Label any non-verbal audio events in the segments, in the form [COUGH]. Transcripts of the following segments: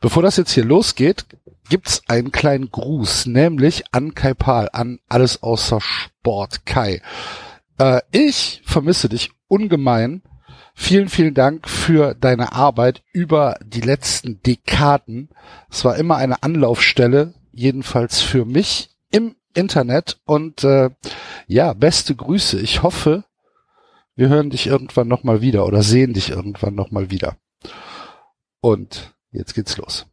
Bevor das jetzt hier losgeht, gibt's einen kleinen Gruß, nämlich an Kai Pahl, an alles außer Sport. Kai, äh, ich vermisse dich ungemein. Vielen, vielen Dank für deine Arbeit über die letzten Dekaden. Es war immer eine Anlaufstelle, jedenfalls für mich im Internet. Und äh, ja, beste Grüße. Ich hoffe, wir hören dich irgendwann nochmal wieder oder sehen dich irgendwann nochmal wieder. Und jetzt geht's los.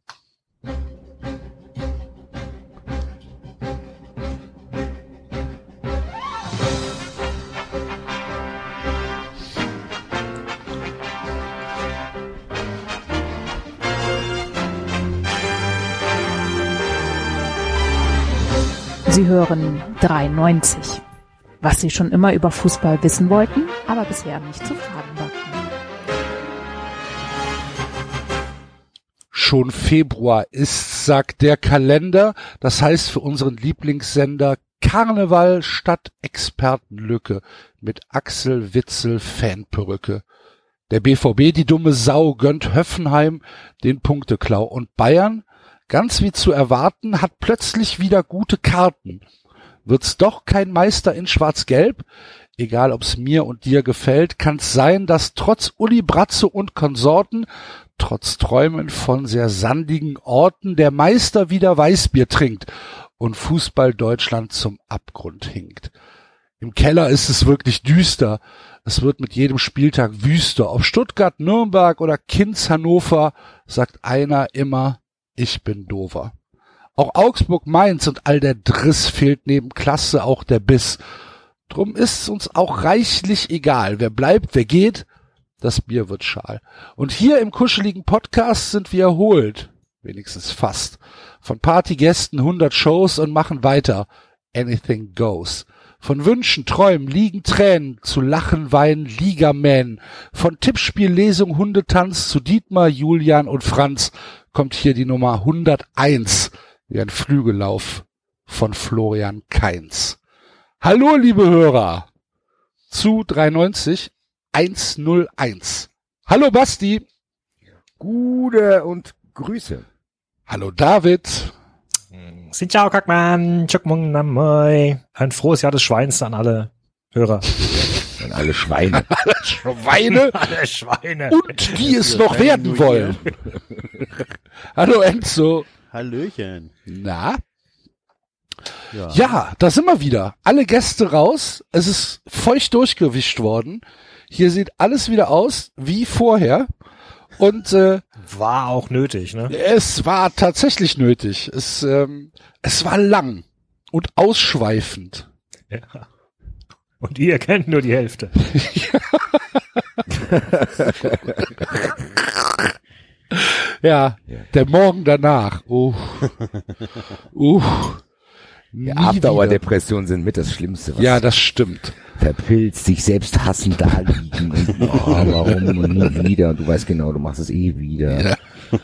Sie hören 93. Was Sie schon immer über Fußball wissen wollten, aber bisher nicht zu fragen war. Schon Februar ist, sagt der Kalender. Das heißt für unseren Lieblingssender Karneval statt Expertenlücke mit Axel Witzel Fanperücke. Der BVB, die dumme Sau, gönnt Höffenheim den Punkteklau und Bayern Ganz wie zu erwarten, hat plötzlich wieder gute Karten. Wird's doch kein Meister in Schwarz-Gelb? Egal ob's mir und dir gefällt, kann's sein, dass trotz Uli Bratze und Konsorten, trotz Träumen von sehr sandigen Orten, der Meister wieder Weißbier trinkt und Fußball Deutschland zum Abgrund hinkt. Im Keller ist es wirklich düster. Es wird mit jedem Spieltag wüster. Ob Stuttgart, Nürnberg oder Kinz Hannover, sagt einer immer, ich bin dover. Auch Augsburg, Mainz und all der Driss fehlt neben Klasse auch der Biss. Drum ist's uns auch reichlich egal, wer bleibt, wer geht, das Bier wird schal. Und hier im kuscheligen Podcast sind wir erholt, wenigstens fast, von Partygästen hundert Shows und machen weiter. Anything goes. Von Wünschen, Träumen, Liegen, Tränen, zu Lachen, Weinen, Ligamähen, von Tippspiel, Lesung, Hundetanz zu Dietmar, Julian und Franz, kommt hier die Nummer 101, wie ein Flügellauf von Florian Kainz. Hallo, liebe Hörer, zu 390 101. Hallo, Basti. Gute und Grüße. Hallo, David. Xin ciao, Kackmann. Chukmung Namoi. Ein frohes Jahr des Schweins an alle Hörer. [LAUGHS] An alle Schweine. [LAUGHS] alle Schweine. [LAUGHS] alle Schweine. Und die es noch werden wollen. Hallo Enzo. Hallöchen. Na? Ja. ja, da sind wir wieder. Alle Gäste raus. Es ist feucht durchgewischt worden. Hier sieht alles wieder aus wie vorher. Und äh, war auch nötig, ne? Es war tatsächlich nötig. Es, ähm, es war lang und ausschweifend. Ja. Und ihr kennt nur die Hälfte. [LAUGHS] ja, der Morgen danach. Uh. Uh. Ja, Abdauerdepressionen sind mit das Schlimmste. Was ja, das stimmt. Verpilzt, sich selbst hassen, da liegen und [LAUGHS] oh, warum und nie wieder. Und du weißt genau, du machst es eh wieder. Ja.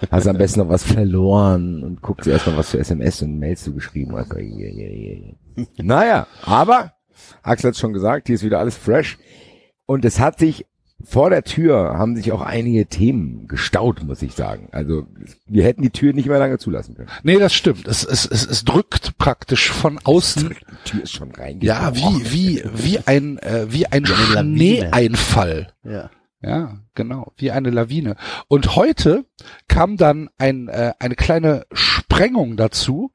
Hast am besten noch was verloren und guckst erstmal, was für SMS und Mails du geschrieben hast. [LAUGHS] Naja, aber Axel hat schon gesagt, hier ist wieder alles fresh. Und es hat sich vor der Tür haben sich auch einige Themen gestaut, muss ich sagen. Also wir hätten die Tür nicht mehr lange zulassen können. Nee, das stimmt. Es, es, es, es drückt praktisch von außen. Die Tür ist schon reingegangen. Ja, wie, wie, wie ein, äh, wie ein Schneeeinfall. Ja. Ja, genau, wie eine Lawine. Und heute kam dann ein, äh, eine kleine Sprengung dazu,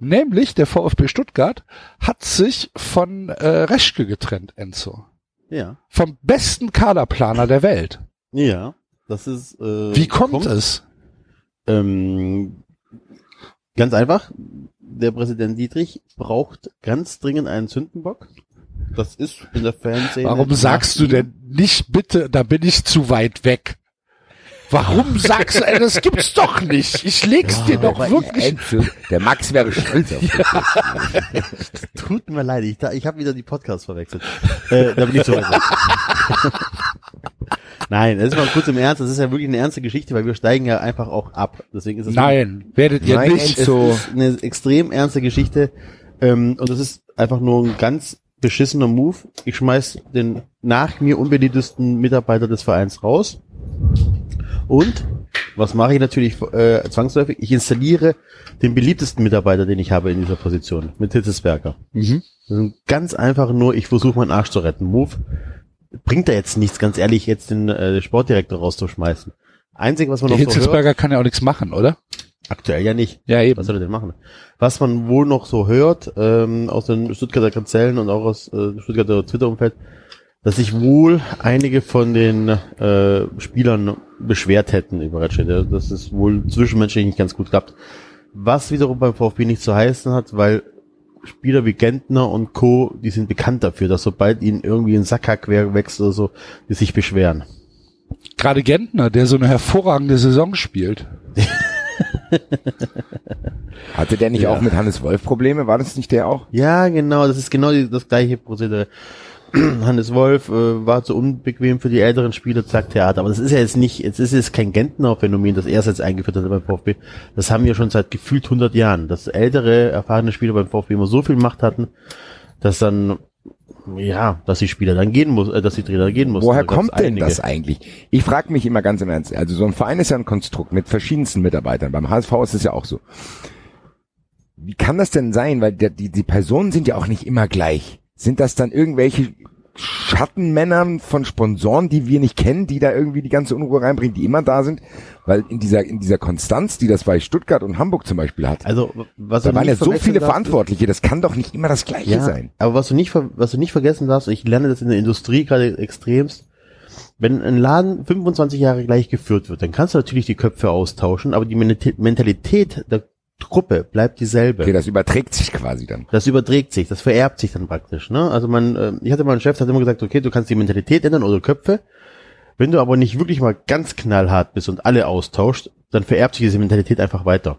nämlich der VfB Stuttgart hat sich von äh, Reschke getrennt, Enzo. Ja. Vom besten Kaderplaner der Welt. Ja, das ist. Äh, Wie kommt, kommt es? Ähm, ganz einfach. Der Präsident Dietrich braucht ganz dringend einen Sündenbock. Das ist in der Fernsehen. Warum sagst du denn nicht bitte, da bin ich zu weit weg? Warum sagst du, ey, das gibt's doch nicht? Ich leg's oh, dir doch wirklich. Der Max wäre stolz auf dich. [LAUGHS] Ja. Tut mir leid, ich, ich habe wieder die Podcasts verwechselt. Äh, da bin ich zu weit. [LAUGHS] Nein, das ist mal kurz im Ernst. Das ist ja wirklich eine ernste Geschichte, weil wir steigen ja einfach auch ab. Deswegen ist es Nein, werdet ihr Nein, nicht. Es so. ist eine extrem ernste Geschichte ähm, und das ist einfach nur ein ganz beschissener Move. Ich schmeiß den nach mir unbeliebtesten Mitarbeiter des Vereins raus und Was mache ich natürlich äh, zwangsläufig? Ich installiere den beliebtesten Mitarbeiter, den ich habe in dieser Position, mit Hitzesberger. Mhm. Das ist ganz einfach nur, ich versuche meinen Arsch zu retten. Move bringt da jetzt nichts, ganz ehrlich, jetzt den äh, Sportdirektor rauszuschmeißen. Einzig, was man Der noch so hört, kann ja auch nichts machen, oder? aktuell ja nicht. Ja, eben. Was soll er denn machen? Was man wohl noch so hört, ähm, aus den Stuttgarter Kanzellen und auch aus äh, Stuttgarter Twitter-Umfeld, dass sich wohl einige von den äh, Spielern beschwert hätten über Ratchet, ja, dass es wohl zwischenmenschlich nicht ganz gut klappt. Was wiederum beim VfB nicht zu heißen hat, weil Spieler wie Gentner und Co., die sind bekannt dafür, dass sobald ihnen irgendwie ein Sackhack wächst oder so, die sich beschweren. Gerade Gentner, der so eine hervorragende Saison spielt. [LAUGHS] Hatte der nicht Ja. auch mit Hannes Wolf Probleme? War das nicht der auch? Ja, genau, das ist genau die, das gleiche Prozedere. [CLEARS THROAT] Hannes Wolf äh, war zu unbequem für die älteren Spieler, zack, Theater. Aber das ist ja jetzt nicht, jetzt ist es kein Gentner-Phänomen, das er jetzt eingeführt hat beim VfB. Das haben wir schon seit gefühlt 100 Jahren, dass ältere, erfahrene Spieler beim VfB immer so viel Macht hatten, dass dann, ja, dass die Spieler dann gehen muss, äh, dass die Trainer gehen mussten. Woher gab's kommt denn einige. das eigentlich? Ich frage mich immer ganz im Ernst. Also so ein Verein ist ja ein Konstrukt mit verschiedensten Mitarbeitern. Beim HSV ist es ja auch so. Wie kann das denn sein? Weil der, die, die Personen sind ja auch nicht immer gleich. Sind das dann irgendwelche Schattenmännern von Sponsoren, die wir nicht kennen, die da irgendwie die ganze Unruhe reinbringen, die immer da sind? Weil in dieser, in dieser Konstanz, die das bei Stuttgart und Hamburg zum Beispiel hat, Also, was da waren ja so viele darfst, Verantwortliche, das kann doch nicht immer das Gleiche ja, sein. Aber was du nicht, was du nicht vergessen darfst, ich lerne das in der Industrie gerade extremst, wenn ein Laden 25 Jahre gleich geführt wird, dann kannst du natürlich die Köpfe austauschen, aber die Mentalität der Gruppe bleibt dieselbe. Okay, das überträgt sich quasi dann. Das überträgt sich, das vererbt sich dann praktisch. Ne? Also man, äh, ich hatte mal einen Chef, der hat immer gesagt, okay, du kannst die Mentalität ändern oder Köpfe. Wenn du aber nicht wirklich mal ganz knallhart bist und alle austauscht, dann vererbt sich diese Mentalität einfach weiter.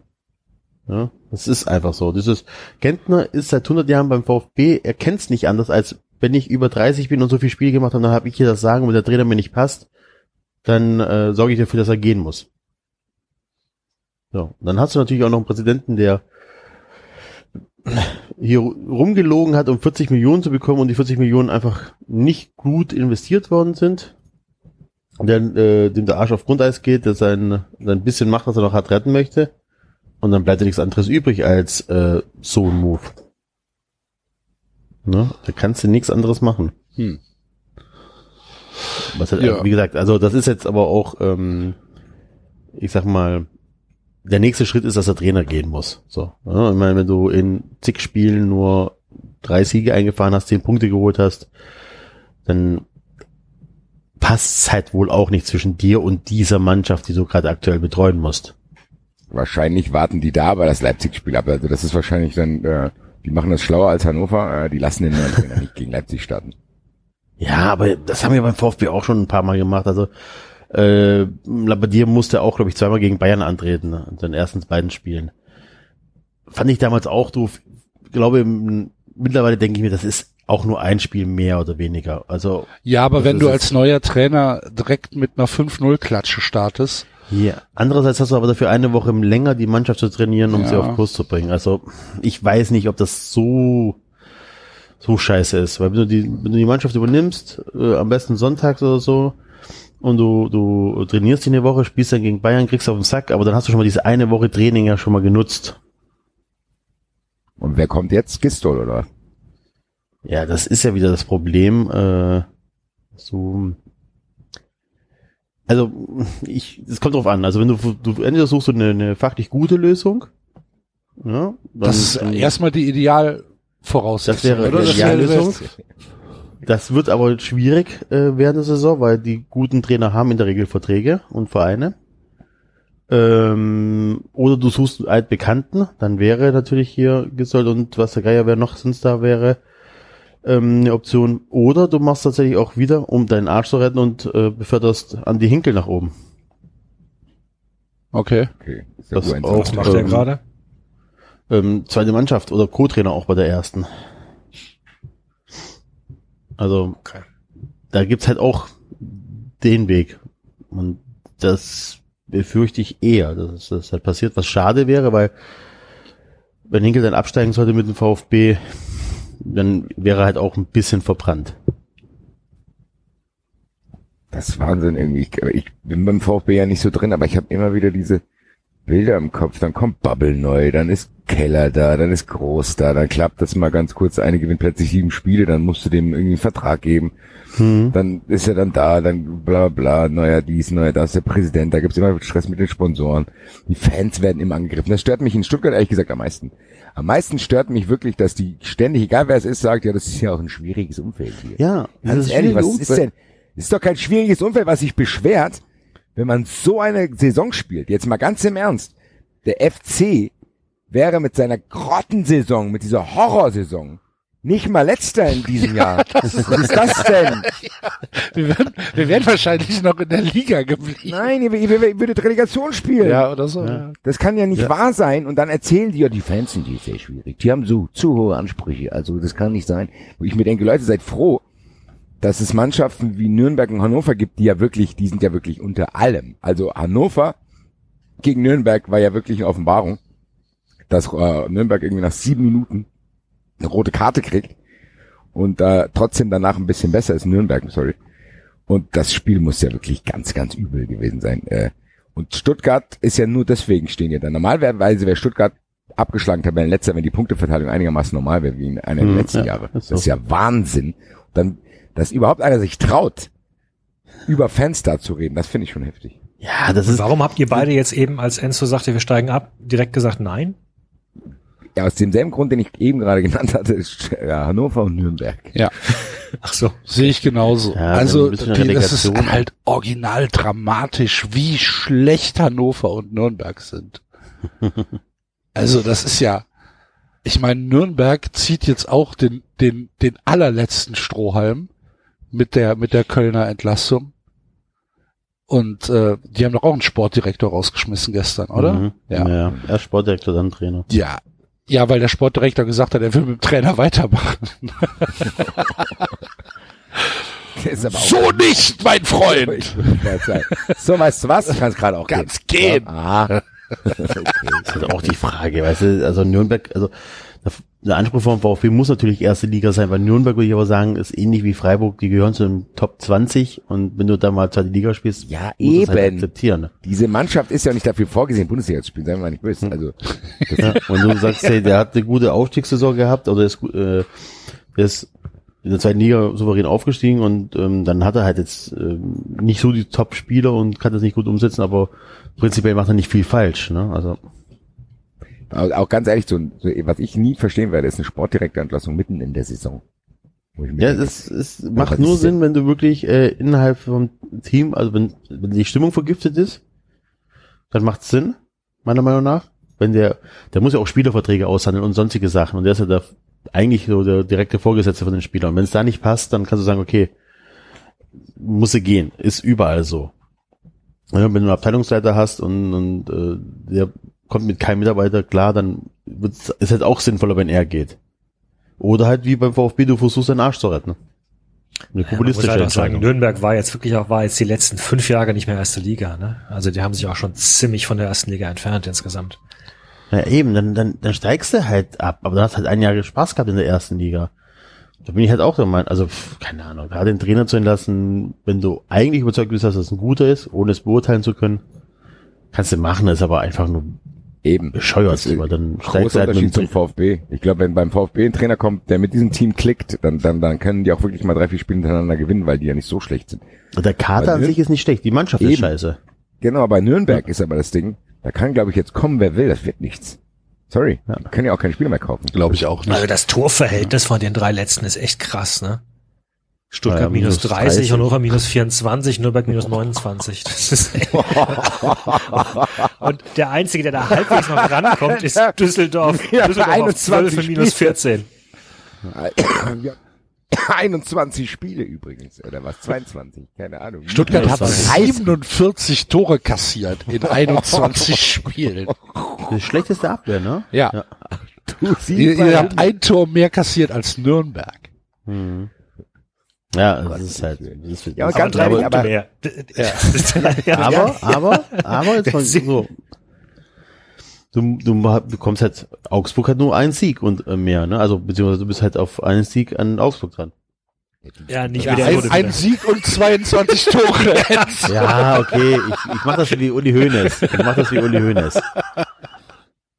Ja, das ist einfach so. Dieses Gentner ist seit 100 Jahren beim VfB, er kennt's nicht anders, als wenn ich über 30 bin und so viel Spiel gemacht habe, dann habe ich hier das Sagen, wenn der Trainer mir nicht passt, dann äh, sorge ich dafür, dass er gehen muss. So, dann hast du natürlich auch noch einen Präsidenten, der hier rumgelogen hat, um 40 Millionen zu bekommen und die 40 Millionen einfach nicht gut investiert worden sind. Der, äh, dem der Arsch auf Grundeis geht, der sein, sein bisschen macht, was er noch hat retten möchte. Und dann bleibt ja nichts anderes übrig als äh, so ein Move. Ne? Da kannst du nichts anderes machen. Hm. Was halt, Ja. Wie gesagt, also das ist jetzt aber auch, ähm, ich sag mal, der nächste Schritt ist, dass der Trainer gehen muss. So, ja, ich meine, wenn du in zig Spielen nur drei Siege eingefahren hast, zehn Punkte geholt hast, dann passt es halt wohl auch nicht zwischen dir und dieser Mannschaft, die du gerade aktuell betreuen musst. Wahrscheinlich warten die da aber das Leipzig-Spiel ab. Also das ist wahrscheinlich dann, äh, die machen das schlauer als Hannover, äh, die lassen den neuen Trainer nicht gegen Leipzig starten. Ja, aber das haben wir beim VfB auch schon ein paar Mal gemacht. Also äh, Labadier musste auch, glaube ich, zweimal gegen Bayern antreten ne, in den ersten beiden Spielen. Fand ich damals auch doof. Ich glaube, mittlerweile denke ich mir, das ist auch nur ein Spiel mehr oder weniger. Also Ja, aber wenn du als neuer Trainer direkt mit einer 5-0-Klatsche startest, hier. Andererseits hast du aber dafür eine Woche länger die Mannschaft zu trainieren, um Ja. sie auf Kurs zu bringen. Also ich weiß nicht, ob das so so scheiße ist, weil wenn du die, wenn du die Mannschaft übernimmst, äh, am besten sonntags oder so, und du, du trainierst die eine Woche, spielst dann gegen Bayern, kriegst auf den Sack, aber dann hast du schon mal diese eine Woche Training ja schon mal genutzt. Und wer kommt jetzt? Gistol oder? Ja, das ist ja wieder das Problem. Äh, so, also ich, es kommt drauf an. Also wenn du, du entweder suchst du eine, eine fachlich gute Lösung, ja, dann, das ist erstmal die Idealvoraussetzung. Das wäre oder? die Das wäre- Ideallösung. Das wird aber schwierig äh, während der Saison, weil die guten Trainer haben in der Regel Verträge und Vereine. Ähm, oder du suchst einen altbekannten, dann wäre natürlich hier Gisold und was der Geier wer noch sonst da wäre, ähm, eine Option. Oder du machst tatsächlich auch wieder, um deinen Arsch zu retten und äh, beförderst an die Hinkel nach oben. Okay. Okay. Das auch- Was macht er Ähm, gerade? Ähm, zweite Mannschaft oder Co-Trainer auch bei der ersten. Also Okay. da gibt's halt auch den Weg. Und das befürchte ich eher, dass das halt passiert, was schade wäre, weil wenn Hinkel dann absteigen sollte mit dem VfB, dann wäre er halt auch ein bisschen verbrannt. Das ist Wahnsinn irgendwie. Ich, ich bin beim VfB ja nicht so drin, aber ich habe immer wieder diese Bilder im Kopf. Dann kommt Bubble neu, dann ist Keller da, dann ist Groß da, dann klappt das mal ganz kurz. Eine gewinnt plötzlich sieben Spiele, dann musst du dem irgendwie einen Vertrag geben. Hm. Dann ist er dann da, dann bla bla, neuer dies, neuer das, der Präsident, da gibt's immer Stress mit den Sponsoren. Die Fans werden immer angegriffen. Das stört mich in Stuttgart ehrlich gesagt am meisten. Am meisten stört mich wirklich, dass die ständig, egal wer es ist, sagt, ja, das ist ja auch ein schwieriges Umfeld hier. Ja, das ist ehrlich, was ist denn? Ist doch kein schwieriges Umfeld, was sich beschwert, wenn man so eine Saison spielt. Jetzt mal ganz im Ernst. Der FC wäre mit seiner Grottensaison, mit dieser Horrorsaison, nicht mal letzter in diesem Jahr. Was ist das denn? Wir wären, wir wären wahrscheinlich noch in der Liga geblieben. Nein, ihr, ihr, ihr würdet Relegation spielen. Ja, oder so. Ja. Ja. Das kann ja nicht Ja. wahr sein. Und dann erzählen die ja, die Fans sind hier sehr schwierig. Die haben so zu hohe Ansprüche. Also das kann nicht sein. Wo ich mir denke, Leute, seid froh, dass es Mannschaften wie Nürnberg und Hannover gibt, die ja wirklich, die sind ja wirklich unter allem. Also Hannover gegen Nürnberg war ja wirklich eine Offenbarung, dass äh, Nürnberg irgendwie nach sieben Minuten eine rote Karte kriegt und äh, trotzdem danach ein bisschen besser ist Nürnberg, sorry. Und das Spiel muss ja wirklich ganz, ganz übel gewesen sein. Äh, und Stuttgart ist ja nur deswegen stehen ja da. Normalerweise wäre Stuttgart abgeschlagen Tabellenletzter, wenn die Punkteverteilung einigermaßen normal wäre wie in einer der Hm, letzten ja, Jahre. ist Das ist ja Wahnsinn. Dann, dass überhaupt einer sich traut, über Fans da zu reden, das finde ich schon heftig. Ja, das ist, warum habt ihr beide jetzt eben, als Enzo sagte, wir steigen ab, direkt gesagt nein? Ja, aus demselben Grund, den ich eben gerade [LAUGHS] genannt hatte, ist ja, Hannover und Nürnberg. ja, Ach so. sehe ich genauso. Ja, also die, das ist halt original dramatisch, wie schlecht Hannover und Nürnberg sind. [LAUGHS] Also das ist ja, ich meine, Nürnberg zieht jetzt auch den, den, den allerletzten Strohhalm mit der, mit der Kölner Entlassung. Und äh, die haben doch auch einen Sportdirektor rausgeschmissen gestern, oder? Mhm. Ja. ja. Erst Sportdirektor, dann Trainer. Ja. Ja, weil der Sportdirektor gesagt hat, er will mit dem Trainer weitermachen. [LAUGHS] Der ist aber auch So nicht, mein Freund! So, weißt du was? Ich kann es gerade auch Ganz gehen. gehen. Ah. Das ist halt auch die Frage, weißt du, also Nürnberg, also der- Anspruch vom VfB muss natürlich erste Liga sein, weil Nürnberg würde ich aber sagen, ist ähnlich wie Freiburg, die gehören zu den Top 20 und wenn du da mal zweite Liga spielst, Ja, halt eben. akzeptieren. Ne? Diese Mannschaft ist ja nicht dafür vorgesehen, Bundesliga zu spielen, seien wir mal nicht böse. Also, [LAUGHS] Ja, und du sagst, hey, der hat eine gute Aufstiegssaison gehabt oder ist, äh, ist in der zweiten Liga souverän aufgestiegen und ähm, dann hat er halt jetzt ähm, nicht so die Top-Spieler und kann das nicht gut umsetzen, aber prinzipiell macht er nicht viel falsch. Ne? Also auch ganz ehrlich, so, so, was ich nie verstehen werde, ist eine Sportdirektorentlassung mitten in der Saison. Ja, es, es macht nur denn- Sinn, wenn du wirklich äh, innerhalb vom Team, also wenn, wenn die Stimmung vergiftet ist, dann macht es Sinn, meiner Meinung nach. Wenn der, der muss ja auch Spielerverträge aushandeln und sonstige Sachen. Und der ist ja da eigentlich so der direkte Vorgesetzte von den Spielern. Und wenn es da nicht passt, dann kannst du sagen, okay, muss sie gehen. Ist überall so. Ja, wenn du einen Abteilungsleiter hast und, und äh, der kommt mit keinem Mitarbeiter klar, dann wird's, ist halt auch sinnvoller, wenn er geht. Oder halt wie beim VfB, du versuchst deinen Arsch zu retten. Eine Ja, man muss populistische halt auch sagen. Nürnberg war jetzt wirklich auch, war jetzt die letzten fünf Jahre nicht mehr erste Liga, ne? Also die haben sich auch schon ziemlich von der ersten Liga entfernt insgesamt. Ja, eben, dann, dann, dann steigst du halt ab, aber du hast halt ein Jahr Spaß gehabt in der ersten Liga. Da bin ich halt auch der Meinung, also, keine Ahnung, gerade den Trainer zu entlassen, wenn du eigentlich überzeugt bist, dass das ein guter ist, ohne es beurteilen zu können, kannst du machen, ist aber einfach nur eben. bescheuert, ist aber dann steigst Großer du halt Unterschied zum VfB. Ich glaube, wenn beim VfB ein Trainer kommt, der mit diesem Team klickt, dann, dann, dann können die auch wirklich mal drei, vier Spiele hintereinander gewinnen, weil die ja nicht so schlecht sind. der Kater Weil an Nür- sich ist nicht schlecht, die Mannschaft ist Eben. scheiße. Genau, bei Nürnberg ist aber das Ding, da kann, glaube ich, jetzt kommen, wer will, das wird nichts. Sorry, Ja. können ja auch keine Spiele mehr kaufen. Glaube ich auch nicht. Also das Torverhältnis von den drei letzten ist echt krass, ne? Stuttgart Ja, minus minus 30, 30. Hannover minus 24, Nürnberg minus 29. Das ist echt. Und der Einzige, der da halbwegs noch rankommt, ist Düsseldorf. Ja, Düsseldorf auf 12 und 21 minus Spiele. 14. Ja. [COUGHS] 21 Spiele übrigens, oder was? 22, keine Ahnung. Stuttgart hat 29. 47 Tore kassiert in [LAUGHS] 21 Spielen. Das schlechteste Abwehr, ne? Ja. Ja. Du Ihr, siehst ihr habt ein Tor mehr kassiert als Nürnberg. Mhm. Ja, das ist halt, das ist, Ja, das- ganz ehrlich, aber- mehr. [LAUGHS] Ja. aber, aber, aber jetzt [LAUGHS] mal so. Du, du bekommst halt, Augsburg hat nur einen Sieg und äh, mehr, ne? Also, beziehungsweise du bist halt auf einen Sieg an Augsburg dran. Ja, nicht Ja, wieder ein, ein. Sieg und 22 [LAUGHS] Tore. Ja, okay, ich, ich mach das wie Uli Hoeneß. Ich mach das wie Uli Hoeneß.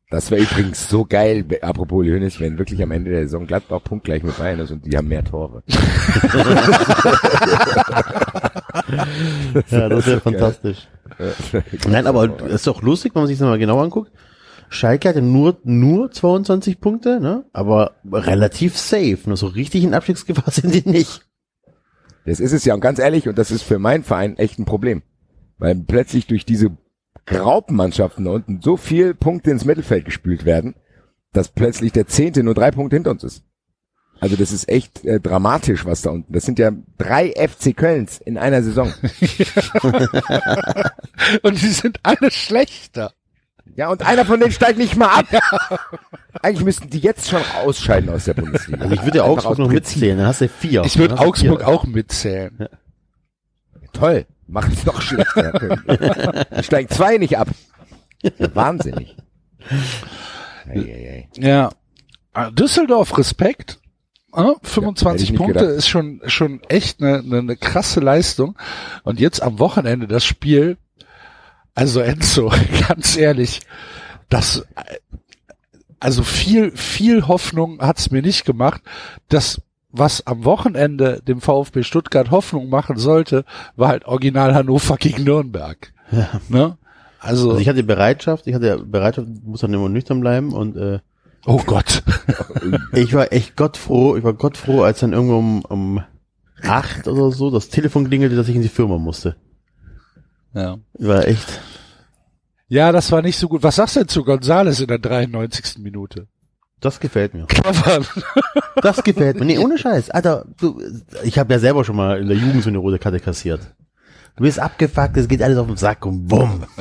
Das wäre übrigens so geil, apropos Hoeneß, wenn wirklich am Ende der Saison Gladbach punktgleich mit Bayern ist und die haben mehr Tore. [LAUGHS] Ja, das wäre [LAUGHS] fantastisch. Nein, aber ist doch lustig, wenn man sich das mal genau anguckt. Schalke hatte nur, nur 22 Punkte, ne? Aber relativ safe. Nur so richtig in Abstiegsgefahr [LAUGHS] sind die nicht. Das ist es ja und ganz ehrlich, und das ist für meinen Verein echt ein Problem. Weil plötzlich durch diese Graupenmannschaften da unten so viel Punkte ins Mittelfeld gespült werden, dass plötzlich der Zehnte nur drei Punkte hinter uns ist. Also das ist echt äh, dramatisch, was da unten. Das sind ja drei FC Kölns in einer Saison. [LAUGHS] Und die sind alle schlechter. Ja, und einer von denen steigt nicht mal ab. Eigentlich müssten die jetzt schon ausscheiden aus der Bundesliga. Also ich würde ja Augsburg noch mitzählen, dann hast du vier. Ich würde Augsburg vier. auch mitzählen. Toll. Macht es noch schlechter. [LAUGHS] Steigen zwei nicht ab. Wahnsinnig. Ja. Ah, Düsseldorf, Respekt. Ah, 25 hätte ich nicht Punkte ist schon, schon echt eine, eine, eine krasse Leistung. Und jetzt am Wochenende das Spiel. Also Enzo, [LAUGHS] ganz ehrlich, das, äh, also viel, viel Hoffnung hat's mir nicht gemacht. Das, was am Wochenende dem VfB Stuttgart Hoffnung machen sollte, war halt Original Hannover gegen Nürnberg. Ne? Also, Also ich hatte Bereitschaft, ich hatte Bereitschaft, muss dann immer nüchtern bleiben und äh, oh Gott. [LAUGHS] ich war echt gottfroh, ich war gottfroh, als dann irgendwo um, um acht oder so das Telefon klingelte, dass ich in die Firma musste. ja. War echt, Ja, das war nicht so gut. Was sagst du denn zu Gonzales in der 93. Minute? Das gefällt mir. Covern. [LAUGHS] Das gefällt mir. Nee, ohne Scheiß. Alter, du, ich habe ja selber schon mal in der Jugend so eine rote Karte kassiert. Du bist abgefuckt, es geht alles auf den Sack und bumm. [LAUGHS]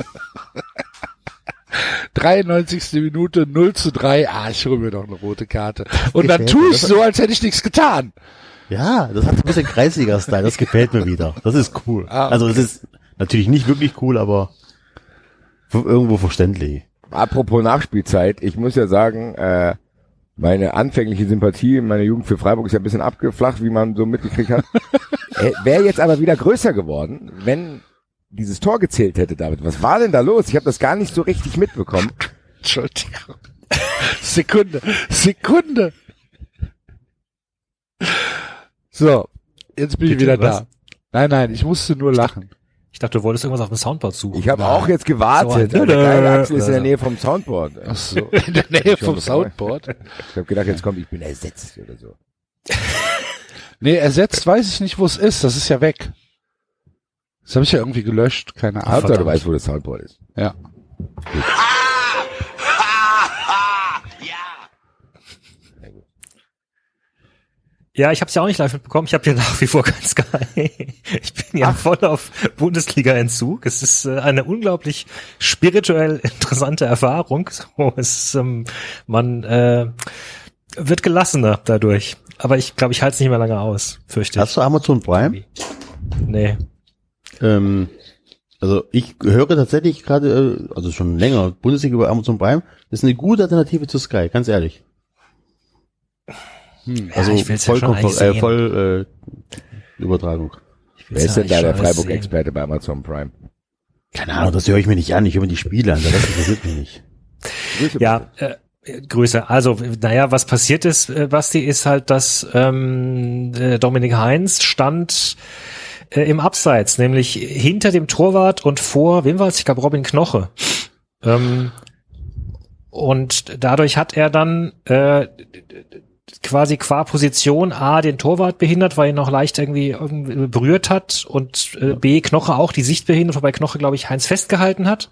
93. Minute 0 zu 3. Ah, ich hole mir doch eine rote Karte. Und dann tue ich so, als hätte ich nichts getan. Ja, das hat so ein bisschen Kreisliga-Style, das gefällt mir wieder. Das ist cool. Ah, okay. Also es ist natürlich nicht wirklich cool, aber irgendwo verständlich. Apropos Nachspielzeit, ich muss ja sagen, äh, meine anfängliche Sympathie in meiner Jugend für Freiburg ist ja ein bisschen abgeflacht, wie man so mitgekriegt hat. [LAUGHS] äh, Wäre jetzt aber wieder größer geworden, wenn dieses Tor gezählt hätte, David. Was war denn da los? Ich habe das gar nicht so richtig mitbekommen. Entschuldigung. [LAUGHS] Sekunde. Sekunde. So. Jetzt bin ich Bitte, wieder was? da. Nein, nein, ich musste nur lachen. Ich dachte, du wolltest irgendwas auf dem Soundboard suchen. Ich habe auch jetzt gewartet. So der geile Axel ist in der Nähe vom Soundboard. Ach so. [LAUGHS] In der Nähe vom Soundboard. Ich habe gedacht, jetzt kommt, ich bin ersetzt oder so. [LAUGHS] Nee, ersetzt weiß ich nicht, wo es ist. Das ist ja weg. Das habe ich ja irgendwie gelöscht. Keine Ahnung. Hauptsache, du weißt, wo das Soundboard ist. Ja. Ja, ich habe es ja auch nicht live mitbekommen. Ich habe ja nach wie vor kein Sky. Ich bin ja voll auf Bundesliga-Entzug. Es ist äh, eine unglaublich spirituell [LAUGHS] interessante Erfahrung. So, es, ist, ähm, man äh, wird gelassener dadurch. Aber ich glaube, ich halte es nicht mehr lange aus, fürchte ich. Hast du Amazon Prime? Nee. Ähm, also ich höre tatsächlich gerade, äh, also schon länger, Bundesliga über Amazon Prime. Das ist eine gute Alternative zu Sky, ganz ehrlich. Hm. Also ich ja voll, Konfer- äh, voll äh, Übertragung. Wer ist denn da der. Freiburg-Experte bei Amazon Prime? Keine Ahnung, das höre ich mir nicht an. Ich höre mir die Spiele an. Das interessiert mich nicht. Grüße Ja, äh, Grüße. Also, naja, was passiert ist, äh, Basti, ist halt, dass ähm, äh, Dominik Heinz stand äh, im Abseits, nämlich hinter dem Torwart und vor, wem war es? Ich glaube, Robin Knoche. Ähm, und dadurch hat er dann äh, quasi qua Position A den Torwart behindert, weil er ihn noch leicht irgendwie, irgendwie berührt hat und äh, B Knoche auch die Sicht behindert, wobei Knoche, glaube ich, Heinz festgehalten hat.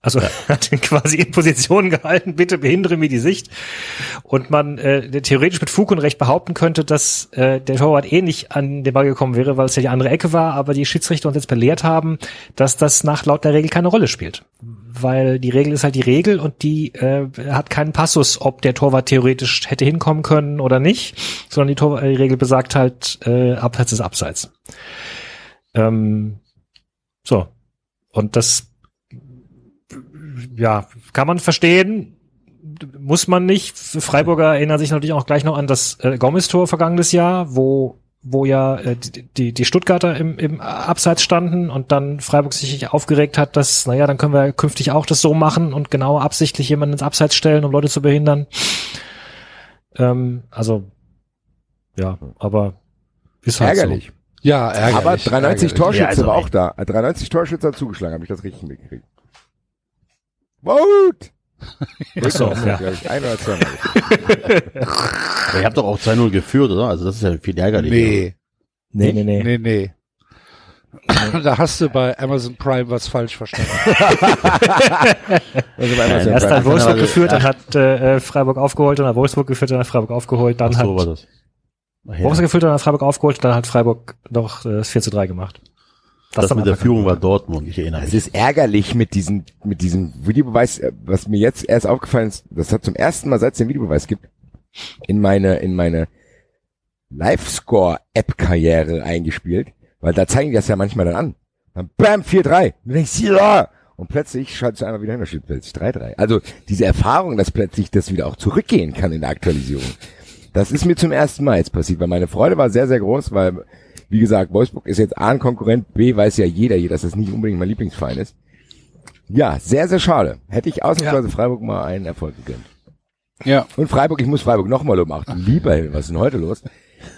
Also [LAUGHS] hat ihn quasi in Position gehalten, bitte behindere mir die Sicht. Und man äh, theoretisch mit Fug und Recht behaupten könnte, dass äh, der Torwart eh nicht an den Ball gekommen wäre, weil es ja die andere Ecke war, aber die Schiedsrichter uns jetzt belehrt haben, dass das nach laut der Regel keine Rolle spielt. Weil die Regel ist halt die Regel und die äh, hat keinen Passus, ob der Torwart theoretisch hätte hinkommen können oder nicht, sondern die, Tor die Regel besagt halt, äh, Abseits ist Abseits. Ähm, so. Und das ja, kann man verstehen, muss man nicht. Freiburger erinnern sich natürlich auch gleich noch an das äh, Gomez-Tor vergangenes Jahr, wo wo ja äh, die, die, die Stuttgarter im, im Abseits standen und dann Freiburg sich aufgeregt hat, dass, naja, dann können wir künftig auch das so machen und genau absichtlich jemanden ins Abseits stellen, um Leute zu behindern. Ähm, also, ja, aber ist halt Ärgerlich. Ja, ärgerlich. Aber 93 ärgerlich. Torschütze Ja, also war auch da. 93 Torschütze hat zugeschlagen, habe ich das richtig mitgekriegt. Vote! Ach so, ja. ein oder zwei Mal. [LAUGHS] Ihr habt doch auch 2-0 geführt, oder? Also das ist ja viel ärgerlicher. Nee, Nee, nee, nee. nee, nee. da hast du bei Amazon Prime was falsch verstanden. [LAUGHS] Also bei Amazon Erst Prime. hat Wolfsburg geführt, dann hat äh, Freiburg aufgeholt, dann hat Wolfsburg geführt, dann hat Freiburg aufgeholt, dann Ach so war hat das. Ach ja. Wolfsburg geführt, dann hat Freiburg aufgeholt, dann hat Freiburg noch äh, das 4 zu 3 gemacht. Das, dann mit der Führung war Dortmund, ich erinnere Es mich. ist ärgerlich mit diesem, mit diesem Videobeweis, äh, was mir jetzt erst aufgefallen ist, das hat zum ersten Mal, seit es den Videobeweis gibt, in meine, in meine Live-Score-App-Karriere eingespielt, weil da zeigen die das ja manchmal dann an. Dann bam, 4-3. Du denkst, ja! Und plötzlich schaltest du einfach wieder hin, da steht plötzlich 3-3. Also diese Erfahrung, dass plötzlich das wieder auch zurückgehen kann in der Aktualisierung. Das ist mir zum ersten Mal jetzt passiert, weil meine Freude war sehr, sehr groß, weil, wie gesagt, Wolfsburg ist jetzt A ein Konkurrent, B weiß ja jeder hier, dass das nicht unbedingt mein Lieblingsverein ist. Ja, sehr, sehr schade. Hätte ich ausnahmsweise Freiburg mal einen Erfolg gegönnt. ja. Und Freiburg, ich muss Freiburg nochmal du lieber Himmel, was ist denn heute los?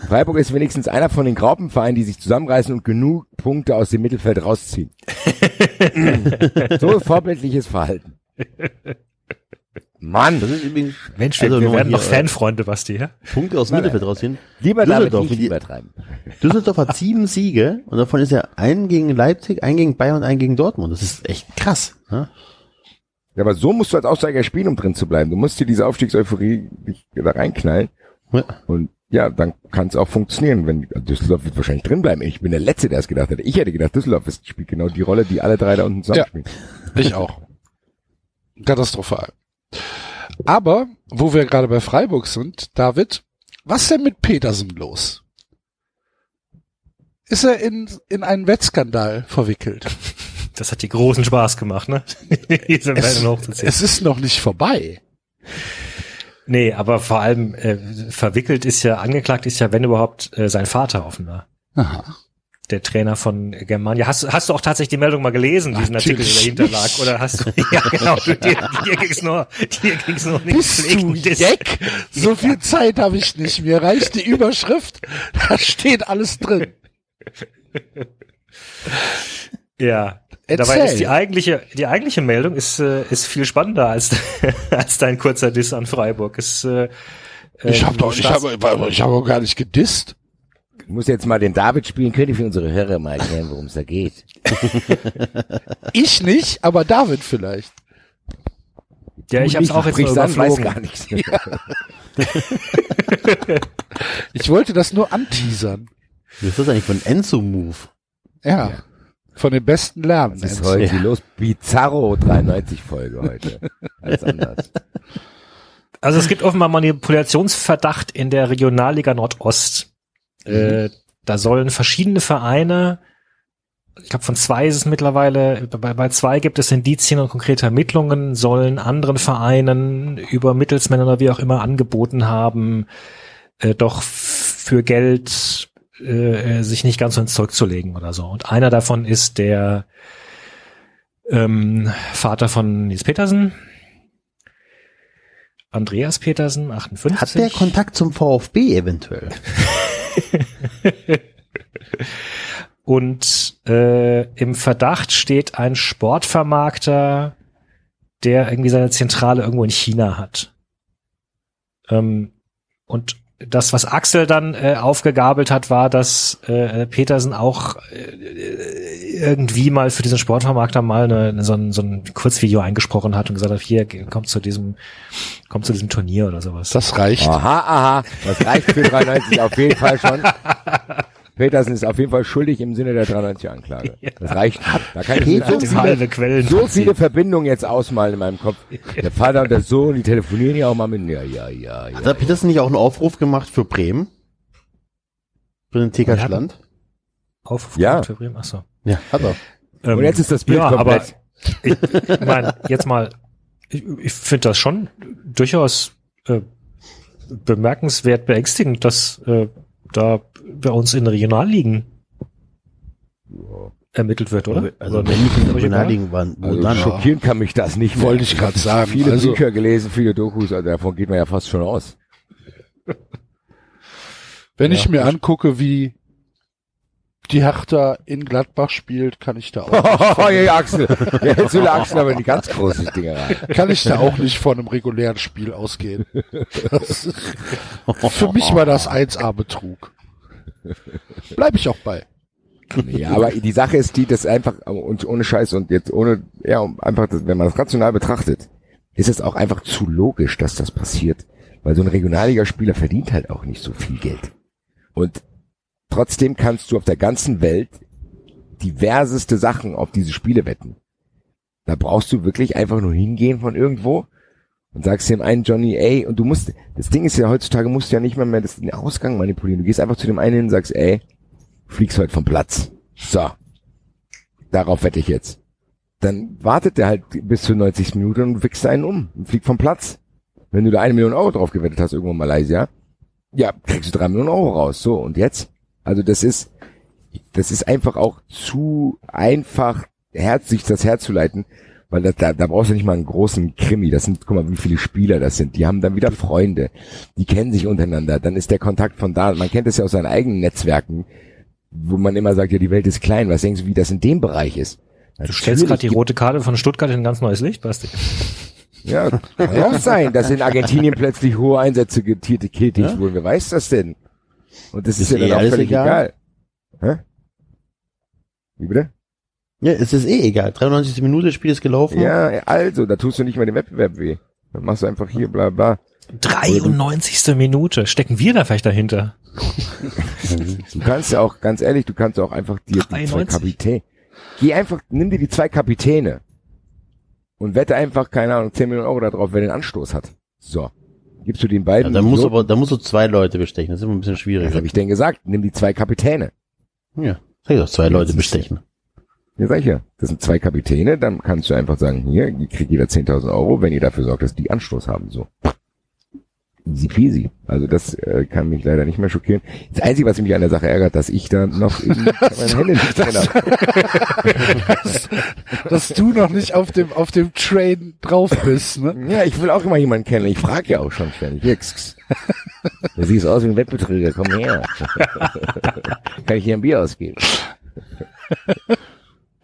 Freiburg ist wenigstens einer von den Graupenvereinen, die sich zusammenreißen und genug Punkte aus dem Mittelfeld rausziehen. [LAUGHS] so vorbildliches Verhalten. Mann, Das ist übrigens Mensch, Also wir nur werden hier, noch Fanfreunde, Basti, ja? Punkte aus Mittelfeld rausziehen. lieber damit Düsseldorf, nicht die- übertreiben. Düsseldorf hat sieben Siege und davon ist ja ein gegen Leipzig, ein gegen Bayern und ein gegen Dortmund. Das ist echt krass. Ne? Ja, aber so musst du als Aufsteiger spielen, um drin zu bleiben. Du musst dir diese Aufstiegseuphorie nicht da reinknallen. Ja. Und ja, dann kann es auch funktionieren, wenn Düsseldorf wird wahrscheinlich drin bleiben. Ich bin der Letzte, der es gedacht hätte. Ich hätte gedacht, Düsseldorf spielt genau die Rolle, die alle drei da unten zusammen Ja. spielen. Ich auch. Katastrophal. Aber, wo wir gerade bei Freiburg sind, David, was ist denn mit Petersen los? Ist er in, in einen Wettskandal verwickelt? [LAUGHS] Das hat die großen Spaß gemacht, ne? [LAUGHS] Es, es ist noch nicht vorbei. Nee, aber vor allem äh, verwickelt ist ja, angeklagt ist ja, wenn überhaupt, äh, sein Vater offenbar. Aha. Der Trainer von Germania. Hast, du- hast du auch tatsächlich die Meldung mal gelesen, diesen Artikel, der dahinter lag? nicht. Oder hast du, [LAUGHS] ja genau, du, dir, dir ging's nur, dir ging's nur den Bist du. Jack? [LAUGHS] So viel Zeit habe ich nicht. Mir reicht die Überschrift. Da steht alles drin. Ja. Erzähl. Dabei ist die eigentliche, die eigentliche Meldung ist, äh, ist viel spannender als, [LAUGHS] als dein kurzer Diss an Freiburg. Es, äh, Ich habe doch, ich habe, ich habe gar nicht gedisst. Ich muss jetzt mal den David spielen. Könnt ihr für unsere Hörer mal erklären, worum es da geht? [LAUGHS] Ich nicht, aber David vielleicht. Ja, ich hab's nicht, auch jetzt nur an, weiß überflogen. gar nichts. [LAUGHS] Ich wollte das nur anteasern. Was ist das eigentlich für ein Enzo-Move? Ja. Von den besten lernen. Das ist Enzo. heute Ja. los. Bizarro 93 Folge heute. Als anders. Also es gibt offenbar Manipulationsverdacht in der Regionalliga Nordost. Äh, da sollen verschiedene Vereine, ich glaube von zwei ist es mittlerweile, bei, bei zwei gibt es Indizien und konkrete Ermittlungen, sollen anderen Vereinen über Mittelsmänner oder wie auch immer angeboten haben, äh, doch für Geld äh, sich nicht ganz so ins Zeug zu legen oder so. Und einer davon ist der ähm, Vater von Nils Petersen, Andreas Petersen, 58. Hat der Kontakt zum VfB eventuell? [LAUGHS] [LAUGHS] Und äh, im Verdacht steht ein Sportvermarkter, der irgendwie seine Zentrale irgendwo in China hat. Ähm, und das, was Axel dann äh, aufgegabelt hat, war, dass äh, Petersen auch äh, irgendwie mal für diesen Sportvermarkter mal eine, so, ein, so ein Kurzvideo eingesprochen hat und gesagt hat, hier, kommt zu diesem, kommt zu diesem Turnier oder sowas. Das reicht. Aha, aha. Das reicht für 93 auf jeden Fall schon. [LAUGHS] Petersen ist auf jeden Fall schuldig im Sinne der 93-Anklage. [LAUGHS] Das reicht. Da kann ich so viele, Quellen. so viele Verbindungen jetzt ausmalen in meinem Kopf. Der Vater und der Sohn, die telefonieren ja auch mal mit. Ja, ja, ja, Hat ja. der Petersen nicht auch einen Aufruf gemacht für Bremen? Für den TK Ja. Schland? Auf, Ja. für Bremen? Ach so. Ja, hat er. Ähm, Und jetzt ist das Bild ja, komplett. Aber ich, ich meine, jetzt mal, ich, ich finde das schon durchaus äh, bemerkenswert beängstigend, dass äh, da bei uns in Regionalligen ermittelt wird, oder? Also oder wenn nicht in? Regionalligen waren, wo Also dann? schockieren kann mich das nicht. mehr. Wollte ich gerade sagen. Viele Also- Bücher gelesen, viele Dokus, also davon geht man ja fast schon aus. [LAUGHS] Wenn ich Ja. mir angucke, wie die Hertha in Gladbach spielt, kann ich da [LAUGHS] auch, Oh, ja, Axel. Ja, jetzt will Axel aber die ganz großen Dinger rein. kann ich da auch nicht von einem regulären Spiel ausgehen. Das, [LAUGHS] für mich war das 1A-Betrug. [LAUGHS] Bleib ich auch bei. Ja, aber die Sache ist die, dass einfach, und ohne Scheiß und jetzt ohne, ja, einfach, das, wenn man das rational betrachtet, ist es auch einfach zu logisch, dass das passiert. Weil so ein Regionalligaspieler verdient halt auch nicht so viel Geld. Und trotzdem kannst du auf der ganzen Welt diverseste Sachen auf diese Spiele wetten. Da brauchst du wirklich einfach nur hingehen von irgendwo und sagst dem einen Johnny, ey, und du musst, das Ding ist ja heutzutage musst du ja nicht mal mehr das, den Ausgang manipulieren. Du gehst einfach zu dem einen hin und sagst, ey, fliegst heute vom Platz. So. Darauf wette ich jetzt. Dann wartet der halt bis zur 90. Minute und wichst einen um und fliegt vom Platz. Wenn du da eine Million Euro drauf gewettet hast, irgendwo in Malaysia, ja, kriegst du drei Millionen Euro raus. So, und jetzt? Also das ist, das ist einfach auch zu einfach, Herz, sich das herzuleiten, weil das, da, da brauchst du nicht mal einen großen Krimi. Das sind, guck mal, wie viele Spieler das sind. Die haben dann wieder Freunde. Die kennen sich untereinander. Dann ist der Kontakt von da. Man kennt es ja aus seinen eigenen Netzwerken, wo man immer sagt, ja, die Welt ist klein. Was denkst du, wie das in dem Bereich ist? Du stellst gerade die Natürlich rote Karte von Stuttgart in ein ganz neues Licht, Basti. Ja, kann auch sein, dass in Argentinien [LAUGHS] plötzlich hohe Einsätze getätigt Ja? wurden. Wer weiß das denn? Und das ist, Ist ja eh dann auch alles völlig egal. egal. Hä? Wie bitte? Ja, es ist eh egal. 93. Minute, Spiel ist gelaufen. Ja, also, da tust du nicht mal den Wettbewerb weh. Dann machst du einfach hier bla bla. 93. Minute. Stecken wir da vielleicht dahinter? [LAUGHS] Du kannst ja auch, ganz ehrlich, du kannst auch einfach dir die zwei 93. Kapitäne. Geh einfach, nimm dir die zwei Kapitäne und wette einfach, keine Ahnung, 10 Millionen Euro darauf, wer den Anstoß hat. So. Gibst du den Ja, beiden. da muss so, aber, da musst du zwei Leute bestechen. Das ist immer ein bisschen was schwierig. habe ich denn gesagt? Nimm die zwei Kapitäne. Ja, sag ich doch, zwei Leute du. bestechen. Ja, sag ich ja. Das sind zwei Kapitäne, dann kannst du einfach sagen, hier, kriegt jeder 10.000 Euro, wenn ihr dafür sorgt, dass die Anstoß haben, so. Easy peasy. Also das äh, kann mich leider nicht mehr schockieren. Das Einzige, was mich an der Sache ärgert, dass ich da noch irgendwie [LAUGHS] meine Hände nicht drin habe. [LAUGHS] Dass du noch nicht auf dem, auf dem Train drauf bist, ne? Ja, ich will auch immer jemanden kennen. Ich frage ja auch schon ständig. Du siehst aus wie ein Wettbetrüger, komm her. [LAUGHS] kann ich hier ein Bier ausgeben?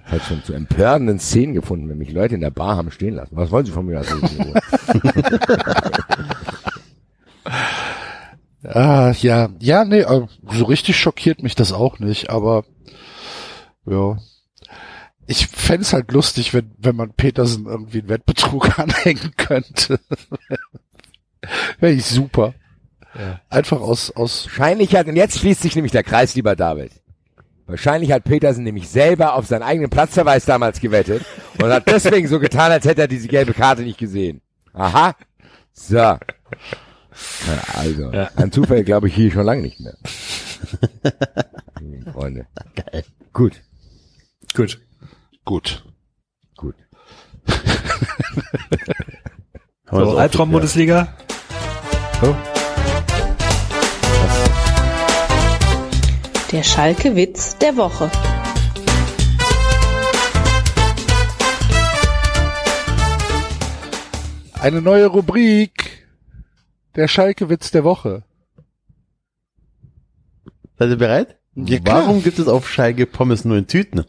Hat schon zu empörenden Szenen gefunden, wenn mich Leute in der Bar haben stehen lassen. Was wollen sie von mir? Also, [LAUGHS] Ah, ja, ja, nee, äh, so richtig schockiert mich das auch nicht, aber ja. Ich fänd's halt lustig, wenn, wenn man Petersen irgendwie einen Wettbetrug [LAUGHS] anhängen könnte. Wäre ich super. Einfach aus, aus, Wahrscheinlich hat, und jetzt schließt sich nämlich der Kreis, lieber David. Wahrscheinlich hat Petersen nämlich selber auf seinen eigenen Platzverweis damals gewettet und hat deswegen so getan, als hätte er diese gelbe Karte nicht gesehen. Aha. So. Ja, Also, Ja. an Zufall glaube ich hier schon lange nicht mehr. [LAUGHS] Freunde. Geil. Gut, Gut. gut. gut. Wir das So, Der Schalke-Witz der Woche. Eine neue Rubrik. Der Schalke-Witz der Woche. Seid ihr bereit? Ja. Warum gibt es auf Schalke Pommes nur in Tüten?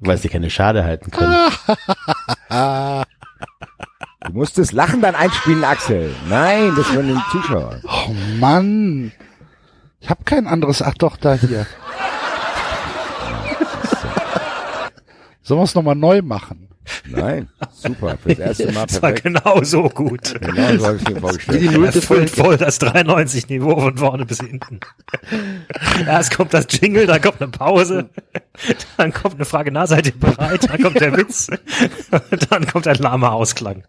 Weil sie keine Schale halten können. Du musst das Lachen dann einspielen, Axel. Nein, das von den Zuschauern. Oh Mann. Ich habe kein anderes. Ach doch, da hier. [LAUGHS] Sollen wir es nochmal neu machen? Nein, super. Fürs erste Mal Das war perfekt. genau so gut. Genau so habe ich mir Wie die vorgestellt. Nullte Das füllt voll das 93-Niveau von vorne bis hinten. Erst kommt das Jingle, dann kommt eine Pause, dann kommt eine Frage, na, seid ihr bereit? Dann kommt der Witz, dann kommt ein lahmer Ausklang.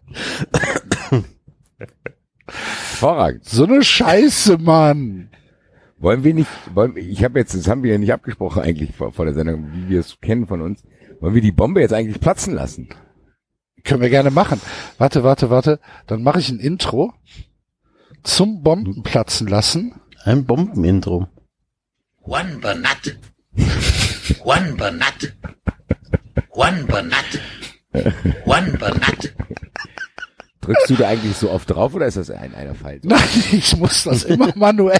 Hervorragend. So eine Scheiße, Mann. Wollen wir nicht, wollen, ich habe jetzt, das haben wir ja nicht abgesprochen eigentlich vor, vor der Sendung, wie wir es kennen von uns. Wollen wir die Bombe jetzt eigentlich platzen lassen? Können wir gerne machen. Warte, warte, warte. Dann mache ich ein Intro zum Bombenplatzen lassen. Ein Bombenintro. Juan Bernat. Juan Bernat. Juan Bernat. Juan Bernat. Drückst du da eigentlich so oft drauf oder ist das ein einer Fall? Nein, ich muss das immer manuell.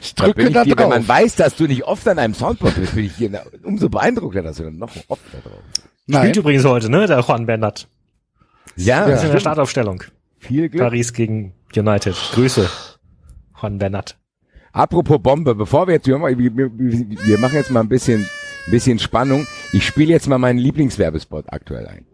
Ich Da bin drücke ich da dir, wenn man drauf. weiß, dass du nicht oft an einem Soundboard bist, bin ich hier umso beeindruckter, dass du dann noch oft da drauf bist. Nein, Spielt übrigens heute, ne, der Juan Bernat. Ja, Ist in der Startaufstellung. viel Glück. Paris gegen United. Grüße. Juan Bernat. Apropos Bombe, bevor wir jetzt, wir, wir, machen jetzt mal ein bisschen, ein bisschen Spannung. Ich spiele jetzt mal meinen Lieblingswerbespot aktuell ein.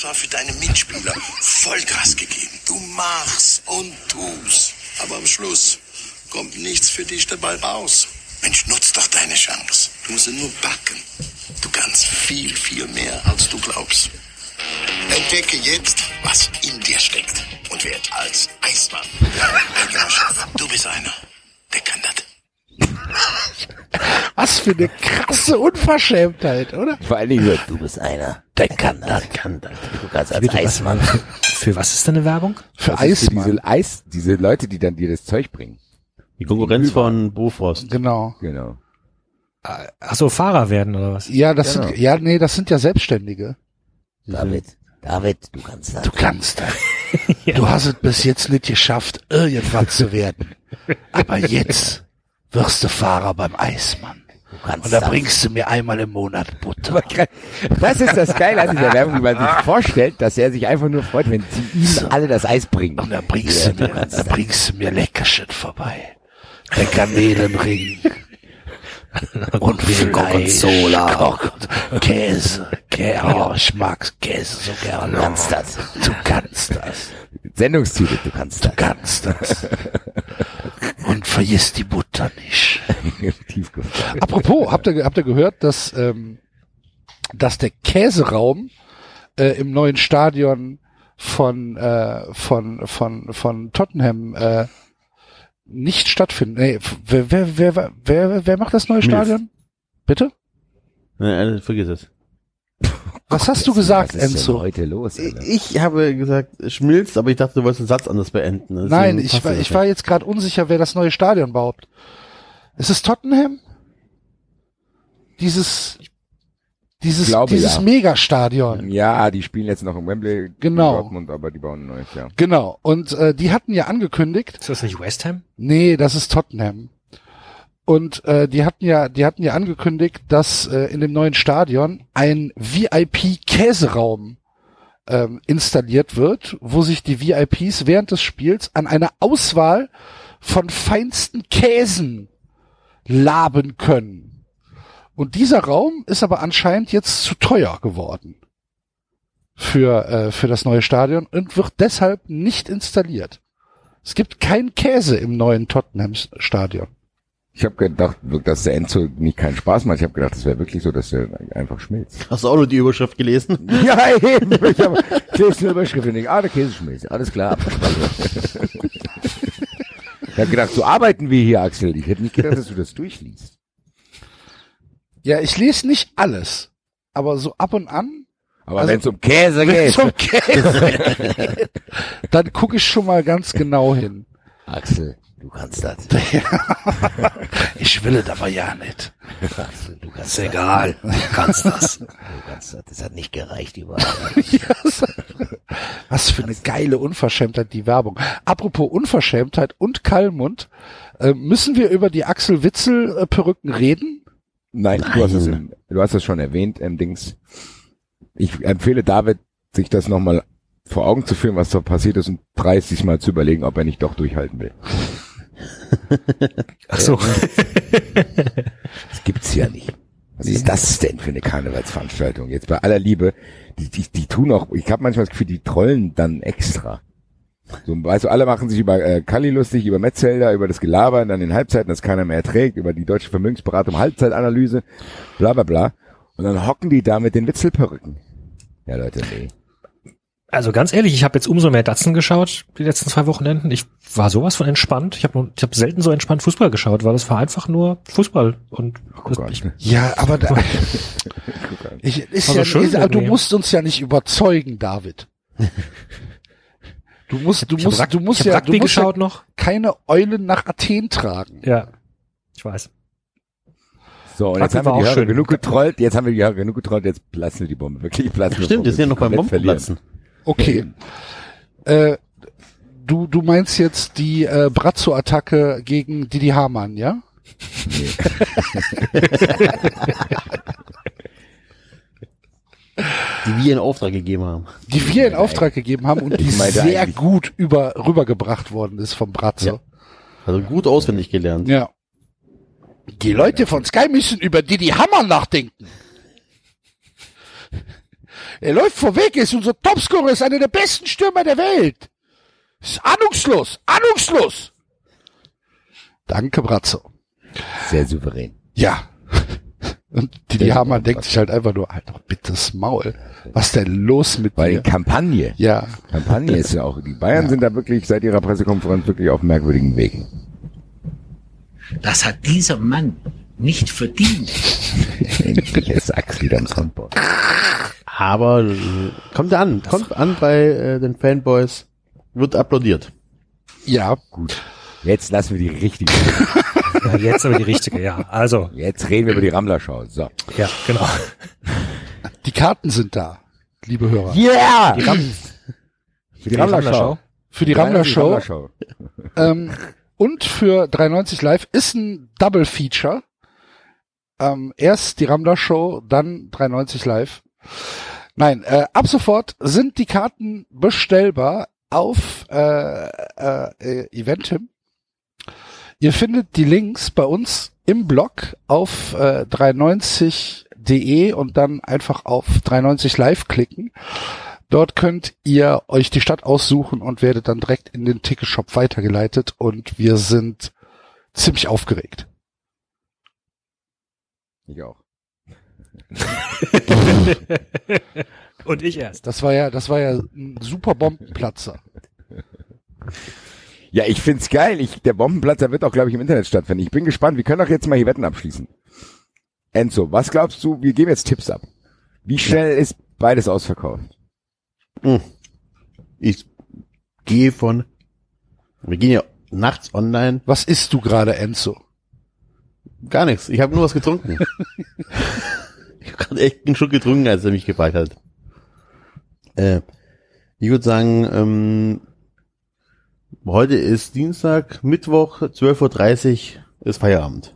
Zwar für deine Mitspieler Vollgas gegeben. Du machst und tust. Aber am Schluss kommt nichts für dich dabei raus. Mensch, nutz doch deine Chance. Du musst nur backen. Du kannst viel, viel mehr, als du glaubst. Entdecke jetzt, was in dir steckt. Und werd als Eismann. Du bist einer, der kann das. was für eine krasse Unverschämtheit, oder? Vor allen Dingen Du bist einer, Der kann das. kann das. Du kannst als Eismann. für was ist denn eine Werbung? Für das für Eismann. diese Eis, diese Leute, die dann dir das Zeug bringen. Die Konkurrenz von Bofrost. Genau. Genau. Ach so, Fahrer werden oder was? Ja, das Genau. sind, ja, nee, das sind ja Selbstständige. David, David, du kannst das. Du kannst das. [LAUGHS] Du hast es bis jetzt nicht geschafft, irgendwas zu werden. [LAUGHS] Aber jetzt wirst du Fahrer beim Eismann. Und da bringst du mir einmal im Monat Butter. Das ist das Geile an dieser [LAUGHS] Werbung, wie man sich vorstellt, dass er sich einfach nur freut, wenn sie ihm alle das Eis bringen. Und da bringst du mir, da bringst du mir Leckerchen vorbei. Der Garnelenring. [LAUGHS] Und Gorgonzola. Käse. Käse. Oh, ich mag Käse so gerne. Du kannst das. Du kannst das. Sendungstitel, du kannst Du kannst das. Und vergiss die Butter nicht. [LAUGHS] Tiefgefroren. Apropos, habt ihr, habt ihr gehört, dass, ähm, dass der Käseraum äh, im neuen Stadion von, äh, von, von, von Tottenham äh, nicht stattfindet? Nee, wer, wer, wer, wer, wer, macht das neue. Stadion? Bitte? Nein, äh, vergiss es. Was hast du gesagt, Was ist denn Enzo? heute los? Alter? Ich habe gesagt, schmilzt, aber ich dachte, du wolltest den Satz anders beenden. Deswegen Nein, ich war, ich war jetzt gerade unsicher, wer das neue Stadion baut. Ist es Tottenham? Dieses, dieses, glaube, dieses ja. Megastadion. Ja, die spielen jetzt noch im Wembley Genau. in Dortmund, aber die bauen ein neues, ja. Genau. Und äh, die hatten ja angekündigt, Ist das nicht West Ham? nee, das ist Tottenham. Und äh, die hatten ja, die hatten ja angekündigt, dass äh, in dem neuen Stadion ein VIP-Käseraum ähm, installiert wird, wo sich die VIPs während des Spiels an einer Auswahl von feinsten Käsen laben können. Und dieser Raum ist aber anscheinend jetzt zu teuer geworden für, äh, für das neue Stadion und wird deshalb nicht installiert. Es gibt keinen Käse im neuen Tottenham-Stadion. Ich habe gedacht, dass der Enzo nicht keinen Spaß macht. Ich habe gedacht, das wäre wirklich so, dass er einfach schmilzt. Hast du auch nur die Überschrift gelesen? [LAUGHS] ja, eben. Ich habe lese eine Überschrift und denke, ah, der Käse schmilzt. Alles klar. ich habe gedacht, so arbeiten wir hier, Axel. Ich hätte nicht gedacht, dass du das durchliest. Ja, ich lese nicht alles, aber so ab und an, Aber Also- wenn es um Käse geht, es um Käse [LAUGHS] geht, dann gucke ich schon mal ganz genau hin. Axel, du kannst das. [LAUGHS] Ich will es aber ja nicht. Du kannst Ist egal. Du kannst das. Du kannst das. Das hat nicht gereicht überall. [LAUGHS] Was für eine geile Unverschämtheit, die Werbung. Apropos Unverschämtheit und Kallmund, äh, müssen wir über die Axel Witzel Perücken reden? Nein, Du, hast es du hast es schon erwähnt, ähm, Dings. Ich empfehle David, sich das nochmal vor Augen zu führen, was da passiert ist und 30 Mal zu überlegen, ob er nicht doch durchhalten will. Ach so. [LAUGHS] Das gibt's ja nicht. Was ist das denn für eine Karnevalsveranstaltung? Jetzt bei aller Liebe, die, die, die tun auch, ich habe manchmal das Gefühl, die trollen dann extra. So, weißt du, alle machen sich über äh, Kalli lustig, über Metzelder, über das Gelaber dann in Halbzeiten, das keiner mehr erträgt, über die deutsche Vermögensberatung, Halbzeitanalyse, bla bla bla. Und dann hocken die da mit den Witzelperücken. Ja, Leute, nee. Also ganz ehrlich, ich habe jetzt umso mehr Datsen geschaut die letzten zwei Wochenenden. Ich war sowas von entspannt. Ich habe ich hab selten so entspannt Fußball geschaut, weil es war einfach nur Fußball und Guck an. ich, Ja, aber da, [LAUGHS] ich, ist Also ja, schön ist, aber du musst uns ja nicht überzeugen, David. Du musst, du Ich hab musst, du musst ja, du musst ja geschaut noch. keine Eulen nach Athen tragen. Ja, ich weiß. So, und jetzt haben wir die auch Hörer genug getrollt, jetzt haben wir die Hörer genug getrollt, jetzt platzen wir die Bombe. Wirklich platzen wir. Stimmt, wir sind ja noch beim komplett verlieren. Okay. Äh, du, du meinst jetzt die äh, Brazzo-Attacke gegen Didi Hamann, ja? [LAUGHS] Die wir in Auftrag gegeben haben. Die wir in Auftrag gegeben haben und die sehr eigentlich- gut über, rübergebracht worden ist vom Brazzo. Ja. Also gut auswendig gelernt. Ja. Die Leute von Sky müssen über Didi Hammer nachdenken. Er läuft vorweg, ist unser Topscorer, ist einer der besten Stürmer der Welt. Ist ahnungslos, ahnungslos. Danke, Brazzo. Sehr souverän. Ja. Und Didi Sehr Hammer denkt sich halt einfach nur, halt doch bitte das Maul. Was denn los mit Weil dir? Kampagne. Ja. Kampagne ist ja auch, die Bayern Ja. sind da wirklich seit ihrer Pressekonferenz wirklich auf merkwürdigen Wegen. Das hat dieser Mann nicht verdient. [LAUGHS] Endlich ist Axt wieder am Soundboard. Aber äh, kommt an, kommt an bei äh, den Fanboys, wird applaudiert. Ja. Gut. Jetzt lassen wir die richtige. [LAUGHS] Ja, jetzt aber die richtige, ja. Also, Jetzt reden wir über die Rammlerschau. So. ja, genau. Die Karten sind da, liebe Hörer. Yeah! Die, Ram Für die Rammlerschau. Für die Nein, Rammler die. [LAUGHS] Ähm, und für 93 Live ist ein Double Feature. Ähm, erst die Ramda Show, dann 93 Live. Nein, äh, ab sofort sind die Karten bestellbar auf äh, äh, äh, Eventim. Ihr findet die Links bei uns im Blog auf äh, 390.de und dann einfach auf 390 Live klicken. Dort könnt ihr euch die Stadt aussuchen und werdet dann direkt in den Ticketshop weitergeleitet und wir sind ziemlich aufgeregt. Ich auch. [LAUGHS] Und ich erst. Das war ja, das war ja ein super Bombenplatzer. Ja, ich find's geil. Ich, der Bombenplatzer wird auch, glaube ich, im Internet stattfinden. Ich bin gespannt. Wir können doch jetzt mal hier Wetten abschließen. Enzo, was glaubst du? Wir geben jetzt Tipps ab. Wie schnell ist beides ausverkauft? Ich gehe von, wir gehen ja nachts online, Was isst du gerade, Enzo? gar nichts. Ich habe nur was getrunken. [LAUGHS] ich habe gerade echt einen Schluck getrunken, als er mich gefragt hat. Äh, ich würde sagen, ähm, heute ist Dienstag, Mittwoch, 12.30 Uhr ist Feierabend.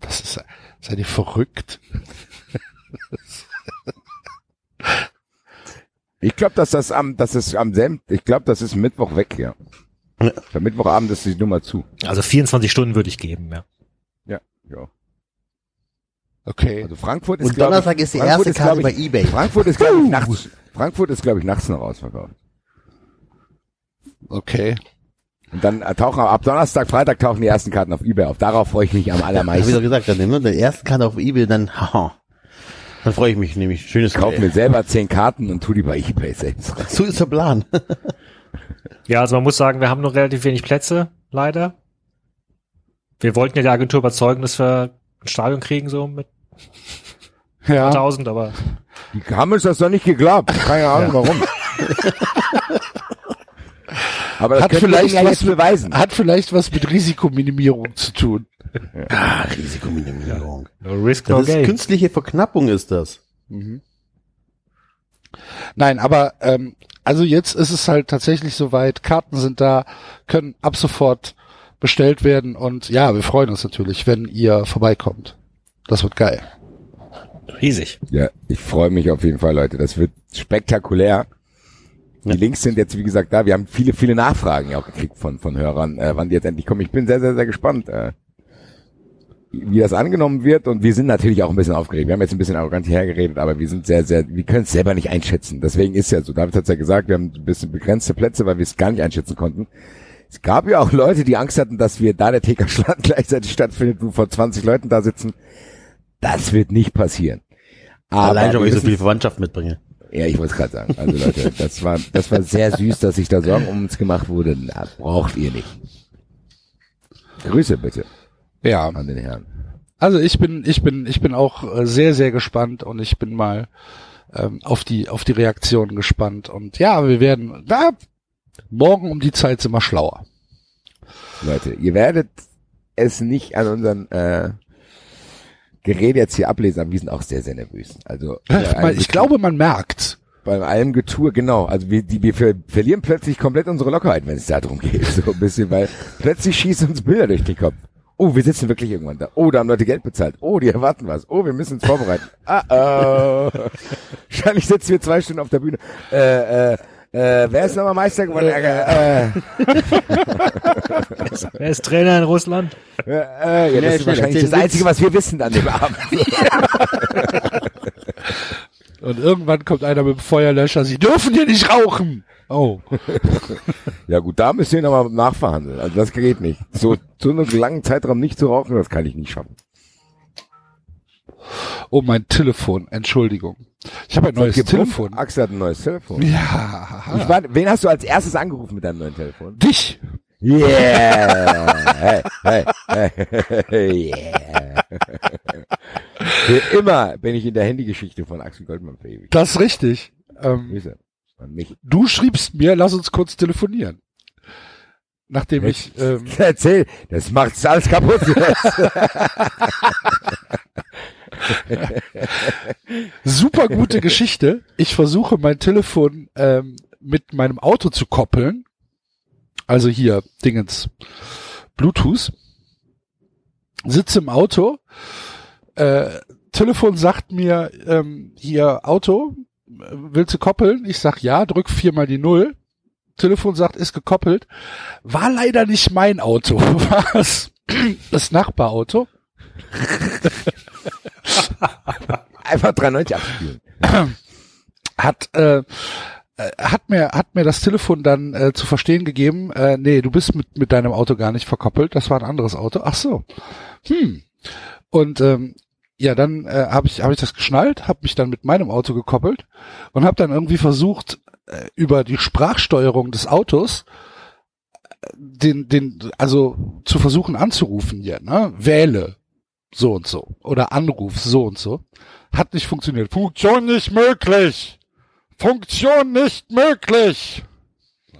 Das ist, seid ihr verrückt? Ich glaube, dass das am, das ist am selben, ich glaube, das ist Mittwoch weg, ja. Ja. Mittwochabend ist die Nummer zu. Also 24 Stunden würde ich geben, ja. Ja, ja. Okay. Also Frankfurt ist, Und Donnerstag ich, ist die Frankfurt erste ist, Karte ich, bei eBay. Frankfurt ist, glaube ich, nachts, Frankfurt ist, glaube ich, nachts noch ausverkauft. Okay. Und dann äh, tauchen ab Donnerstag, Freitag tauchen die ersten Karten auf eBay auf. Darauf freue ich mich am Hab ich doch allermeisten. gesagt, dann nehmen wir der erste Karte auf eBay, dann, [LAUGHS] haha. Dann freue ich mich nämlich. Schönes Ich kaufe mir selber zehn Karten und tu die bei eBay selbst. So ist der Plan. [LAUGHS] Ja, also man muss sagen, wir haben noch relativ wenig Plätze, leider. Wir wollten ja die Agentur überzeugen, dass wir ein Stadion kriegen, so mit [LAUGHS] Ja. 1000, aber Die haben uns das doch nicht geglaubt. Keine Ahnung warum. [LAUGHS] Aber das Hat vielleicht, ja was mit, beweisen. hat vielleicht was mit Risikominimierung zu tun. Ah, Risikominimierung. no risk, no Das ist gain. künstliche Verknappung ist das. Nein, aber ähm, also jetzt ist es halt tatsächlich soweit. Karten sind da, können ab sofort bestellt werden und ja, wir freuen uns natürlich, wenn ihr vorbeikommt. Das wird geil. Riesig. Ja, ich freue mich auf jeden Fall, Leute. Das wird spektakulär. Die Links sind jetzt, wie gesagt, da. Wir haben viele, viele Nachfragen ja auch gekriegt von, von Hörern, äh, wann die jetzt endlich kommen. Ich bin sehr, sehr, sehr gespannt, äh, wie das angenommen wird. Und wir sind natürlich auch ein bisschen aufgeregt. Wir haben jetzt ein bisschen arrogant hergeredet, aber wir sind sehr, sehr, wir können es selber nicht einschätzen. Deswegen ist ja so. David hat ja gesagt, wir haben ein bisschen begrenzte Plätze, weil wir es gar nicht einschätzen konnten. Es gab ja auch Leute, die Angst hatten, dass wir da der TK-Schland [LAUGHS] gleichzeitig stattfindet, wo vor 20 Leuten da sitzen. Das wird nicht passieren. Aber Allein schon, weil ich so viel Verwandtschaft mitbringe. ja, ich wollte es gerade sagen. Also Leute, das war, das war sehr süß, dass sich da Sorgen um uns gemacht wurde. Na, braucht ihr nicht. Grüße bitte Ja, an den Herrn. also ich bin, ich bin, ich bin auch äh, sehr, sehr gespannt und ich bin mal ähm, auf die, auf die Reaktion gespannt und ja, wir werden, da, Morgen um die Zeit sind wir schlauer. Leute, ihr werdet es nicht an unseren äh, Gerät jetzt hier ablesen, aber wir sind auch sehr, sehr nervös. Also bei Ich, glaube, man merkt. bei allem Getue, genau. Also wir, die, wir ver verlieren plötzlich komplett unsere Lockerheit, wenn es darum geht, [LAUGHS] so ein bisschen, weil plötzlich schießen uns Bilder durch den Kopf. Oh, wir sitzen wirklich irgendwann da. Oh, da haben Leute Geld bezahlt. Oh, die erwarten was. Oh, wir müssen uns vorbereiten. Ah, oh. [LAUGHS] Wahrscheinlich sitzen wir zwei Stunden auf der Bühne. Äh, äh, äh, wer ist nochmal Meister geworden? Äh, äh, [LAUGHS] Wer ist Trainer in Russland? äh, äh, ja, das Nee, ist wahrscheinlich das Einzige, was wir wissen an dem Abend. [LAUGHS] Und irgendwann kommt einer mit dem Feuerlöscher. Sie dürfen hier nicht rauchen. Oh. [LAUGHS] Ja gut, da müssen wir nochmal nachverhandeln. Also das geht nicht. So, so einen langen Zeitraum nicht zu rauchen, das kann ich nicht schaffen. Oh, mein Telefon. Entschuldigung. Ich habe ein neues? Telefon. Axel hat ein neues Telefon. Ja. Ich war, wen hast du als erstes angerufen mit deinem neuen Telefon? Dich. Yeah! [LAUGHS] Hey, hey, hey, yeah. Für immer bin ich in der Handygeschichte von Axel Goldmann verewigt. Das ist richtig. Ähm, du schriebst mir, lass uns kurz telefonieren. Nachdem ich, ähm, [LAUGHS] Erzähl, das macht's alles kaputt. [LAUGHS] [LAUGHS] super gute Geschichte. Ich versuche mein Telefon ähm, mit meinem Auto zu koppeln. Also hier, Dingens, Bluetooth. Sitze im Auto. Äh, Telefon sagt mir, ähm, hier Auto, willst du koppeln? Ich sag ja, drück viermal die Null. Telefon sagt, ist gekoppelt. War leider nicht mein Auto, [LAUGHS] war es das Nachbarauto. [LAUGHS] [LAUGHS] Einfach 93 abspielen. hat äh, äh, hat mir hat mir das Telefon dann äh, zu verstehen gegeben, äh, nee, du bist mit mit deinem Auto gar nicht verkoppelt, das war ein anderes Auto. Ach so. Hm. Und ähm, ja, dann äh, habe ich habe ich das geschnallt, habe mich dann mit meinem Auto gekoppelt und habe dann irgendwie versucht äh, über die Sprachsteuerung des Autos äh, den den also zu versuchen anzurufen hier, ne? Wähle so und so oder Anruf so und so. Hat nicht funktioniert. Funktion nicht möglich. Funktion nicht möglich.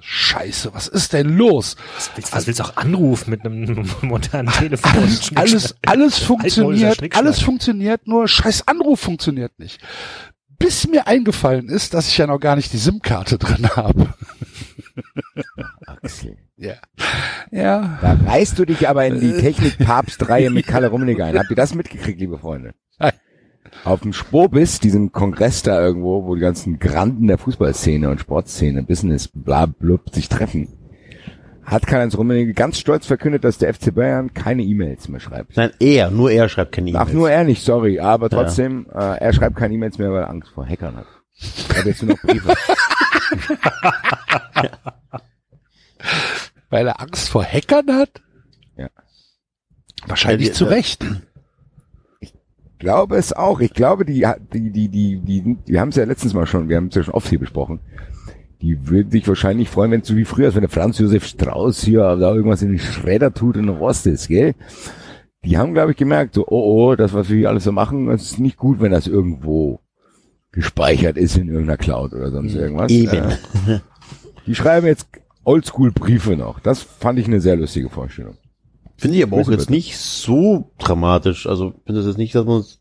Scheiße, was ist denn los? Was willst, was willst du auch anrufen mit einem [LAUGHS] modernen Telefon? Alles, alles, alles funktioniert, alles funktioniert, nur scheiß Anruf funktioniert nicht. Bis mir eingefallen ist, dass ich ja noch gar nicht die SIM-Karte drin habe. Axel. Ja. Ja. Da reißt du dich aber in die Technik-Papst-Reihe mit [LAUGHS] Kalle Rummenigge ein. Habt ihr das mitgekriegt, liebe Freunde? Nein. Auf dem Spobis, diesem Kongress da irgendwo, wo die ganzen Granden der Fußballszene und Sportszene, Business, bla, blub, sich treffen, hat Karl-Heinz Rummenigge ganz stolz verkündet, dass der FC Bayern keine E-Mails mehr schreibt. Nein, er, nur er schreibt keine E-Mails. Ach, nur er nicht, sorry, aber trotzdem, äh, er schreibt keine E-Mails mehr, weil er Angst vor Hackern hat. Er hat jetzt nur noch Briefe. [LAUGHS] Weil er Angst vor Hackern hat? Ja. Wahrscheinlich Ja, die- zu Recht. glaube es auch. Ich glaube, die, die, die, die, die, die haben es ja letztens mal schon, wir haben es ja schon oft hier besprochen. Die würden sich wahrscheinlich freuen, wenn es so wie früher ist, wenn der Franz Josef Strauß hier da irgendwas in den Schredder tut und Rost ist, gell? Die haben, glaube ich, gemerkt, so, oh, oh, das, was wir hier alles so machen, das ist nicht gut, wenn das irgendwo gespeichert ist in irgendeiner Cloud oder sonst irgendwas. Eben. Äh, die schreiben jetzt Oldschool-Briefe noch. Das fand ich eine sehr lustige Vorstellung. Finde ich aber auch Grüße jetzt bitte. nicht so dramatisch. Also finde das jetzt nicht, dass man es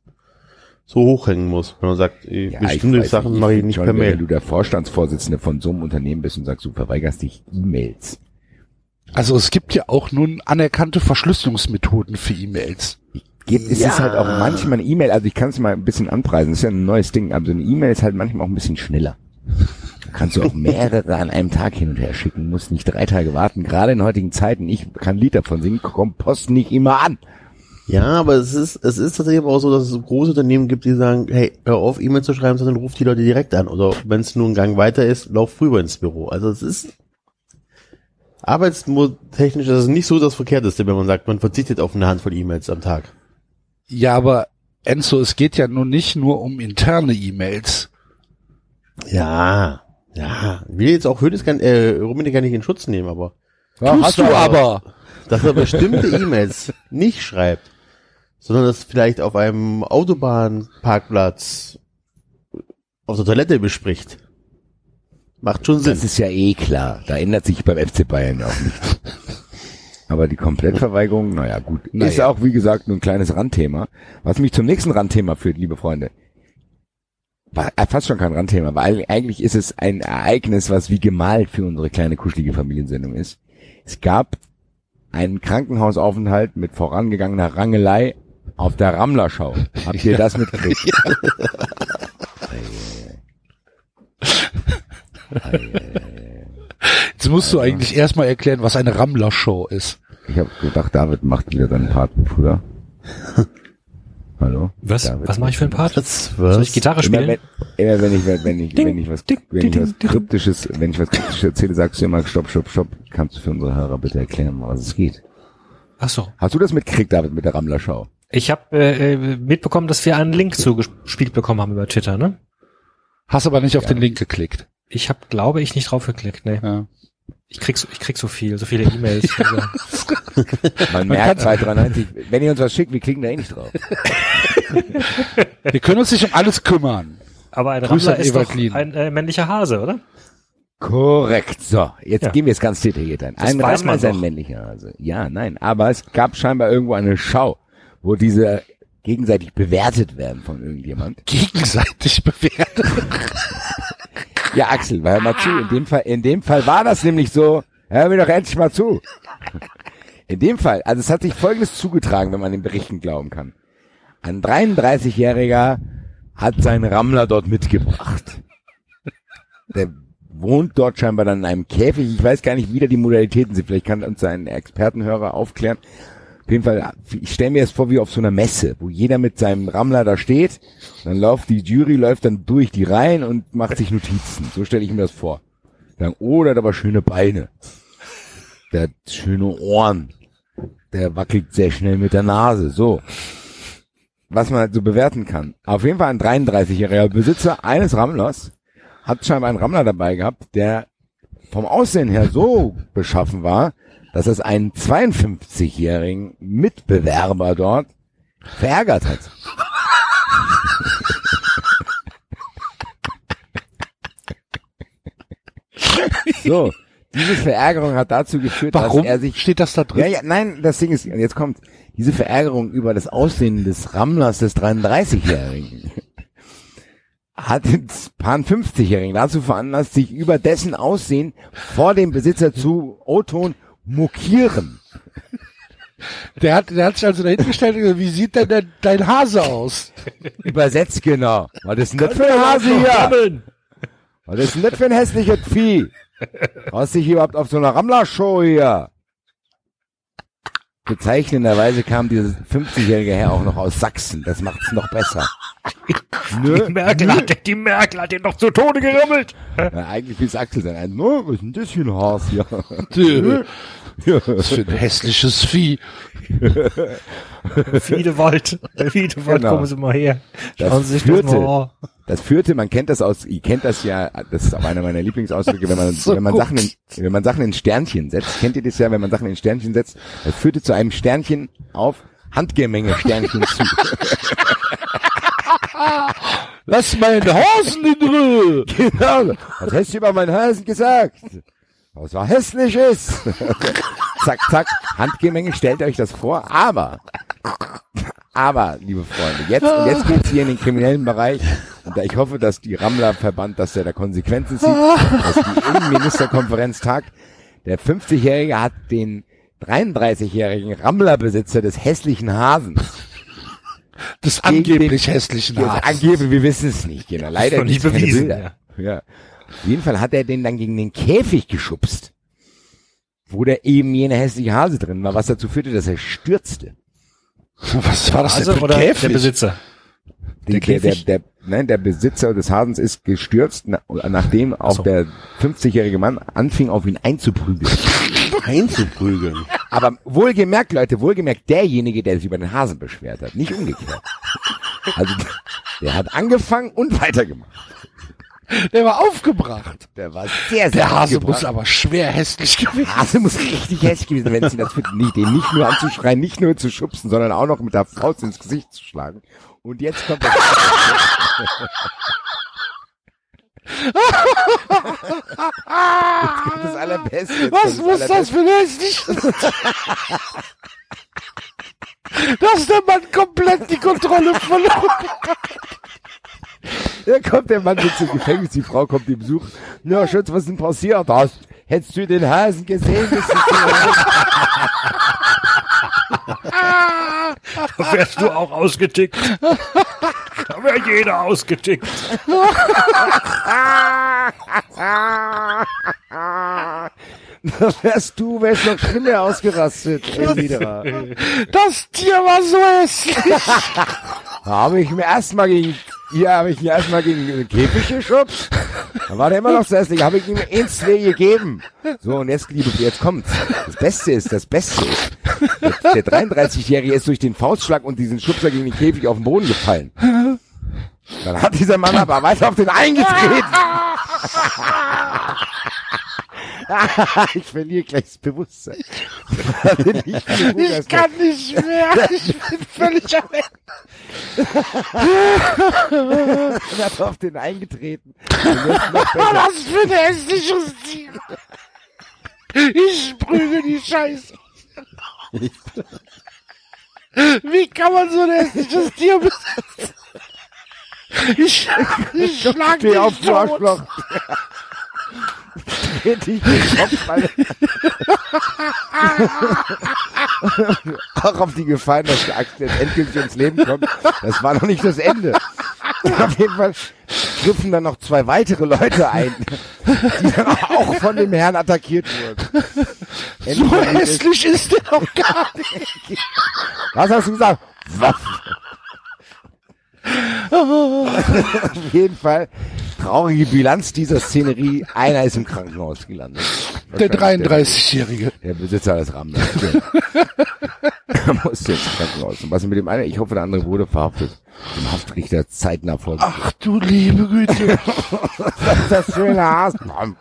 so hochhängen muss, wenn man sagt, eh, Ja, bestimmte Sachen nicht. mache ich nicht schon, per Wenn Mail. du der Vorstandsvorsitzende von so einem Unternehmen bist und sagst, du verweigerst dich E-Mails. Also es gibt ja auch nun anerkannte Verschlüsselungsmethoden für E-Mails. Gibt, es Ja. ist halt auch manchmal eine E-Mail, also ich kann es mal ein bisschen anpreisen, das ist ja ein neues Ding, aber so eine E-Mail ist halt manchmal auch ein bisschen schneller. Da kannst du auch mehrere an einem Tag hin und her schicken, musst nicht drei Tage warten. Gerade in heutigen Zeiten, ich kann ein Lied davon singen, kommt Post nicht immer an. Ja, aber es ist, es ist tatsächlich aber auch so, dass es große Unternehmen gibt, die sagen, hey, hör auf, E-Mail zu schreiben, sondern ruf die Leute direkt an. Oder wenn es nur ein Gang weiter ist, lauf rüber ins Büro. Also es ist arbeitstechnisch, das ist nicht so das Verkehrteste, wenn man sagt, man verzichtet auf eine Handvoll E-Mails am Tag. Ja, aber Enzo, es geht ja nun nicht nur um interne E-Mails. Ja, ja. Will jetzt auch Hönes kann, äh, Rummenigge nicht in Schutz nehmen, aber Ja, Tust hast du aber. dass er bestimmte E-Mails nicht schreibt, sondern das vielleicht auf einem Autobahnparkplatz auf der Toilette bespricht. Macht schon Sinn. Das ist ja eh klar. Da ändert sich beim FC Bayern auch nichts. [LAUGHS] Aber die Komplettverweigerung, naja, gut. Naja. Ist auch, wie gesagt, nur ein kleines Randthema. Was mich zum nächsten Randthema führt, liebe Freunde. War äh, fast schon kein Randthema, weil eigentlich ist es ein Ereignis, was wie gemalt für unsere kleine kuschelige Familiensendung ist. Es gab einen Krankenhausaufenthalt mit vorangegangener Rangelei auf der Rammlerschau. Habt ihr das mitgekriegt? Jetzt musst du eigentlich erstmal erklären, was eine Rammler-Show ist. Ich habe gedacht, David macht wieder seinen Part wie früher. Hallo? Was? David. Was mache ich für einen Part? Das Soll ich Gitarre Immer spielen? wenn, immer wenn ich, wenn ich, wenn ich was, ding, wenn ich was kryptisches, wenn ich was kryptisches erzähle, sagst du immer, stopp, stopp, stopp. Kannst du für unsere Hörer bitte erklären, um was es geht? Ach so. Hast du das mitgekriegt, David, mit der Rammler-Schau? Ich habe äh, äh, mitbekommen, dass wir einen Link zugespielt bekommen haben über Twitter, ne? Hast aber nicht auf den Link geklickt. Ich habe, glaube ich, nicht drauf geklickt, ne? Ja. Ich krieg so, ich krieg so viel, so viele E-Mails. [LAUGHS] Also, Man merkt 293, wenn ihr uns was schickt, wir klicken da eh nicht drauf. [LAUGHS] Wir können uns nicht um alles kümmern. Aber ein Grüße Rammler ist doch ein äh, männlicher Hase, oder? Korrekt. So, jetzt Ja. gehen wir jetzt ganz detailliert ein. Das Ein weiß Rammler man ist ein männlicher Hase. Ja, nein, aber es gab scheinbar irgendwo eine Schau, wo diese gegenseitig bewertet werden von irgendjemand. Gegenseitig bewertet. [LAUGHS] Ja, Axel, hör mal zu. In dem Fall, in dem Fall war das nämlich so. Hör mir doch endlich mal zu. In dem Fall, also es hat sich Folgendes zugetragen, wenn man den Berichten glauben kann. Ein 33-Jähriger hat seinen Rammler dort mitgebracht. Der wohnt dort scheinbar dann in einem Käfig. Ich weiß gar nicht, wie da die Modalitäten sind. Vielleicht kann uns ein Expertenhörer aufklären. Auf jeden Fall, ich stelle mir das vor wie auf so einer Messe, wo jeder mit seinem Rammler da steht. Dann läuft die Jury, läuft dann durch die Reihen und macht sich Notizen. So stelle ich mir das vor. Sagen, oh, der hat aber schöne Beine. Der hat schöne Ohren. Der wackelt sehr schnell mit der Nase. So. Was man halt so bewerten kann. Auf jeden Fall ein 33-jähriger Besitzer eines Rammlers hat scheinbar einen Rammler dabei gehabt, der vom Aussehen her so beschaffen war, dass es einen 52-jährigen Mitbewerber dort verärgert hat. [LAUGHS] so, diese Verärgerung hat dazu geführt, Warum dass er sich steht das da drin? ja, ja, nein, das Ding ist, jetzt kommt diese Verärgerung über das Aussehen des Rammlers des 33-Jährigen [LAUGHS] hat den Pan 50-Jährigen dazu veranlasst, sich über dessen Aussehen vor dem Besitzer zu O-Ton mokieren. Der hat, der hat sich also dahingestellt und gesagt, wie sieht denn dein, dein Hase aus? Übersetzt genau. Was ist denn das für ein Hase hier? Was ist denn das für ein hässliches Vieh? Was dich überhaupt auf so einer Rammler-Show hier? Bezeichnenderweise kam dieses 50-jährige Herr auch noch aus Sachsen. Das macht's noch besser. [LAUGHS] Nö, Die Merkel hat, die Merkel hat den doch zu Tode gerammelt. Ja, eigentlich will es Axel sein. Ein, no, was ist denn das für ein Haas hier? [LAUGHS] Ja. Was für ein hässliches Vieh. [LAUGHS] Wiedewald, Wiedewald, Genau. kommen Sie mal her. Das Schauen Sie sich führte- das mal an. Das führte, man kennt das aus, ihr kennt das ja, das ist auch einer meiner Lieblingsausdrücke, wenn man, So wenn man gut. Sachen in, wenn man Sachen in Sternchen setzt, kennt ihr das ja, wenn man Sachen in Sternchen setzt, das führte zu einem Sternchen auf Handgemenge Sternchen zu. Lass meinen Hosen in Ruhe. genau. [LAUGHS] Was hast du über meinen Hasen gesagt? Was war hässliches? [LAUGHS] zack, zack, Handgemenge, stellt euch das vor, aber, aber, liebe Freunde, jetzt, jetzt geht's hier in den kriminellen Bereich und ich hoffe, dass die Rammler-Verband, dass der da Konsequenzen zieht, dass die Innenministerkonferenz tagt. Der 50-Jährige hat den 33-jährigen Rammlerbesitzer des hässlichen Hasens. Des angeblich den- hässlichen Ja, Hasen. angeblich, wir wissen es nicht, genau. Leider nicht bewiesen, Bilder. Ja. Auf jeden Fall hat er den dann gegen den Käfig geschubst, wo der eben jene hässliche Hase drin war, was dazu führte, dass er stürzte. Was war das denn für oder ein der Käfig? Besitzer? Der, der, der, Käfig? der, nein, der Besitzer des Hasens ist gestürzt, na, nachdem auch so. der 50-jährige Mann anfing, auf ihn einzuprügeln. Einzuprügeln. [LAUGHS] Aber wohlgemerkt, Leute, wohlgemerkt derjenige, der sich über den Hasen beschwert hat, nicht umgekehrt. Also, der hat angefangen und weitergemacht. Der war aufgebracht. Der war sehr, sehr Der Hase aufgebracht. muss aber schwer hässlich gewesen Hase muss richtig hässlich gewesen sein, wenn sie das finden, nicht, den nicht nur anzuschreien, nicht nur zu schubsen, sondern auch noch mit der Faust ins Gesicht zu schlagen. Und jetzt kommt das. [LAUGHS] Das Allerbeste. Jetzt Was muss das für hässliche... Dass der Mann komplett die Kontrolle verloren Da kommt der Mann mit zum Gefängnis, die Frau kommt ihm besuchen. Na, Schatz, was ist denn passiert? Hast, hättest du den Hasen gesehen? Das Da wärst du auch ausgetickt. Da wäre jeder ausgetickt. Da wärst du, wärst noch schlimmer ausgerastet. Niederer. Das Tier war so hässlich. Da habe ich mir erstmal gegen, hier habe ich mir erstmal gegen den Käfig geschubst. Dann war der immer noch so hässlich, habe ich ihm eins, zwei gegeben. So, und jetzt, liebe, jetzt kommt's. Das Beste ist, das Beste ist. Der, der 33-Jährige ist durch den Faustschlag und diesen Schubser gegen den Käfig auf den Boden gefallen. Dann hat dieser Mann aber weiter auf den eingetreten. [LAUGHS] [LAUGHS] ich verliere gleich das Bewusstsein. Ich [LAUGHS] kann nicht mehr. [LAUGHS] Ich bin völlig am Ende. Und hat auf den eingetreten. Was für ein hässliches Tier. Ich prüge die Scheiße. Wie kann man so ein hässliches Tier besitzen? Ich, ich schlag dich auf, tot. Arschloch. Alter. Auch auf die Gefahr, dass der Axel endgültig ins Leben kommt. Das war noch nicht das Ende. Auf jeden Fall griffen dann noch zwei weitere Leute ein, die dann auch von dem Herrn attackiert wurden. So Endlich ist- hässlich ist der doch gar nicht. Was hast du gesagt? Waffe. [LAUGHS] Auf jeden Fall traurige Bilanz dieser Szenerie. Einer ist im Krankenhaus gelandet. Der 33-Jährige. Der Besitzer des Rammes. er musste ins Krankenhaus. Und was mit dem einen? Ich hoffe, der andere wurde verhaftet. Dem Haftrichter zeitnah vor. Ach du liebe Güte. [LAUGHS] Das ist das schöne Hasen. [LAUGHS]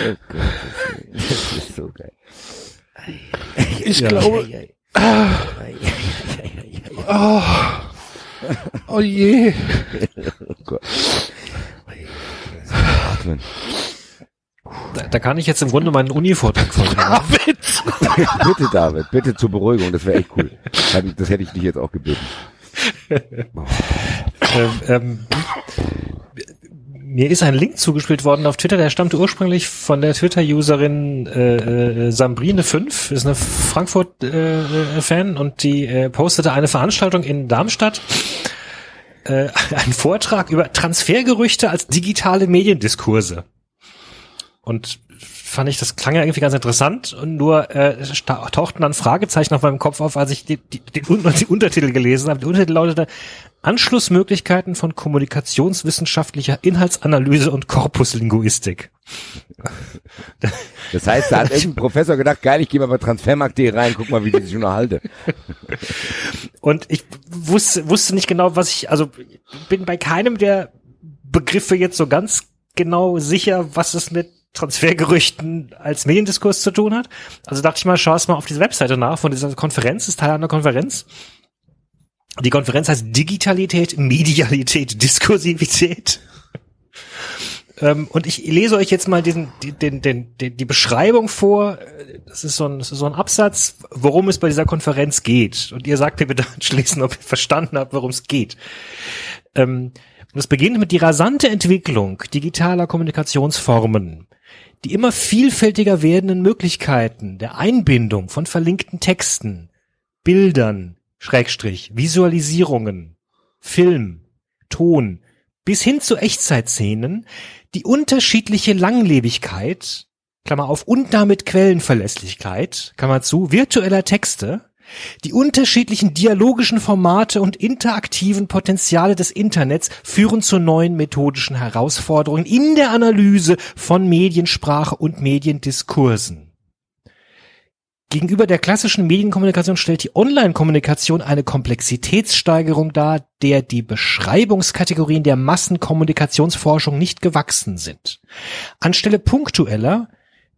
Oh Gott, das ist so geil. Ich glaube, oh, oh je. Oh Gott. Atmen. Da, da kann ich jetzt im Grunde meinen Uni-Vortrag vornehmen. Witz. [LAUGHS] Bitte, David, bitte zur Beruhigung, das wäre echt cool. Das hätte ich dich jetzt auch gebeten. [LAUGHS] ähm, ähm, mir ist ein Link zugespielt worden auf Twitter, der stammte ursprünglich von der Twitter-Userin äh, äh, Sambrine5, ist eine Frankfurt-Fan und die äh, postete eine Veranstaltung in Darmstadt, äh, [LAUGHS] einen Vortrag über Transfergerüchte als digitale Mediendiskurse. Und fand ich, das klang ja irgendwie ganz interessant und nur äh, tauchten dann Fragezeichen auf meinem Kopf auf, als ich die, die, die, [LAUGHS] die Untertitel gelesen habe. Die Untertitel lautete Anschlussmöglichkeiten von kommunikationswissenschaftlicher Inhaltsanalyse und Korpuslinguistik. Das heißt, da hat irgendein Professor gedacht, geil, ich gehe mal bei Transfermarkt.de rein, guck mal, wie die sich unterhalte. Und ich wusste, wusste nicht genau, was ich, also bin bei keinem der Begriffe jetzt so ganz genau sicher, was es mit Transfergerüchten als Mediendiskurs zu tun hat. Also dachte ich mal, schau es mal auf diese Webseite nach von dieser Konferenz, ist Teil einer Konferenz. Die Konferenz heißt Digitalität, Medialität, Diskursivität. Ähm, und ich lese euch jetzt mal diesen, die, den, den, den, die Beschreibung vor. Das ist, so ein, das ist so ein Absatz, worum es bei dieser Konferenz geht. Und ihr sagt mir bitte [LAUGHS] anschließend, ob ihr verstanden habt, worum es geht. Ähm, und es beginnt mit die rasante Entwicklung digitaler Kommunikationsformen, die immer vielfältiger werdenden Möglichkeiten der Einbindung von verlinkten Texten, Bildern, Schrägstrich, Visualisierungen, Film, Ton, bis hin zu Echtzeitszenen, die unterschiedliche Langlebigkeit, Klammer auf, und damit Quellenverlässlichkeit, Klammer zu, virtueller Texte, die unterschiedlichen dialogischen Formate und interaktiven Potenziale des Internets führen zu neuen methodischen Herausforderungen in der Analyse von Mediensprache und Mediendiskursen. Gegenüber der klassischen Medienkommunikation stellt die Online-Kommunikation eine Komplexitätssteigerung dar, der die Beschreibungskategorien der Massenkommunikationsforschung nicht gewachsen sind. Anstelle punktueller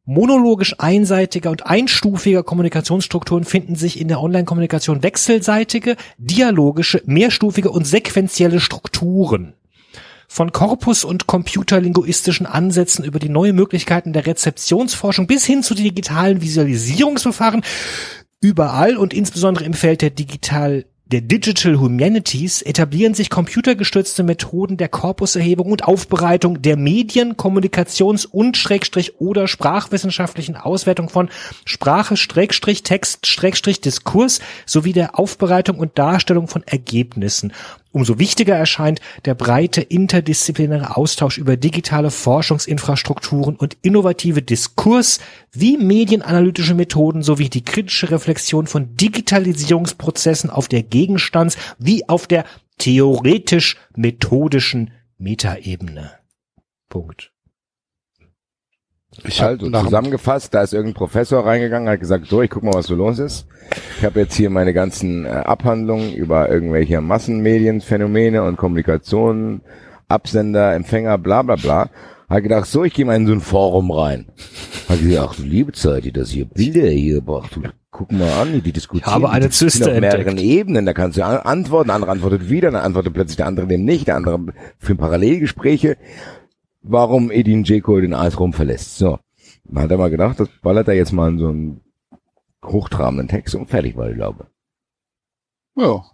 monologisch einseitiger und einstufiger Kommunikationsstrukturen finden sich in der Online-Kommunikation wechselseitige, dialogische, mehrstufige und sequentielle Strukturen. Von Korpus- und computerlinguistischen Ansätzen über die neuen Möglichkeiten der Rezeptionsforschung bis hin zu digitalen Visualisierungsverfahren überall und insbesondere im Feld der digital der Digital Humanities etablieren sich computergestützte Methoden der Korpuserhebung und Aufbereitung der Medien, Kommunikations- und Schrägstrich oder sprachwissenschaftlichen Auswertung von Sprache, Schrägstrich, Text, Schrägstrich, Diskurs sowie der Aufbereitung und Darstellung von Ergebnissen. Umso wichtiger erscheint der breite interdisziplinäre Austausch über digitale Forschungsinfrastrukturen und innovative Diskurs wie medienanalytische Methoden sowie die kritische Reflexion von Digitalisierungsprozessen auf der Gegenstands- wie auf der theoretisch-methodischen Metaebene. Punkt. Ich Also zusammengefasst, da ist irgendein Professor reingegangen, hat gesagt, so, ich guck mal, was so los ist. Ich habe jetzt hier meine ganzen äh, Abhandlungen über irgendwelche Massenmedienphänomene und Kommunikation, Absender, Empfänger, bla bla bla. Hat gedacht, so, ich gehe mal in so ein Forum rein. Hat gesagt, ach du liebe Zeit, die das hier Bilder hier, boah, du, guck mal an, die diskutieren. Ich habe eine Zyste auf mehreren entdeckt. Ebenen, da kannst du an- antworten, der andere antwortet wieder, dann antwortet plötzlich der andere dem nicht, der andere für Parallelgespräche warum Edin Dzeko den Eis rum verlässt. So. Man hat er mal gedacht, das ballert er jetzt mal in so einen hochtrabenden Text und fertig war, ich glaube. Ja.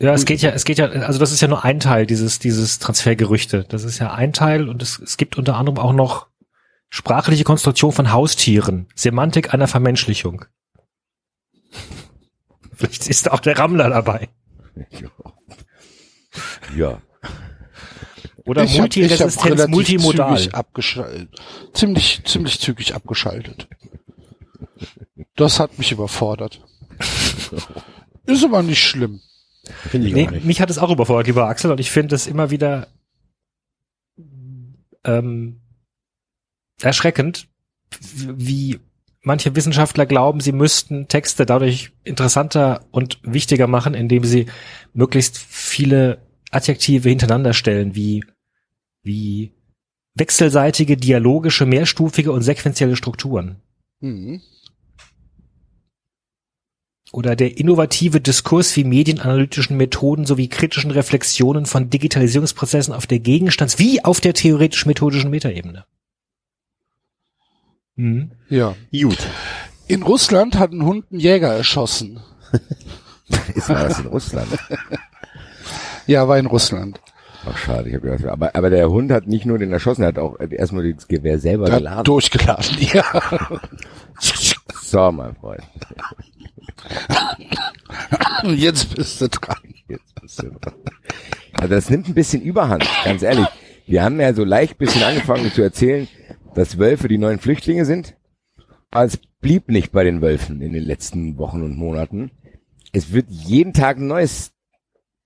Ja, es geht ja, es geht ja, also das ist ja nur ein Teil dieses, dieses Transfergerüchte. Das ist ja ein Teil und es, es gibt unter anderem auch noch sprachliche Konstruktion von Haustieren, Semantik einer Vermenschlichung. Vielleicht ist auch der Rammler dabei. [LAUGHS] Ja. Oder ich hab- hab Multiresistenz, relativ multimodal. Zügig abgeschaltet. Ziemlich, ziemlich zügig abgeschaltet. Das hat mich überfordert. [LAUGHS] Ist aber nicht schlimm. Finde ich Nee, auch nicht. mich hat es auch überfordert, lieber Axel, und ich finde es immer wieder ähm, erschreckend, wie manche Wissenschaftler glauben, sie müssten Texte dadurch interessanter und wichtiger machen, indem sie möglichst viele Adjektive hintereinander stellen, wie, wie wechselseitige, dialogische, mehrstufige und sequentielle Strukturen. Mhm. oder der innovative Diskurs wie medienanalytischen Methoden sowie kritischen Reflexionen von Digitalisierungsprozessen auf der Gegenstands- wie auf der theoretisch-methodischen Metaebene. Mhm. Ja. Gut. In Russland hat ein Hund einen Jäger erschossen. [LAUGHS] Ist war das in Russland? [LAUGHS] Ja, war in Russland. Ach schade, ich habe gedacht, aber, aber der Hund hat nicht nur den erschossen, er hat auch erstmal das Gewehr selber Der geladen. hat durchgeladen, [LAUGHS] ja. So, mein Freund. Und [LAUGHS] jetzt bist du dran. Jetzt bist du dran. Also das nimmt ein bisschen Überhand, ganz ehrlich. Wir haben ja so leicht bisschen angefangen zu erzählen, dass Wölfe die neuen Flüchtlinge sind. Aber es blieb nicht bei den Wölfen in den letzten Wochen und Monaten. Es wird jeden Tag ein neues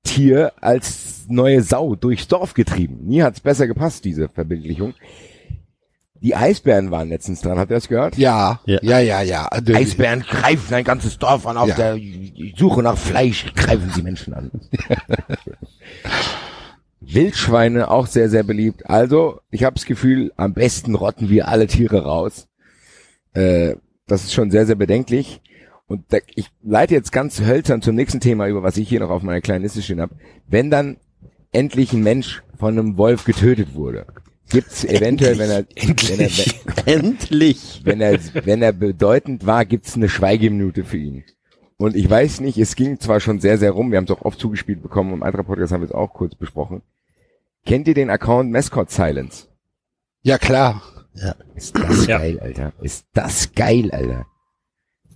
Tier als neue Sau durchs Dorf getrieben. Nie hat's besser gepasst, diese Verbildlichung. Die Eisbären waren letztens dran, habt ihr das gehört? Ja, Ja. ja, ja, ja. Also, Eisbären greifen ein ganzes Dorf an auf Ja. der Suche nach Fleisch, greifen sie Menschen an. [LAUGHS] Wildschweine auch sehr, sehr beliebt. Also, ich habe das Gefühl, am besten rotten wir alle Tiere raus. Äh, das ist schon sehr, sehr bedenklich. Und da, ich leite jetzt ganz hölzern zum nächsten Thema über, was ich hier noch auf meiner kleinen Liste stehen habe. Wenn dann endlich ein Mensch von einem Wolf getötet wurde, gibt's eventuell, wenn er, wenn er, wenn, [LAUGHS] Endlich. wenn er, wenn er bedeutend war, gibt's eine Schweigeminute für ihn. Und ich weiß nicht, es ging zwar schon sehr, sehr rum, wir haben es auch oft zugespielt bekommen, im anderen Podcast haben wir es auch kurz besprochen. Kennt ihr den Account Mascot Silence? ja, klar. Ist das Ja. geil, Alter. Ist das geil, Alter.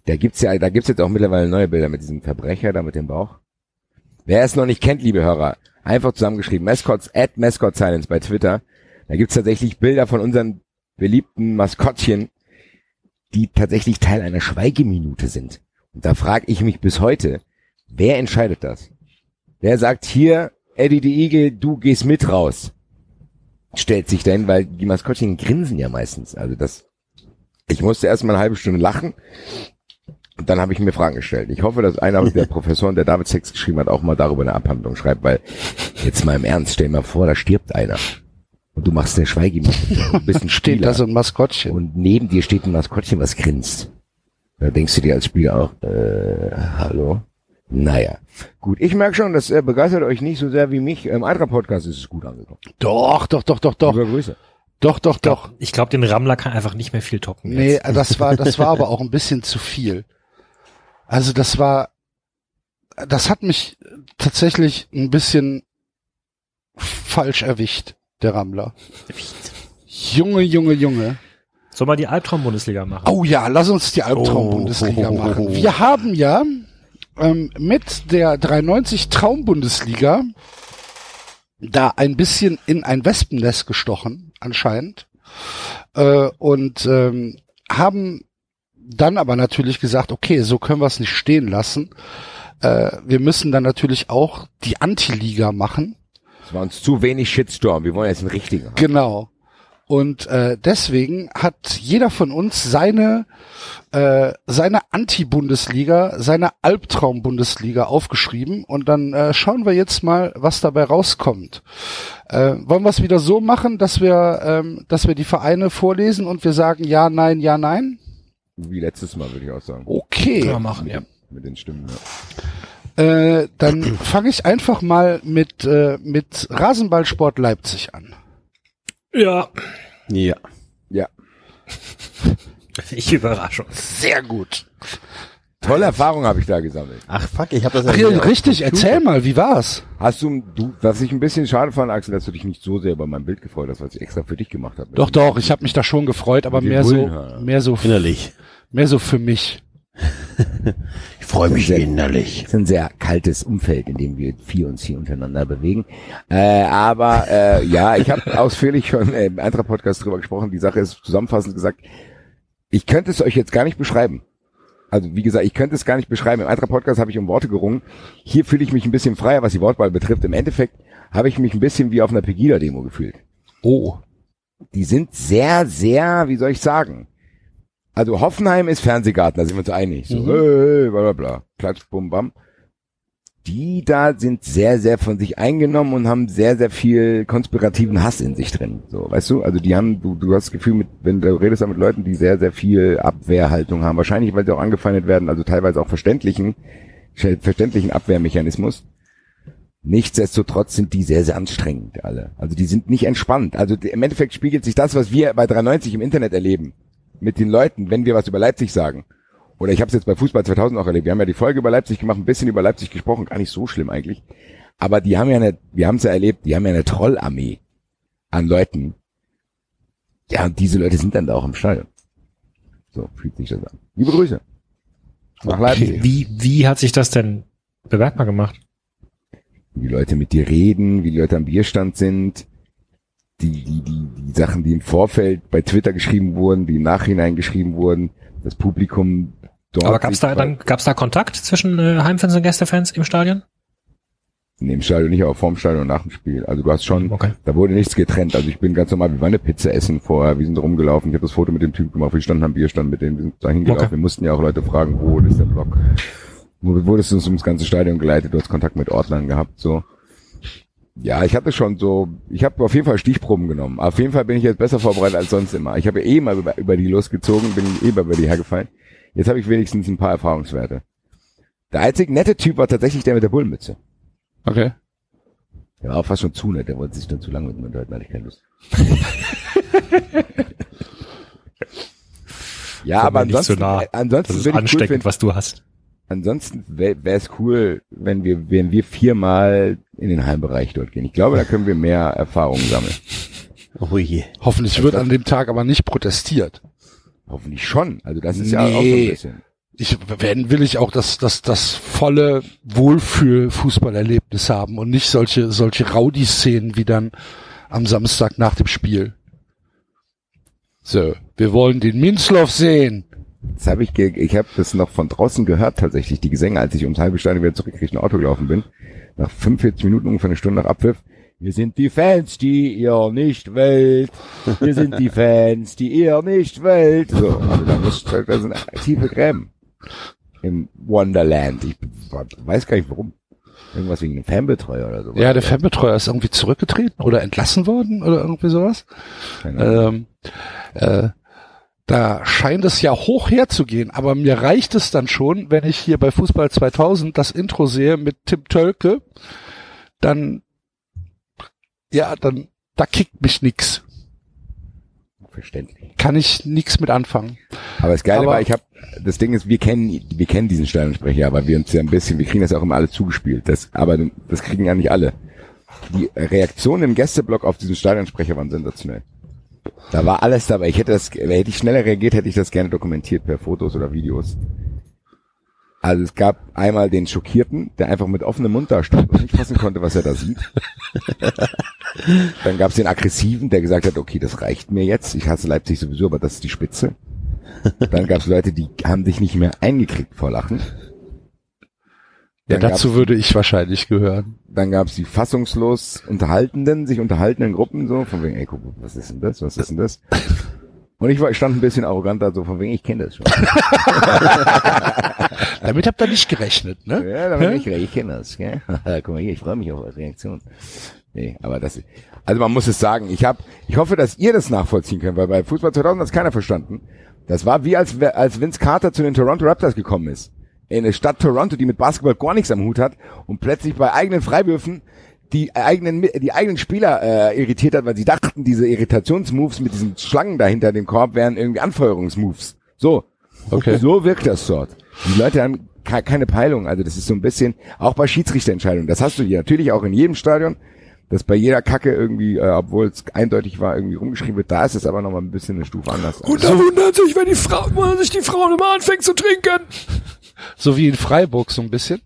Da gibt's ja, da gibt's jetzt auch mittlerweile neue Bilder mit diesem Verbrecher da mit dem Bauch. Wer es noch nicht kennt, liebe Hörer, einfach zusammengeschrieben, Mascots at Mascot Silence bei Twitter. Da gibt's tatsächlich Bilder von unseren beliebten Maskottchen, die tatsächlich Teil einer Schweigeminute sind. Und da frage ich mich bis heute, wer entscheidet das? Wer sagt hier, Eddie the Eagle, du gehst mit raus? Stellt sich dahin, weil die Maskottchen grinsen ja meistens. Also das, ich musste erst mal eine halbe Stunde lachen dann habe ich mir Fragen gestellt. Ich hoffe, dass einer der Professoren, der David Text geschrieben hat, auch mal darüber eine Abhandlung schreibt, weil jetzt mal im Ernst, stell dir mal vor, da stirbt einer. Und du machst der Schweigi ein bisschen [LAUGHS] Steht Spieler. da so ein Maskottchen. Und neben dir steht ein Maskottchen, was grinst. Da denkst du dir als Spieler auch, äh, hallo? Naja. Gut, ich merke schon, das äh, begeistert euch nicht so sehr wie mich. Im Eintracht Podcast ist es gut angekommen. Doch, doch, doch, doch, doch, Liebe Grüße. doch, doch, doch. Ich glaube, den Rammler kann einfach nicht mehr viel toppen. Nee, jetzt. das war, das war [LAUGHS] aber auch ein bisschen zu viel. Also das war, das hat mich tatsächlich ein bisschen falsch erwischt, der Rammler. Junge, Junge, Junge. Soll mal die Albtraum-Bundesliga machen? Oh ja, lass uns die Albtraum-Bundesliga machen. Wir haben ja ähm, mit der 390 Traum-Bundesliga da ein bisschen in ein Wespennest gestochen, anscheinend. Äh, und ähm, haben dann aber natürlich gesagt, okay, so können wir es nicht stehen lassen. Äh, wir müssen dann natürlich auch die Anti-Liga machen. Es war uns zu wenig Shitstorm. Wir wollen jetzt einen richtigen. haben. Genau. Und äh, deswegen hat jeder von uns seine äh, seine Anti-Bundesliga, seine Albtraum-Bundesliga aufgeschrieben und dann äh, schauen wir jetzt mal, was dabei rauskommt. Äh, wollen wir es wieder so machen, dass wir ähm, dass wir die Vereine vorlesen und wir sagen ja, nein, ja, nein? Wie letztes Mal, würde ich auch sagen. Okay. Können wir machen, ja. Mit den Stimmen. Ja. Äh, dann [CLEARS THROAT] fange ich einfach mal mit äh, mit Rasenballsport Leipzig an. Ja. Ja. ja. [LAUGHS] Ich Überraschung. Sehr gut. Tolle Erfahrung habe ich da gesammelt. Ach fuck, ich habe das Ach, ja richtig, erzähl mal, wie war's? Hast du, du, was ich ein bisschen schade fand, Axel, dass du dich nicht so sehr über mein Bild gefreut hast, was ich extra für dich gemacht habe. Doch, doch, ich habe mich da schon gefreut, aber mehr so, mehr so, innerlich. mehr so für mich. [LAUGHS] Ich freue mich Sehr- innerlich. Es ist ein sehr kaltes Umfeld, in dem wir vier uns hier untereinander bewegen. Äh, aber äh, ja, ich habe [LAUGHS] ausführlich schon im anderen Podcast drüber gesprochen. Die Sache ist zusammenfassend gesagt, ich könnte es euch jetzt gar nicht beschreiben. Also wie gesagt, ich könnte es gar nicht beschreiben. Im anderen Podcast habe ich um Worte gerungen. Hier fühle ich mich ein bisschen freier, was die Wortwahl betrifft. Im Endeffekt habe ich mich ein bisschen wie auf einer Pegida-Demo gefühlt. Oh. Die sind sehr, sehr, wie soll ich sagen? Also Hoffenheim ist Fernsehgarten, da sind wir uns einig. So, hey, bla bla bla. Klatsch, bum, bam. Die da sind sehr, sehr von sich eingenommen und haben sehr, sehr viel konspirativen Hass in sich drin. So, weißt du? Also die haben, du, du hast das Gefühl, mit, wenn du redest da mit Leuten, die sehr, sehr viel Abwehrhaltung haben. Wahrscheinlich, weil sie auch angefeindet werden, also teilweise auch verständlichen, verständlichen Abwehrmechanismus. Nichtsdestotrotz sind die sehr, sehr anstrengend alle. Also die sind nicht entspannt. Also im Endeffekt spiegelt sich das, was wir bei 93 im Internet erleben, mit den Leuten, wenn wir was über Leipzig sagen. Oder ich habe es jetzt bei Fußball 2000 auch erlebt. Wir haben ja die Folge über Leipzig gemacht, ein bisschen über Leipzig gesprochen, gar nicht so schlimm eigentlich. Aber die haben ja eine, wir haben es ja erlebt, die haben ja eine Trollarmee an Leuten. Ja, und diese Leute sind dann da auch im Stadion. So fühlt sich das an. Liebe Grüße. Nach Leipzig. Wie, wie hat sich das denn bemerkbar gemacht? wie die Leute mit dir reden, wie die Leute am Bierstand sind, die, die, die, die Sachen, die im Vorfeld bei Twitter geschrieben wurden, die im Nachhinein geschrieben wurden, das Publikum dort. Aber gab's da dann gab's da Kontakt zwischen äh, Heimfans und Gästefans im Stadion? Nee, im Stadion nicht, aber vorm Stadion und nach dem Spiel. Also du hast schon, Okay. da wurde nichts getrennt. Also ich bin ganz normal, wir waren eine Pizza essen vorher, wir sind rumgelaufen, ich habe das Foto mit dem Typ gemacht, wir standen am Bierstand mit denen, wir sind da hingelaufen. Okay. Wir mussten ja auch Leute fragen, wo ist der Block? Wo wurdest du uns ums ganze Stadion geleitet, du hast Kontakt mit Ordnern gehabt, so. Ja, ich hatte schon so, ich habe auf jeden Fall Stichproben genommen. Auf jeden Fall bin ich jetzt besser vorbereitet als sonst immer. Ich habe ja eh mal über, über die losgezogen, bin eh mal über die hergefallen. Jetzt habe ich wenigstens ein paar Erfahrungswerte. Der einzig nette Typ war tatsächlich der mit der Bullenmütze. Okay. Der war auch fast schon zu nett, der wollte sich dann zu lange mit mir unterhalten, hatte ich keine Lust. [LAUGHS] ja, Komm aber ansonsten, so nah. äh, ansonsten Das ist ich cool ansteckend, finden, was du hast. ansonsten wäre es cool, wenn wir, wenn wir viermal in den Heimbereich dort gehen. Ich glaube, da können wir mehr Erfahrungen sammeln. Oh je. Hoffentlich wird an dem Tag aber nicht protestiert. Hoffentlich schon. Also das ist ja auch so ein Nee. bisschen. Ich, wenn will ich auch das, das, das volle Wohlfühl-Fußballerlebnis haben und nicht solche, solche Rowdy-Szenen wie dann am Samstag nach dem Spiel. So, wir wollen den Minzloff sehen. Das habe ich, ge ich habe das noch von draußen gehört tatsächlich, die Gesänge, als ich ums halbe Stadion wieder zurück Richtung Auto gelaufen bin. Nach 45 Minuten, ungefähr eine Stunde nach Abpfiff. Wir sind die Fans, die ihr nicht wollt. Wir sind die Fans, die ihr nicht wollt. So, also da muss, da sind tiefe Gräben. Im Wonderland. Ich weiß gar nicht warum. Irgendwas wegen einem Fanbetreuer oder so. Ja, der Fanbetreuer ist irgendwie zurückgetreten oder entlassen worden oder irgendwie sowas. Ähm, äh, da scheint es ja hoch herzugehen, aber mir reicht es dann schon, wenn ich hier bei Fußball 2000 das Intro sehe mit Tim Tölke, dann, ja, dann, da kickt mich nix. Verständlich. Kann ich nix mit anfangen. Aber das Geile Aber- war, ich habe, das Ding ist, wir kennen, wir kennen diesen Stadionsprecher, weil wir uns ja ein bisschen, wir kriegen das auch immer alle zugespielt. Das, aber das kriegen ja nicht alle. Die Reaktionen im Gästeblock auf diesen Stadionsprecher waren sensationell. Da war alles dabei. Ich hätte das, hätte ich schneller reagiert, hätte ich das gerne dokumentiert per Fotos oder Videos. Also es gab einmal den Schockierten, der einfach mit offenem Mund da stand und nicht fassen konnte, was er da sieht. Dann gab es den Aggressiven, der gesagt hat, okay, das reicht mir jetzt. Ich hasse Leipzig sowieso, aber das ist die Spitze. Dann gab es Leute, die haben sich nicht mehr eingekriegt vor Lachen. Ja, Dann dazu gab's- würde ich wahrscheinlich gehören. Dann gab es die fassungslos unterhaltenden, sich unterhaltenden Gruppen so, von wegen, ey, guck, was ist denn das, was ist denn das? Und ich war, ich stand ein bisschen arrogant da, so von wegen, ich kenne das schon. [LAUGHS] Damit habt ihr nicht gerechnet, ne? Ja, da bin ich, ich kenne das, gell? [LAUGHS] Guck mal hier, ich freue mich auf eure Reaktion. Nee, aber das, also man muss es sagen, ich habe, ich hoffe, dass ihr das nachvollziehen könnt, weil bei Fußball 2000 hat keiner verstanden. Das war wie als, als Vince Carter zu den Toronto Raptors gekommen ist. In eine Stadt Toronto, die mit Basketball gar nichts am Hut hat und plötzlich bei eigenen Freiwürfen die eigenen, die eigenen Spieler äh, irritiert hat, weil sie dachten, diese Irritationsmoves mit diesen Schlangen dahinter dem Korb wären irgendwie Anfeuerungsmoves. So. Okay. So wirkt das dort. Die Leute haben ke- keine Peilung. Also das ist so ein bisschen, auch bei Schiedsrichterentscheidungen. Das hast du hier natürlich auch in jedem Stadion, dass bei jeder Kacke irgendwie, äh, obwohl es eindeutig war, irgendwie rumgeschrieben wird. Da ist es aber nochmal ein bisschen eine Stufe anders. Also, wundert sich, wenn die Frau, wenn sich die Frau immer anfängt zu trinken. So wie in Freiburg so ein bisschen.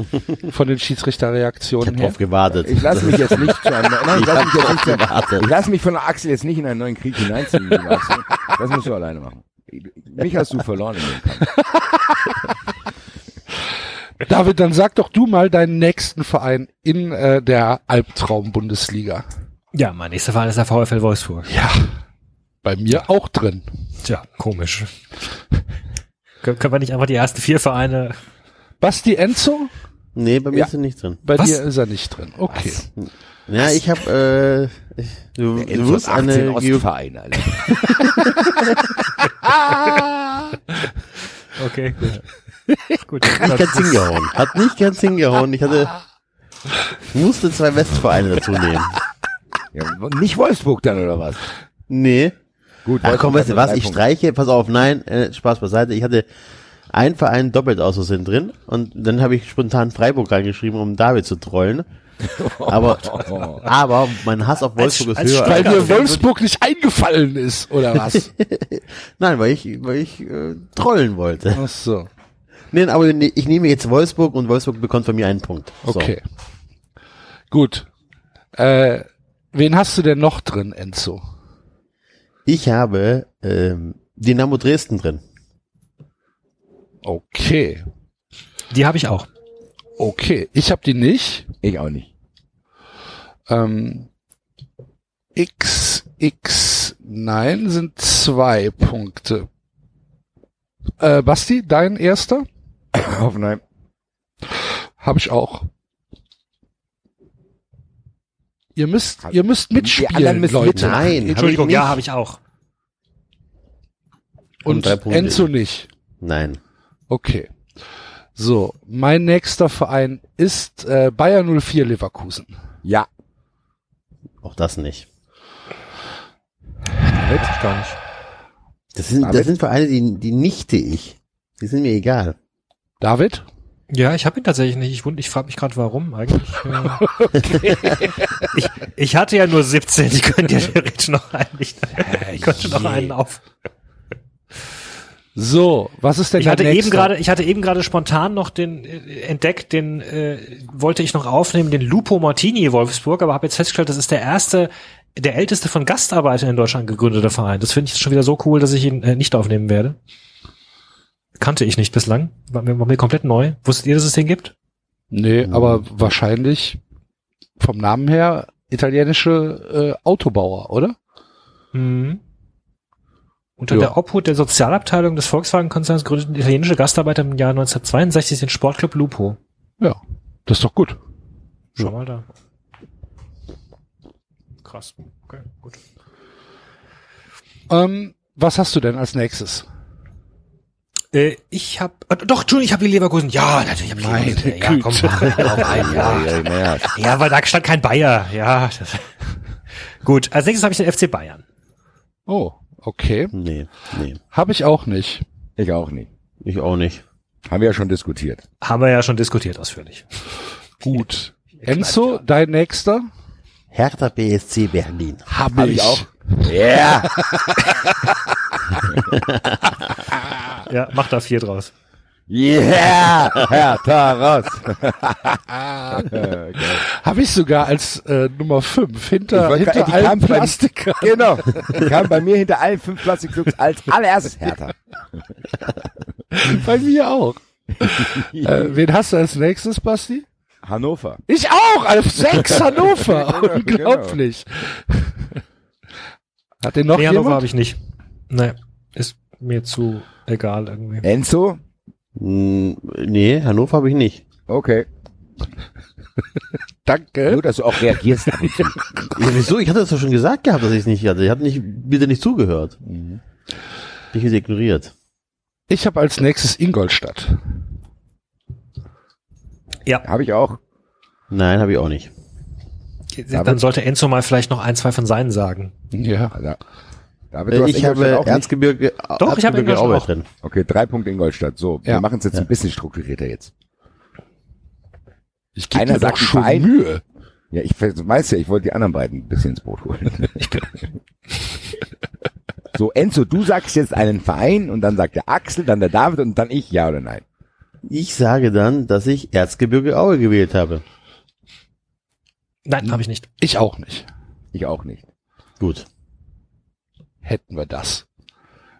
[LAUGHS] Von den Schiedsrichterreaktionen her. Drauf gewartet. ich lasse mich jetzt nicht zu einem, [LAUGHS] nein, ich lasse mich jetzt nicht zu gewartet. ich lasse mich von der Axel jetzt nicht in einen neuen Krieg hineinziehen. Das musst du alleine machen. Mich hast du verloren in dem Kampf. [LAUGHS] David, dann sag doch du mal deinen nächsten Verein in äh, der Albtraum-Bundesliga. Ja, mein nächster Verein ist der VfL Wolfsburg. Ja, bei mir auch drin. Tja, komisch. Können können wir nicht einfach die ersten vier Vereine Basti Enzo? Nee, bei mir Ja. ist er nicht drin. Bei Was? dir ist er nicht drin. Okay. Ja, ich habe äh, ich, du, du wirst eine Ostverein, Alter. [LAUGHS] Okay, gut. [LAUGHS] gut. nicht ganz hingehauen. Hat nicht ganz hingehauen. Ich hatte musste zwei Westvereine dazu nehmen. Ja, nicht Wolfsburg dann, oder was? Nee. Gut, Ach komm, weißt du hat was? Ich streiche, pass auf, nein, äh, Spaß beiseite. Ich hatte einen Verein doppelt aus Versehen drin und dann habe ich spontan Freiburg reingeschrieben, um David zu trollen. [LAUGHS] Aber, aber mein Hass auf Wolfsburg als ist höher. Weil als- mir Wolfsburg nicht eingefallen ist, oder was? [LAUGHS] Nein, weil ich, weil ich äh, trollen wollte. Ach so. Nee, aber nee, ich nehme jetzt Wolfsburg und Wolfsburg bekommt von mir einen Punkt. So. Okay. Gut. Äh, wen hast du denn noch drin, Enzo? Ich habe ähm, Dynamo Dresden drin. Okay. Die habe ich auch. Okay. Ich habe die nicht. Ich auch nicht. Ähm, X, X, nein, sind zwei Punkte. Äh, Basti, dein erster? [LAUGHS] Hoffenheim. Habe ich auch. Ihr müsst, ihr müsst mitspielen, müssen Leute. mitmachen. Nein, Entschuldigung, hab ich ja, habe ich auch. Und drei Punkte. Enzo nicht. Nein. Okay. So, mein nächster Verein ist äh, Bayer 04 Leverkusen. Ja. Auch das nicht. Weiß ich gar nicht. Das sind, David? das sind Vereine, die, die nichte ich. Die sind mir egal. David? Ja, ich habe ihn tatsächlich nicht. Ich, wund- ich frage mich gerade, warum eigentlich. Äh, [LAUGHS] ich, ich hatte ja nur 17. Ich könnte ja theoretisch noch einen. Ich, ich könnte noch einen auf. So, was ist denn Ich der hatte nächste? eben gerade, ich hatte eben gerade spontan noch den äh, entdeckt, den äh, wollte ich noch aufnehmen, den Lupo Martini Wolfsburg, aber habe jetzt festgestellt, das ist der erste, der älteste von Gastarbeitern in Deutschland gegründete Verein. Das finde ich schon wieder so cool, dass ich ihn äh, nicht aufnehmen werde. Kannte ich nicht bislang, war mir, war mir komplett neu. Wusstet ihr, dass es den gibt? Nee, aber wahrscheinlich vom Namen her italienische äh, Autobauer, oder? Mhm. Unter Ja. der Obhut der Sozialabteilung des Volkswagen-Konzerns gründeten italienische Gastarbeiter im Jahr 1962 den Sportclub Lupo. Ja. Das ist doch gut. Schau mal da. Krass. Okay, gut. Ähm, was hast du denn als nächstes? Äh, ich habe äh, doch, Entschuldigung, ich habe die Leverkusen. Ja, natürlich habe ich Meine Leverkusen. Ja, komm, Güte. hau rein, ja. ja, naja. ja, weil da stand kein Bayer. Ja. Das, [LAUGHS] gut, als nächstes habe ich den FC Bayern. Oh, okay. Nee, nee. Habe ich auch nicht. Ich auch nicht. Ich auch nicht. Haben wir ja schon diskutiert. Haben wir ja schon diskutiert ausführlich. Gut. Enzo, dein nächster? Hertha BSC Berlin. Habe Hab ich auch. Ja. [LAUGHS] Ja, mach da vier draus. Yeah. Hertha raus. [LAUGHS] Habe ich sogar als äh, Nummer 5 hinter, hinter grad- die allen Plastikern. [LAUGHS] Genau. Die kam bei mir hinter allen fünf Plastikclubs als allererstes Hertha. [LAUGHS] Bei mir auch. äh, wen hast du als nächstes, Basti? Hannover. Ich auch, auf 6 Hannover. Genau. Unglaublich. Hat den noch nee, Hannover jemand? habe ich nicht. Nee, ist mir zu egal irgendwie. Enzo? Hm, nee, Hannover habe ich nicht. Okay. [LAUGHS] Danke. Nur, dass du auch reagierst. [LAUGHS] Ja, wieso? Ich hatte das doch schon gesagt gehabt, dass ich es nicht hatte. Ich hatte nicht, wieder nicht zugehört. Ich wieder ignoriert. Ich habe als nächstes Ingolstadt. Ja, Habe ich auch. Nein, habe ich auch nicht. dann sollte Enzo mal vielleicht noch ein, zwei von seinen sagen. Ja. Da, David, du hast ich Ingolstadt habe auch nicht? Erzgebirge, Doch, ich habe Ingolstadt auch. drin. Okay, drei Punkte Ingolstadt. So, wir Ja. machen es jetzt Ja. ein bisschen strukturierter jetzt. Ich gebe Einer mir doch sagt ein schon Verein. Mühe. Ja, ich weiß ja, ich wollte die anderen beiden ein bisschen ins Boot holen. [LAUGHS] so, Enzo, du sagst jetzt einen Verein und dann sagt der Axel, dann der David und dann ich, ja oder nein. Ich sage dann, dass ich Erzgebirge Aue gewählt habe. Nein, habe ich nicht. Ich auch nicht. Ich auch nicht. Gut. Hätten wir das.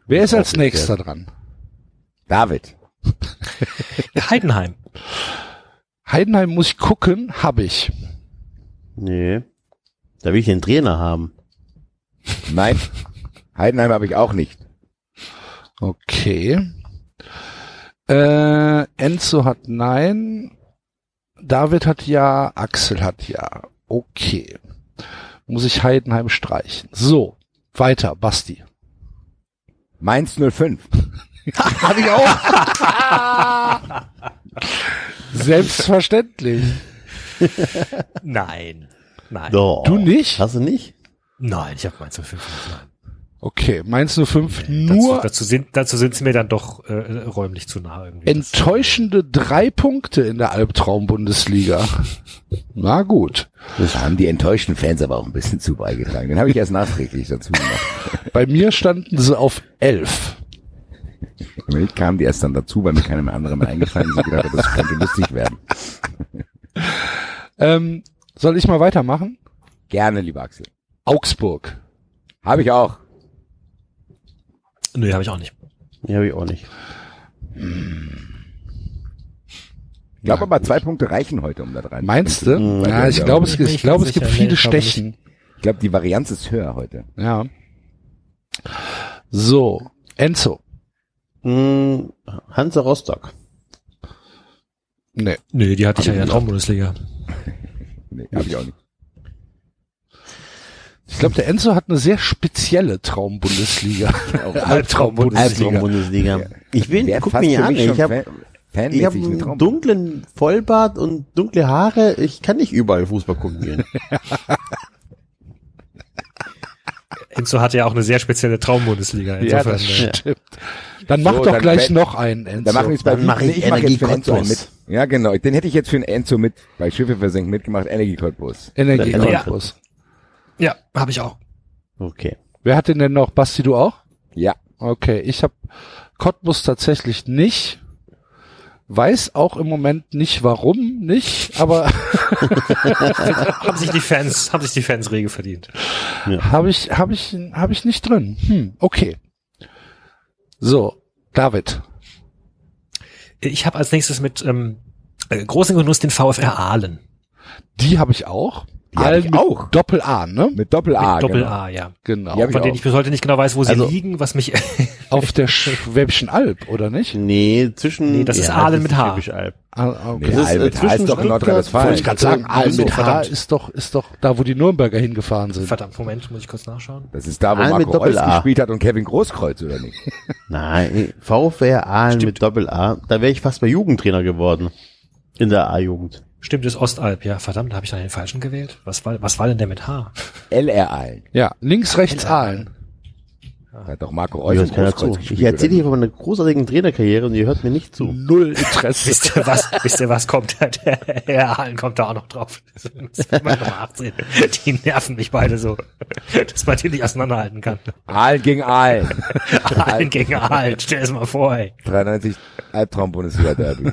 Wer ist als nächster dran? David. [LAUGHS] Heidenheim. Heidenheim muss ich gucken, habe ich. Nee. Da will ich den Trainer haben. Nein. Heidenheim habe ich auch nicht. Okay. Äh, Enzo hat nein. David hat ja. Axel hat ja. Okay. Muss ich Heidenheim streichen. So. Weiter, Basti. Mainz 05. [LAUGHS] Hab ich auch. Selbstverständlich. Nein. Nein. Doch. Du nicht? Hast du nicht? Nein, ich habe meins nur fünf. Nein. Okay, Mainz 05 Dazu, nur dazu sind dazu sind sie mir dann doch äh, räumlich zu nah irgendwie. enttäuschende drei Punkte in der Albtraum-Bundesliga. Na gut. Das haben die enttäuschten Fans aber auch ein bisschen zu beigetragen. Den habe ich erst nachträglich dazu gemacht. Bei mir standen sie auf elf. Damit kamen die erst dann dazu, weil mir keiner mehr andere mehr eingefallen ist. Ich gedacht, habe, das könnte lustig werden. Ähm, soll ich mal weitermachen? Gerne, lieber Axel. Augsburg. Habe ich auch. Nö, habe ich auch nicht. Nee, habe ich auch nicht. Ich glaube aber zwei Punkte reichen heute, um da rein. Meinst du? Mhm. Ja, ich glaube, es, ich glaube, es gibt Sicher, nee, viele Stechen. Ich glaube, die Varianz ist höher heute. Ja. So, Enzo. Hm, Hansa Rostock. Nee. Nö, die hatte ich ja in der Traumbundesliga. [LAUGHS] Nee, habe ich auch nicht. Ich glaube, der Enzo hat eine sehr spezielle Traumbundesliga. [LAUGHS] Albtraum [LAUGHS] Albtraum-Bundesliga. Bundesliga. Ich bin, Wer guck für an, ich habe Fan- ich hab fanmäßig eine einen Traum. dunklen Vollbart und dunkle Haare. Ich kann nicht überall Fußball gucken gehen. [LAUGHS] Enzo hatte ja auch eine sehr spezielle Traumbundesliga. Ja, das äh, stimmt. Dann mach So, doch dann gleich wenn- noch einen, Enzo. Da machen wir jetzt bei Dann mach ich ich mach jetzt für Enzo einen mit. Ja, genau. Den hätte ich jetzt für den Enzo mit bei Schiffe versenkt mitgemacht. Energie Cottbus. Ja. Cottbus. ja, habe ich auch. Okay. Wer hat den denn noch? Basti, du auch? Ja. Okay, ich habe Cottbus tatsächlich nicht. Weiß auch im Moment nicht warum nicht, aber [LAUGHS] haben sich die Fans, haben sich die Fans rege verdient. habe ich habe ich habe ich nicht drin. Hm, okay. So, David. Ich habe als nächstes mit ähm, äh, großen Genuss den VfR Aalen. Die habe ich auch. Die hab Allen ich mit auch. Doppel A, ne? Mit Doppel A. Mit Doppel genau. A, ja. Genau. Hab ich Von denen auch. ich bis heute nicht genau weiß, wo sie Also- liegen, was mich [LAUGHS] auf der Schwäbischen Alb, oder nicht? Nee, zwischen. Nee, das ist Aalen mit H. Schwäbisch Alb. Ah, okay. Nee, ist, äh, ist doch in Nordrhein-Westfalen. Wollte ich gerade sagen, Aalen mit H ist doch, ist doch da, wo die Nürnberger hingefahren sind. Verdammt, Moment, muss ich kurz nachschauen. Das ist da, wo Aal mit Marco Reus gespielt hat und Kevin Großkreuz, oder nicht? [LAUGHS] Nein, VfR Aalen mit Doppel A. Da wäre ich fast mal Jugendtrainer geworden. In der A-Jugend. Stimmt, das ist Ostalb. Ja, verdammt, da habe ich dann den falschen gewählt. Was war, was war denn der mit H? LR Aalen. Ja, links, rechts Aalen. Da hat doch Marco Reus keiner Großkreuz zu. gespielt. Ich erzähle hier von meiner großartigen Trainerkarriere und ihr hört mir nicht zu. Null Interesse. Wisst ihr was, wisst ihr was kommt? Der, [LAUGHS] der Herr Ahlen kommt da auch noch drauf. [LAUGHS] Das ist immer Nummer 18. Die nerven mich beide so, dass man die nicht auseinanderhalten kann. Aalen gegen Aalen. Ahlen gegen Ahlen, stell es mal vor, ey. 93 Albtraum-Bundesliga-Derby. [LAUGHS]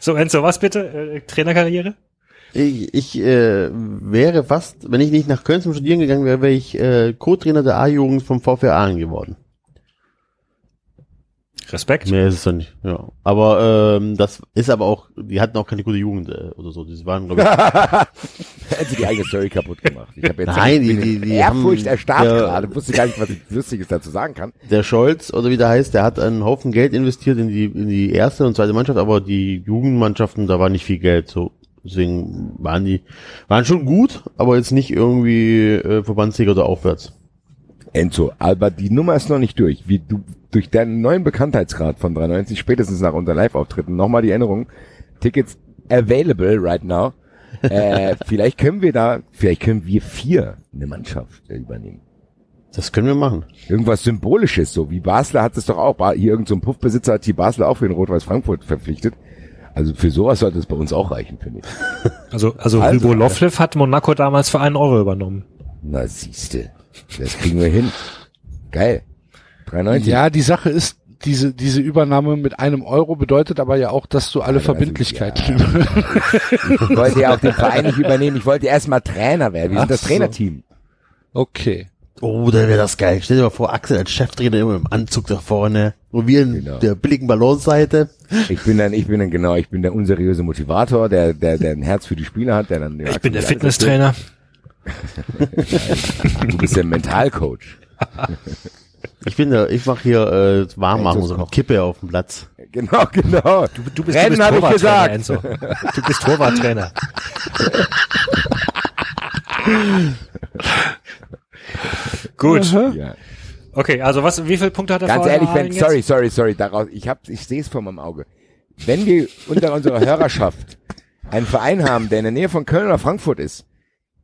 So, Enzo, was bitte? Äh, Trainerkarriere? Ich, ich äh, wäre fast, wenn ich nicht nach Köln zum Studieren gegangen wäre, wäre ich äh, Co-Trainer der A-Jugend vom VfR Aalen geworden. Respekt. Mehr ist es dann nicht, ja. Aber ähm, das ist aber auch, die hatten auch keine gute Jugend äh, oder so. Die waren, glaube ich, [LAUGHS] Hätten sie die eigene Story kaputt gemacht. Ich habe jetzt Nein, die- die- die Ehrfurcht haben- erstarrt ja. gerade. Wusste gar nicht, was ich Lustiges dazu sagen kann. der Scholz oder wie der heißt, der hat einen Haufen Geld investiert in die in die erste und zweite Mannschaft, aber die Jugendmannschaften, da war nicht viel Geld. So deswegen waren die waren schon gut, aber jetzt nicht irgendwie äh, Verbandssieger oder aufwärts. Enzo, aber die Nummer ist noch nicht durch. Wie du durch deinen neuen Bekanntheitsgrad von 93 spätestens nach unter Live-Auftritten nochmal die Erinnerung. Tickets available right now. Äh, [LAUGHS] vielleicht können wir da, vielleicht können wir vier eine Mannschaft übernehmen. Das können wir machen. Irgendwas Symbolisches, so wie Basler hat es doch auch. Hier irgendein so Puffbesitzer hat die Basler auch für den Rot-Weiß Frankfurt verpflichtet. Also für sowas sollte es bei uns auch reichen, finde ich. [LAUGHS] Also, also, Also, Hugo Lofflev hat Monaco damals für einen Euro übernommen. Na siehste, das kriegen wir hin. Geil. 93. Ja, die Sache ist, diese, diese Übernahme mit einem Euro bedeutet aber ja auch, dass du alle Also, Verbindlichkeiten [LAUGHS] Ich wollte ja auch den Verein nicht übernehmen. Ich wollte erstmal Trainer werden. Wir sind das so. Trainerteam. Okay. Oh, dann wäre das geil. Stell dir mal vor, Axel als Cheftrainer immer im Anzug da vorne. Und wir in Genau. der billigen Ballonseite. Ich bin dann, ich bin dann genau, ich bin der unseriöse Motivator, der, der, der ein Herz für die Spieler hat, der dann. Ich bin der Fitnesstrainer. [LAUGHS] Du bist der Mentalcoach. Ich bin der, ich mache hier äh, warm machen, so eine. Kippe auf dem Platz. Genau, genau. Du, du bist, Rennen du bist Torwarttrainer, gesagt. Enzo. Du bist Torwarttrainer. [LAUGHS] Gut. Ja. Okay, also was, wie viele Punkte hat der Ganz ehrlich, wenn, Aalen jetzt? sorry, sorry, sorry, daraus, ich hab, ich sehe es vor meinem Auge. Wenn wir unter unserer Hörerschaft einen Verein haben, der in der Nähe von Köln oder Frankfurt ist,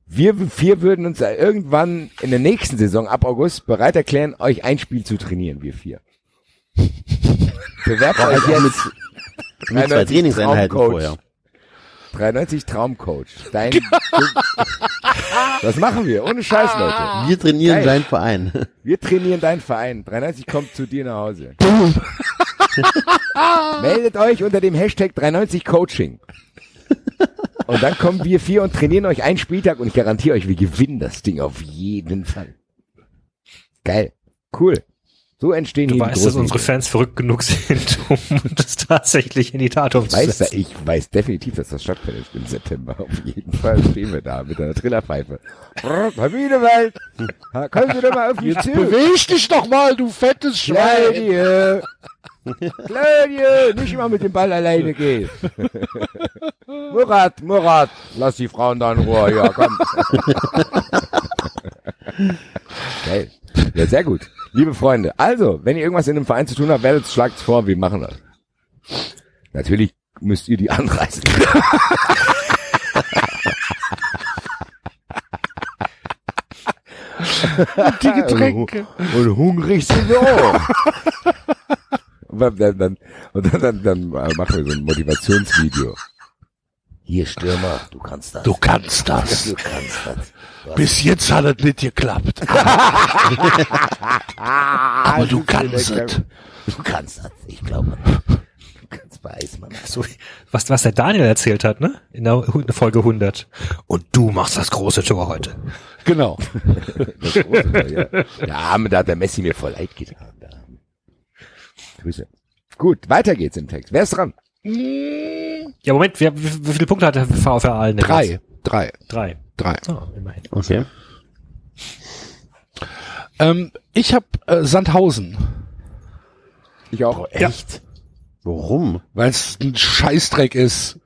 wir vier würden uns irgendwann in der nächsten Saison ab August bereit erklären, euch ein Spiel zu trainieren, wir vier. Bewerbt euch jetzt Mit zwei Trainingseinheiten Traumcoach. vorher. 93 Traumcoach. Dein, [LAUGHS] du, [LAUGHS] das machen wir, ohne Scheiß, Leute. Wir trainieren Geil. seinen Verein. [LAUGHS] Wir trainieren deinen Verein. 93 kommt zu dir nach Hause. [LAUGHS] Meldet euch unter dem Hashtag 93 Coaching. Und dann kommen wir vier und trainieren euch einen Spieltag und ich garantiere euch, wir gewinnen das Ding auf jeden Fall. Geil. Cool. So entstehen Du hier weißt, die dass unsere. Fans verrückt genug sind, [LAUGHS] um das tatsächlich in die Tat Ich weiß, umzusetzen. ich weiß definitiv, dass das stattfindet im September. Auf jeden Fall stehen wir da mit einer Trillerpfeife. Wiedewald, kommen Sie doch mal auf mich zu. Beweg dich doch mal, du fettes Schwein. Claudio! Claudio! Nicht immer mit dem Ball alleine gehen. [LAUGHS] Murat, Murat, lass die Frauen da in Ruhe, ja, komm. [LAUGHS] Geil. Ja, sehr gut. Liebe Freunde, also, wenn ihr irgendwas in einem Verein zu tun habt, werdet schlagt's vor, wir machen das. Natürlich müsst ihr die anreißen. [LAUGHS] Die Getränke. Und hungrig sind wir auch. Und dann, dann, dann, und dann, dann, dann machen wir so ein Motivationsvideo. Hier, Stürmer, du kannst das. Du kannst das. Du kannst das. Bis jetzt hat es nicht geklappt. [LAUGHS] Aber du kannst es. [LAUGHS] Du kannst das. Ich glaube. Du kannst bei Eismann. So, was, was der Daniel erzählt hat, ne? In der Folge 100. Und du machst das große Tor heute. Genau. [LAUGHS] Das große, ja. ja, aber da hat der Messi mir voll leid getan. Da. Grüße. Gut, weiter geht's im Text. Wer ist dran? Ja, Moment, wie, wie, viele Punkte hat der VfR Aalen Drei. Drei. Drei. Drei. Oh, immerhin. Okay. Ähm, ich habe äh, Sandhausen, Ich auch. Echt? Warum? weil es ein Scheißdreck ist.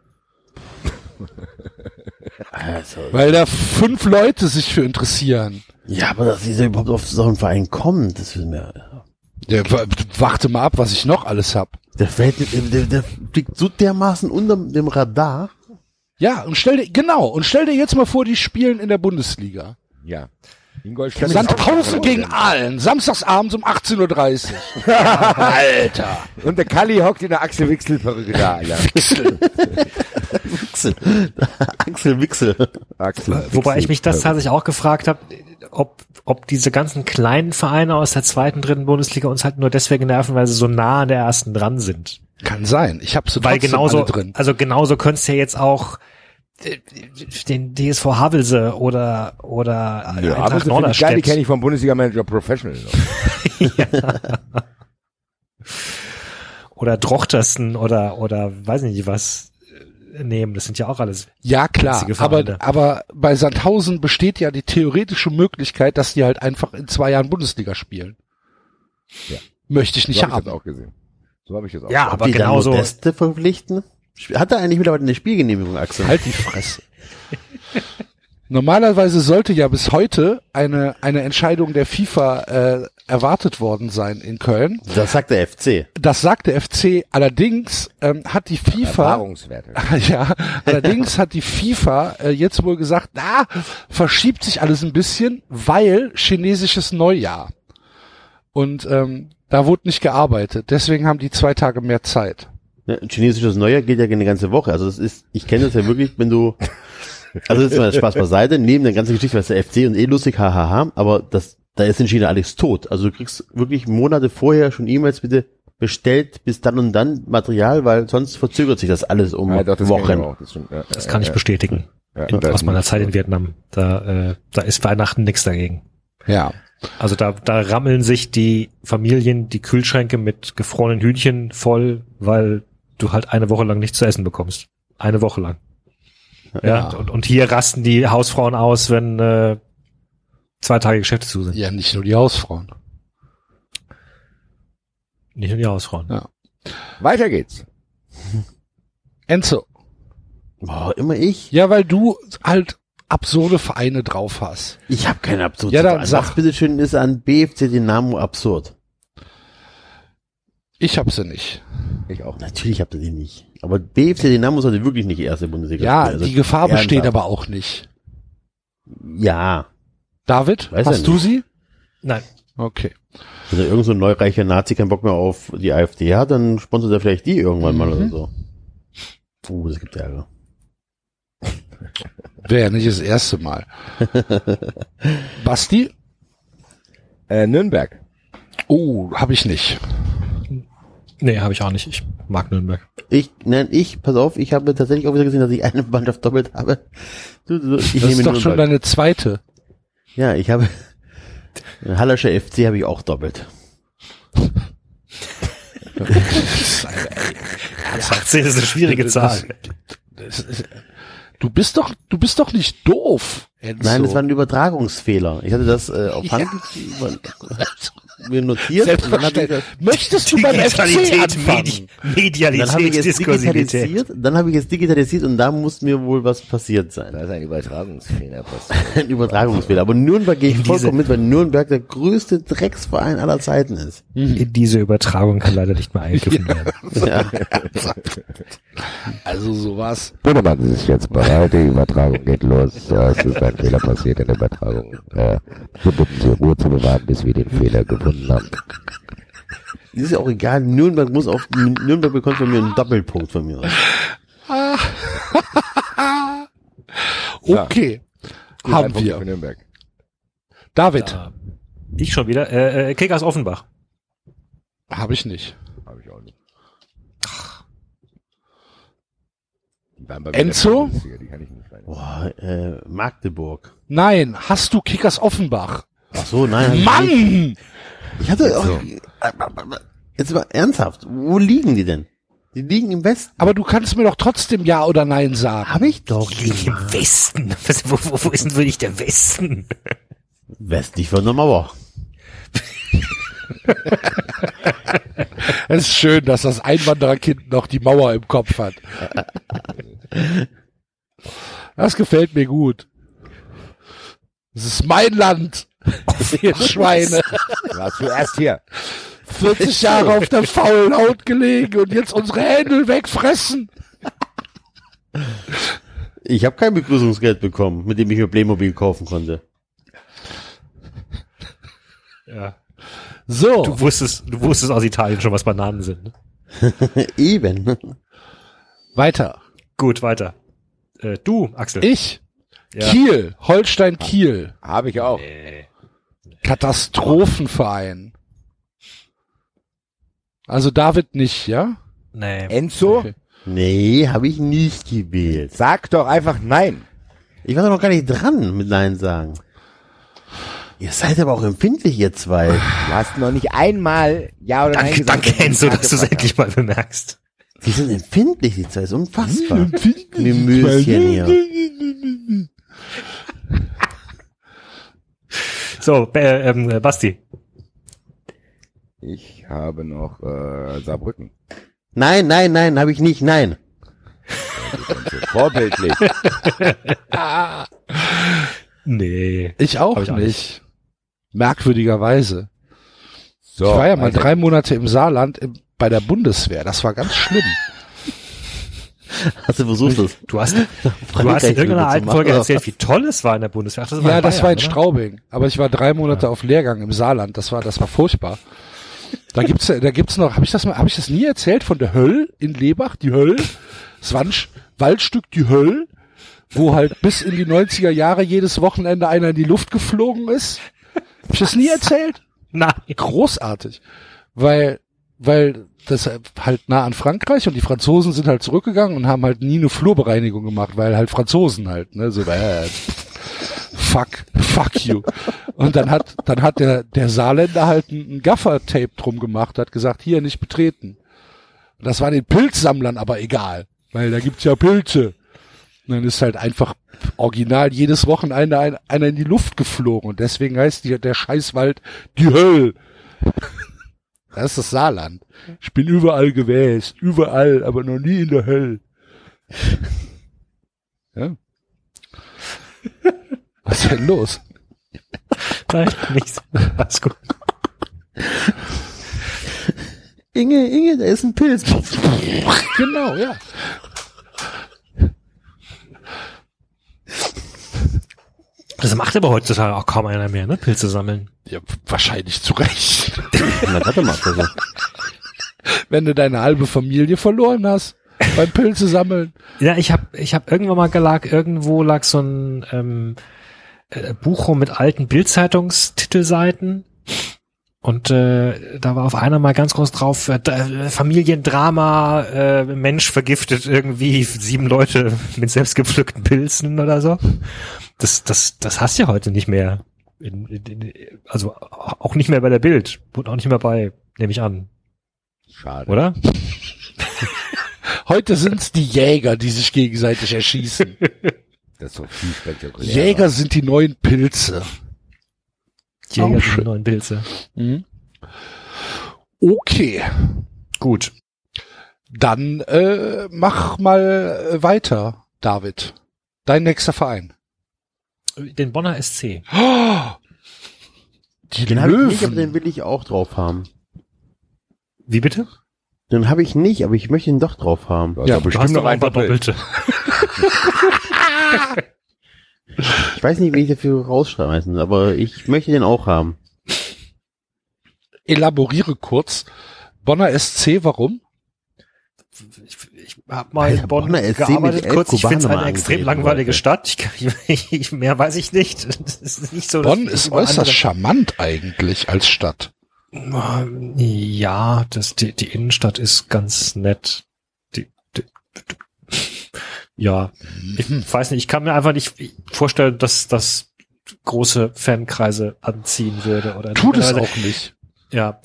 Also, Weil da fünf Leute sich für interessieren. ja, aber dass dieser überhaupt auf so einen Verein kommt, das ist mir, wa- warte mal ab, was ich noch alles hab. der fällt, der, der, der fliegt so dermaßen unter dem Radar. Ja, und stell dir, genau, und stell dir jetzt mal vor, die spielen in der Bundesliga. Ja. Ingolstadt Sandhausen gegen Aalen, samstagsabends um 18.30 Uhr. [LAUGHS] Alter. Und der Kalli hockt in der Axel Wixel Perücke da, Alter. Wixel. [LAUGHS] Axel Wixel. Axel Wobei ich mich das tatsächlich auch gefragt habe, ob, ob diese ganzen kleinen Vereine aus der zweiten, dritten Bundesliga uns halt nur deswegen nerven, weil sie so nah an der ersten dran sind. Kann sein. Ich habe so Weil trotzdem genauso, alle drin. also genauso könntest du ja jetzt auch äh, den DSV Havelse oder oder Ja, Eintracht ich geil, die Norderstedt kenne ich vom Bundesliga-Manager Professional noch. [LAUGHS] oder Drochtersen oder oder weiß nicht was äh, nehmen. Das sind ja auch alles. Ja, klar. Aber, aber bei Sandhausen besteht ja die theoretische Möglichkeit, dass die halt einfach in zwei Jahren Bundesliga spielen. Ja. Möchte ich nicht so habe ich haben. das auch gesehen. So habe ich das auch Ja, aber die dann genauso. Modeste verpflichten? Hat er eigentlich mittlerweile eine Spielgenehmigung, Axel? Halt die Fresse. Normalerweise sollte ja bis heute eine, eine Entscheidung der FIFA äh, erwartet worden sein in Köln. Das sagt der FC. Das sagt der FC. Allerdings ähm, hat die FIFA Erfahrungswerte. [LAUGHS] ja, allerdings hat die FIFA äh, jetzt wohl gesagt, na, verschiebt sich alles ein bisschen, weil chinesisches Neujahr. Und ähm, da wurde nicht gearbeitet. Deswegen haben die zwei Tage mehr Zeit. Ja, ein chinesisches Neujahr geht ja eine ganze Woche. Also das ist, ich kenne das ja wirklich, wenn du, also ist mal Spaß beiseite, neben der ganzen Geschichte, was der FC und eh lustig, hahaha, aber das, da ist in China alles tot. Also du kriegst wirklich Monate vorher schon E-Mails bitte bestellt bis dann und dann Material, weil sonst verzögert sich das alles um Ja, doch, das Wochen. auch, das, stimmt, ja, Das ja, kann ich ja, bestätigen. ja, In, aus meiner Zeit in. Vietnam. Da, äh, da ist Weihnachten nichts dagegen. Ja. Also da, da rammeln sich die Familien die Kühlschränke mit gefrorenen Hühnchen voll, weil du halt eine Woche lang nichts zu essen bekommst. Eine Woche lang. Ja. Und, und hier rasten die Hausfrauen aus, wenn äh, zwei Tage Geschäfte zu sind. Ja, nicht nur die Hausfrauen. Nicht nur die Hausfrauen. Ja. Weiter geht's. Enzo. Boah, immer ich. Ja, weil du halt absurde Vereine drauf hast. Ich habe keine absurd. Ja, dann sag. Was bitteschön ist an BFC Dynamo absurd? Ich hab sie nicht. Ich auch. Natürlich habt ihr die nicht. Aber BFC Dynamo sollte wirklich nicht die erste Bundesliga Ja, spielen. Also die Gefahr besteht aber auch nicht. Ja. David, Weiß hast du sie? Nein. Okay. Wenn irgend so ein neureicher Nazi keinen Bock mehr auf die AfD hat, dann sponsert er vielleicht die irgendwann mal Mhm. oder so. Uh, das gibt Ärger. Wäre ja nicht das erste Mal. [LAUGHS] Basti? Äh, Nürnberg. Oh, hab ich nicht. Nee, habe ich auch nicht. Ich mag Nürnberg. Ich, nein, ich, pass auf, ich habe tatsächlich auch wieder gesehen, dass ich eine Mannschaft doppelt habe. Du, du, ich Das nehme ist doch schon Nürnberg. deine zweite. Ja, ich habe, Hallerscher FC habe ich auch doppelt. [LAUGHS] 18 ist eine schwierige Zahl. Das ist- Du bist doch, du bist doch nicht doof. Enzo. Nein, das war ein Übertragungsfehler. Ich hatte das äh, auf [LAUGHS] Hand über, [LAUGHS] mir notiert. und dann habe ich, das-. Möchtest du beim FC anfangen? Medi dann habe ich es digitalisiert, dann habe ich es digitalisiert und da muss mir wohl was passiert sein. Da ist ein Übertragungsfehler passiert. [LAUGHS] Ein Übertragungsfehler. Aber Nürnberg gehe ich vollkommen mit, weil Nürnberg der größte Drecksverein aller Zeiten ist. In diese Übertragung kann leider nicht mehr eingegriffen werden. Ja. Also sowas. Bunemann ist jetzt bereit, die Übertragung geht los. Es ist ein Fehler passiert in der Übertragung. Äh, wir bitten Sie Ruhe zu bewahren, bis wir den Fehler gefunden haben. Ist ja auch egal. Nürnberg muss auf, Nürnberg bekommt von mir einen Doppelpunkt von mir. [LAUGHS] Okay. Ein Haben wir. Nürnberg. David. Ja. Ich schon wieder. Äh, äh, Kickers Offenbach. Habe ich nicht. Hab ich auch nicht. Enzo? Die kann ich nicht. Boah, äh, Magdeburg. Nein, hast du Kickers Offenbach? Ach so, nein. Mann! Ich hatte auch, jetzt mal ernsthaft. Wo liegen die denn? Die liegen im Westen. Aber du kannst mir doch trotzdem Ja oder Nein sagen. Hab ich doch. Im Westen. [LAUGHS] Was, wo, wo, wo ist denn wirklich der Westen? Westlich von der Mauer. Es ist schön, dass das Einwandererkind noch die Mauer im Kopf hat. [LAUGHS] Das gefällt mir gut. Das ist mein Land. [LAUGHS] Ihr Schweine. War zuerst hier. 40 Jahre auf der faulen Haut gelegen und jetzt unsere Händel wegfressen. Ich habe kein Begrüßungsgeld bekommen, mit dem ich mir Playmobil kaufen konnte. Ja. So, Du wusstest, du wusstest aus Italien schon, was Bananen sind. Ne? [LAUGHS] Eben. weiter. Gut, weiter. Äh, du, Axel. Ich. Ja. Kiel. Holstein Kiel. Habe ich auch. Katastrophenverein. Also David nicht, ja? nee. Enzo, Okay. Nee, habe ich nicht gewählt. sag doch einfach nein. Ich war doch noch gar nicht dran mit Nein sagen. Ihr seid aber auch empfindlich, ihr zwei. Du hast noch nicht einmal Ja oder Nein Danke, gesagt. danke, Enzo, dass du es endlich mal bemerkst. Sie sind empfindlich, die zwei. ist unfassbar. Mimöschen hier. So, äh, ähm, äh, Basti. Ich habe noch äh, Saarbrücken. Nein, nein, nein, habe ich nicht. Nein. Vorbildlich. [LAUGHS] Nee. Ich auch ich auch nicht. Merkwürdigerweise. So, ich war ja mal weiter. drei Monate im Saarland im, bei der Bundeswehr. Das war ganz schlimm. Hast du versucht das? Du hast, du hast [LAUGHS] in irgendeiner alten Folge erzählt, wie toll es war in der Bundeswehr. Ach, das war ja, das Bayern, war in oder? Straubing. Aber ich war drei Monate auf Lehrgang im Saarland. Das war, das war furchtbar. Da gibt's, da gibt's noch, habe ich das mal, habe ich das nie erzählt von der Höll in Lebach, die Höll, das war ein Waldstück, die Höll, wo halt bis in die 90er Jahre jedes Wochenende einer in die Luft geflogen ist. Hab ich das nie erzählt? Nein. großartig, weil weil das halt nah an Frankreich und die Franzosen sind halt zurückgegangen und haben halt nie eine Flurbereinigung gemacht, weil halt Franzosen halt, ne, so äh, fuck, fuck you. Und dann hat dann hat der der Saarländer halt ein, ein Gaffer-Tape drum gemacht, hat gesagt, hier nicht betreten. Und das war den Pilzsammlern aber egal, weil da gibt's ja Pilze. Und dann ist halt einfach original jedes Wochenende ein, einer in die Luft geflogen und deswegen heißt die, der Scheißwald die Höll. Das ist das Saarland. Ich bin überall gewesen, überall, aber noch nie in der Höll. Ja. Was ist denn los? Nein, nichts. Alles gut. Inge, Inge, da ist ein Pilz. Genau, ja. Das macht aber heutzutage auch kaum einer mehr, ne? Pilze sammeln. Ja wahrscheinlich zu Recht. Na, warte mal. Also. Wenn du deine halbe Familie verloren hast beim Pilze sammeln. Ja, ich habe ich hab irgendwann mal gelag, irgendwo lag so ein ähm, äh, Buch rum mit alten Bildzeitungstitelseiten. Und äh, da war auf einer mal ganz groß drauf, äh, da- Familiendrama, äh, Mensch vergiftet irgendwie sieben Leute mit selbstgepflückten Pilzen oder so. Das, das, das hast du ja heute nicht mehr. In, in, also auch nicht mehr bei der Bild und auch nicht mehr bei, nehme ich an, Schade. oder? [LAUGHS] Heute sind's die Jäger, die sich gegenseitig erschießen. [LAUGHS] Das ist so viel spektakulär. Jäger sind die neuen Pilze. Jäger sind die neuen Pilze. Mhm. Okay, Gut. dann äh, mach mal äh, weiter, David. Dein nächster Verein. Den Bonner SC. Die Den habe ich nicht, aber den will ich auch drauf haben. Wie bitte? Den habe ich nicht, aber ich möchte ihn doch drauf haben. Ja, du bestimmt noch ein paar Doppelt. Doppelte. [LAUGHS] Ich weiß nicht, wie ich dafür rausschreiben muss, aber ich möchte den auch haben. Elaboriere kurz. Bonner SC, warum? Ich habe mal Alter, in Bonn Bonner gearbeitet kurz. Ich finde es eine extrem langweilige heute. Stadt. Ich, ich, [LAUGHS] ich, mehr weiß ich nicht. Ist nicht so. Bonn ist äußerst andere- charmant eigentlich als Stadt. Ja, das, die, die Innenstadt ist ganz nett. Die, die, ja, ich weiß nicht. Ich kann mir einfach nicht vorstellen, dass das große Fankreise anziehen würde. Oder Tut es Also, auch nicht. Ja.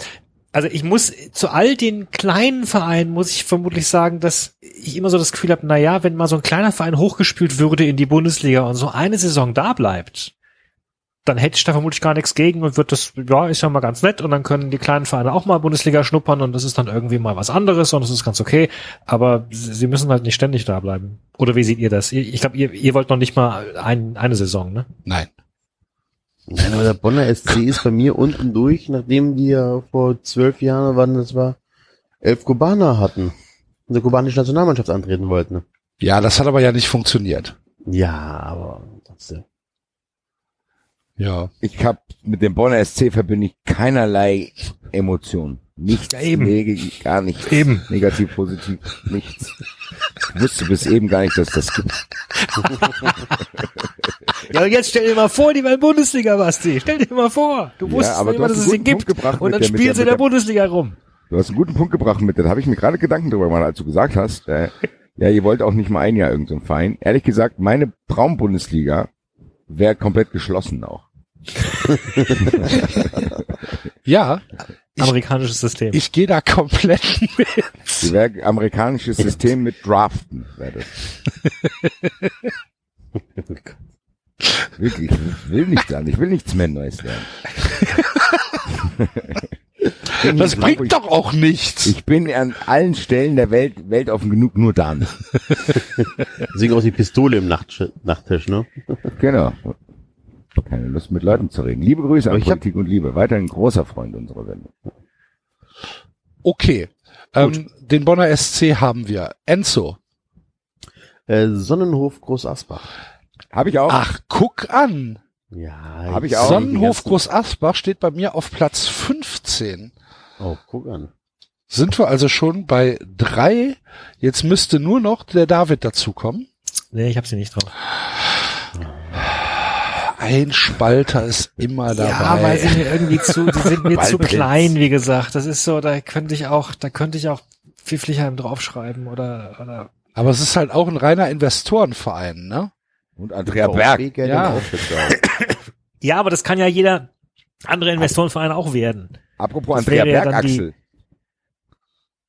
Also ich muss zu all den kleinen Vereinen muss ich vermutlich sagen, dass ich immer so das Gefühl habe, na ja, wenn mal so ein kleiner Verein hochgespült würde in die Bundesliga und so eine Saison da bleibt, dann hätte ich da vermutlich gar nichts gegen und wird das, ja, ist ja mal ganz nett und dann können die kleinen Vereine auch mal Bundesliga schnuppern und das ist dann irgendwie mal was anderes und das ist ganz okay. Aber sie müssen halt nicht ständig da bleiben. Oder wie seht ihr das? Ich glaube, ihr, ihr wollt noch nicht mal ein, eine Saison, ne? Nein. Nein, aber der Bonner SC ist bei mir unten durch, nachdem die ja vor zwölf Jahren, wann das war, elf Kubaner hatten. Und der kubanische Nationalmannschaft antreten wollten. Ja, das hat aber ja nicht funktioniert. Ja, aber trotzdem. Ja. Ich habe mit dem Bonner SC verbinde ich keinerlei Emotionen. Nichts, Ja, eben. neg- gar nichts. Eben. Negativ, positiv, nichts. Ich wusste bis eben gar nicht, dass das gibt. [LAUGHS] Ja, und jetzt stell dir mal vor, die werden Bundesliga, Basti. Stell dir mal vor. Du Ja, wusstest aber nicht du mal, dass es guten gibt. Und dann der- mit spielen der- sie in der der- Bundesliga rum. Du hast einen guten Punkt gebracht mit, da habe ich mir gerade Gedanken drüber gemacht, als du gesagt hast, äh, ja, ihr wollt auch nicht mal ein Jahr irgendeinen so Verein. Ehrlich gesagt, meine Traumbundesliga wäre komplett geschlossen auch. [LAUGHS] Ja, Ich- Amerikanisches System. ich gehe da komplett mit. Die wäre amerikanisches System mit Draften, wäre das. [LAUGHS] Wirklich, ich will nicht lernen, ich will nichts mehr Neues lernen. [LAUGHS] Das Ich- bringt doch auch nichts. Ich bin an allen Stellen der Welt weltoffen genug, nur da nicht. Deswegen auch die Pistole im Nachttisch, Nachttisch ne? Genau. Keine Lust mit Leuten zu reden. Liebe Grüße an Aber ich hab- Politik und Liebe. Weiterhin großer Freund unserer Sendung. Okay. Ähm, den Bonner SC haben wir. Enzo. Äh, Sonnenhof Groß Asbach. Habe ich auch. Ach, guck an. Ja, Hab ich auch. Sonnenhof Groß Asbach steht bei mir auf Platz 15. Oh, guck an. Sind wir also schon bei drei. Jetzt müsste nur noch der David dazukommen. nee, ich hab sie nicht drauf. Ein Spalter ist immer dabei. Ja, weil sie mir irgendwie zu, die sind mir zu klein, wie gesagt. Das ist so, da könnte ich auch, da könnte ich auch Pfifflichheim draufschreiben oder, oder Aber es ist halt auch ein reiner Investorenverein, ne? Und Andrea Berg. Ja. [COUGHS] Ja, aber das kann ja jeder andere Investorenverein auch werden. Apropos Das Andrea ja Berg, die- Axel.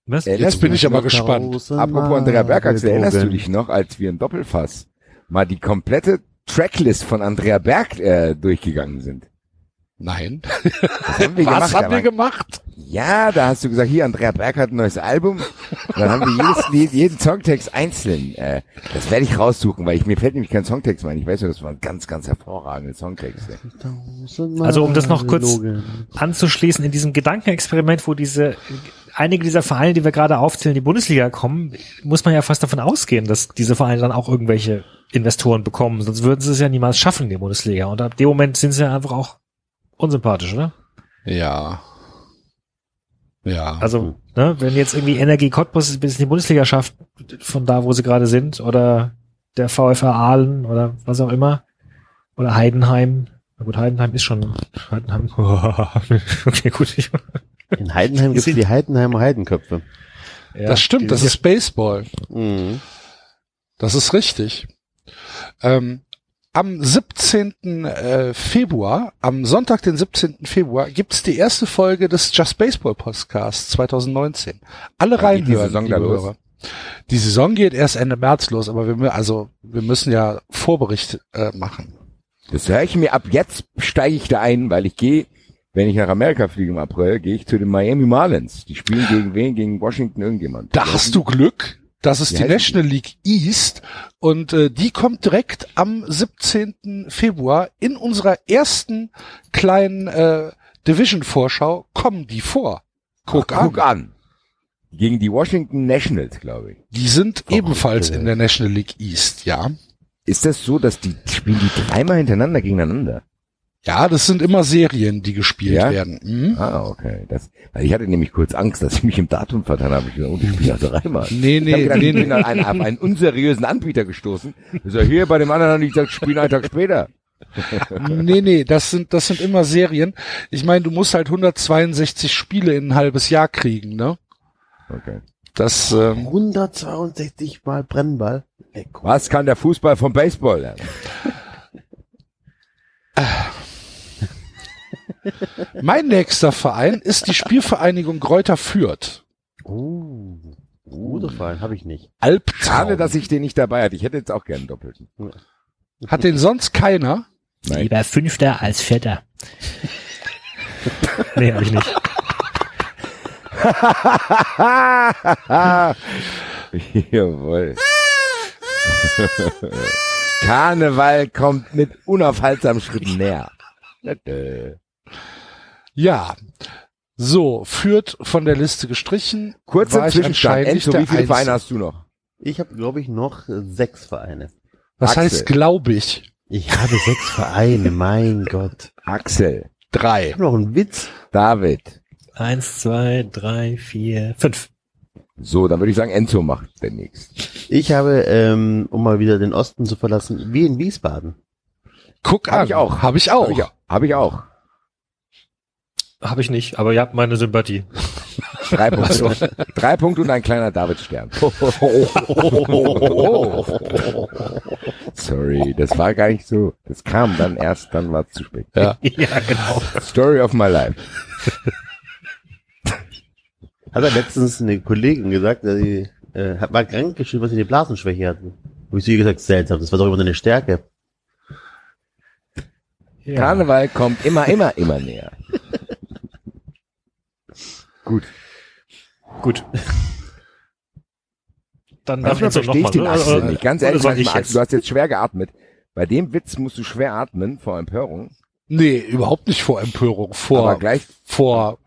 Was? Jetzt bin ich aber gespannt. Apropos Andrea Berg, Axel, erinnerst du dich noch, als wir im Doppelfass mal die komplette Tracklist von Andrea Berg äh, durchgegangen sind? Nein. Das haben wir Was gemacht. haben wir gemacht? Ja, da hast du gesagt, hier, Andrea Berg hat ein neues Album. Und dann haben wir jedes [LAUGHS] Lied, jeden Songtext einzeln. Äh, das werde ich raussuchen, weil ich, mir fällt nämlich kein Songtext mehr ein. Ich weiß nur, das waren ganz, ganz hervorragende Songtexte. Also, um das noch kurz-. Anzuschließen in diesem Gedankenexperiment, wo diese, einige dieser Vereine, die wir gerade aufzählen, in die Bundesliga kommen, muss man ja fast davon ausgehen, dass diese Vereine dann auch irgendwelche Investoren bekommen. Sonst würden sie es ja niemals schaffen, in die Bundesliga. Und ab dem Moment sind sie ja einfach auch unsympathisch, oder? Ja. Ja. Also, ne, wenn jetzt irgendwie Energie Cottbus bis in die Bundesliga schafft, von da, wo sie gerade sind, oder der VfR Aalen oder was auch immer, oder Heidenheim. Na gut, Heidenheim ist schon, Heidenheim, [LAUGHS] okay, gut. In Heidenheim gibt's Sind- die Heidenheimer Heidenköpfe. ja, das stimmt, das ist Baseball. Mhm. Das ist richtig. Ähm, am 17. Äh, Februar, am Sonntag, den 17. Februar, gibt's die erste Folge des Just Baseball Podcasts 2019. Alle die reinhören, Saison liebe? Hörer. Die Saison geht erst Ende März los, aber wir, also, wir müssen ja Vorbericht äh, machen. Das höre ich mir ab jetzt steige ich da ein, weil ich gehe, wenn ich nach Amerika fliege im April, gehe ich zu den Miami Marlins. Die spielen gegen wen? Gegen Washington irgendjemand. Da hast du Glück. Das ist Wie die? National League East und äh, die kommt direkt am 17. Februar in unserer ersten kleinen äh, Division-Vorschau kommen die vor. Guck, Ach, guck an. an. Gegen die Washington Nationals, glaube ich. Die sind Oh, ebenfalls in der National League East, ja. Ist das so, dass die spielen die dreimal hintereinander gegeneinander? Ja, das sind immer Serien, die gespielt Ja? werden. Mhm. Ah, okay. Das, weil ich hatte nämlich kurz Angst, dass ich mich im Datum vertan habe. Ich oh, spielen ja dreimal. Nee, Ich, nee, gedacht, nee, ich bin nee. an einen, auf einen unseriösen Anbieter gestoßen. Ich sag, hier bei dem anderen habe ich gesagt, spielen einen Tag später. [LAUGHS] nee, nee, das sind, das sind immer Serien. Ich meine, du musst halt 162 Spiele in ein halbes Jahr kriegen, ne? Okay. Das, ähm, 162 mal Brennball. Leck. Was kann der Fußball vom Baseball lernen? [LAUGHS] mein nächster Verein ist die Spielvereinigung Gräuter Fürth. Uh, guter Fall, habe ich nicht. Albtraum. Schade, dass ich den nicht dabei hatte. Ich hätte jetzt auch gerne einen doppelten. Hat den sonst keiner? Nein. Lieber Fünfter als Vierter. [LAUGHS] nee, hab ich nicht. [LAUGHS] Jawohl. Karneval kommt mit unaufhaltsamen Schritten näher. Ja. So, führt von der Liste gestrichen. Kurzer War ich Zwischenstand. anscheinend Enzo, der wie viele. Vereine hast du noch? Ich habe, glaube ich, noch äh, sechs Vereine. Was Axel. heißt glaube ich? Ich habe sechs Vereine, mein [LAUGHS] Gott. Axel, Ich Drei. habe noch einen Witz. David. Eins, zwei, drei, vier, fünf. So, dann würde ich sagen, Enzo macht demnächst. Ich habe, ähm, um mal wieder den Osten zu verlassen, wie in Wiesbaden. Guck Hab an. ich auch. Habe ich auch. Habe ich, auch. hab ich auch. Habe ich nicht, aber ihr habt meine Sympathie. Drei Punkte. Drei Punkte und ein kleiner David-Stern. Sorry, das war gar nicht so. Das kam dann erst, dann war es zu spät. Ja. ja, genau. Story of my life. Hat er letztens eine Kollegin gesagt, dass sie äh, hat- war krank geschrieben, was sie eine Blasenschwäche hatten. Habe ich zu ihr gesagt, seltsam, das war doch immer eine Stärke. Ja. Karneval kommt immer, immer, immer näher. Gut. Gut. Dann darf Manchmal verstehe ich den mal, Axel oder- nicht. Ganz ehrlich, ich Axel, jetzt? du hast jetzt schwer geatmet. Bei dem Witz musst du schwer atmen vor Empörung. Nee, überhaupt nicht vor Empörung. aber Vor, gleich, vor,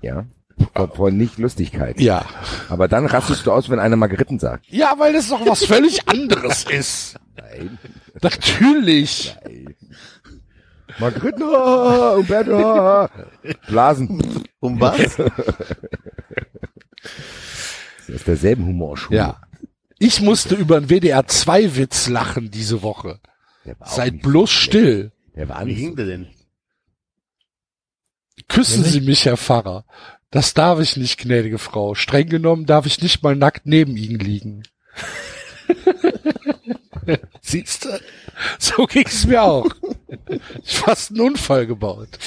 ja, vor, vor Nicht-Lustigkeit. ja. Aber dann rastest du aus, wenn einer Margeriten sagt. Ja, weil das doch was völlig anderes ist. Nein. Natürlich. Margeriten, ah, Umberto, Blasen. Um was? Das ist derselben Humorschule. Ja. Ich musste über einen WDR 2 Witz lachen diese Woche. Seid bloß so still. Der war Wie so. der denn? Küssen Sie mich, Herr Pfarrer. Das darf ich nicht, gnädige Frau. Streng genommen darf ich nicht mal nackt neben Ihnen liegen. [LAUGHS] Siehst du? So ging's mir auch. Ich fast einen Unfall gebaut.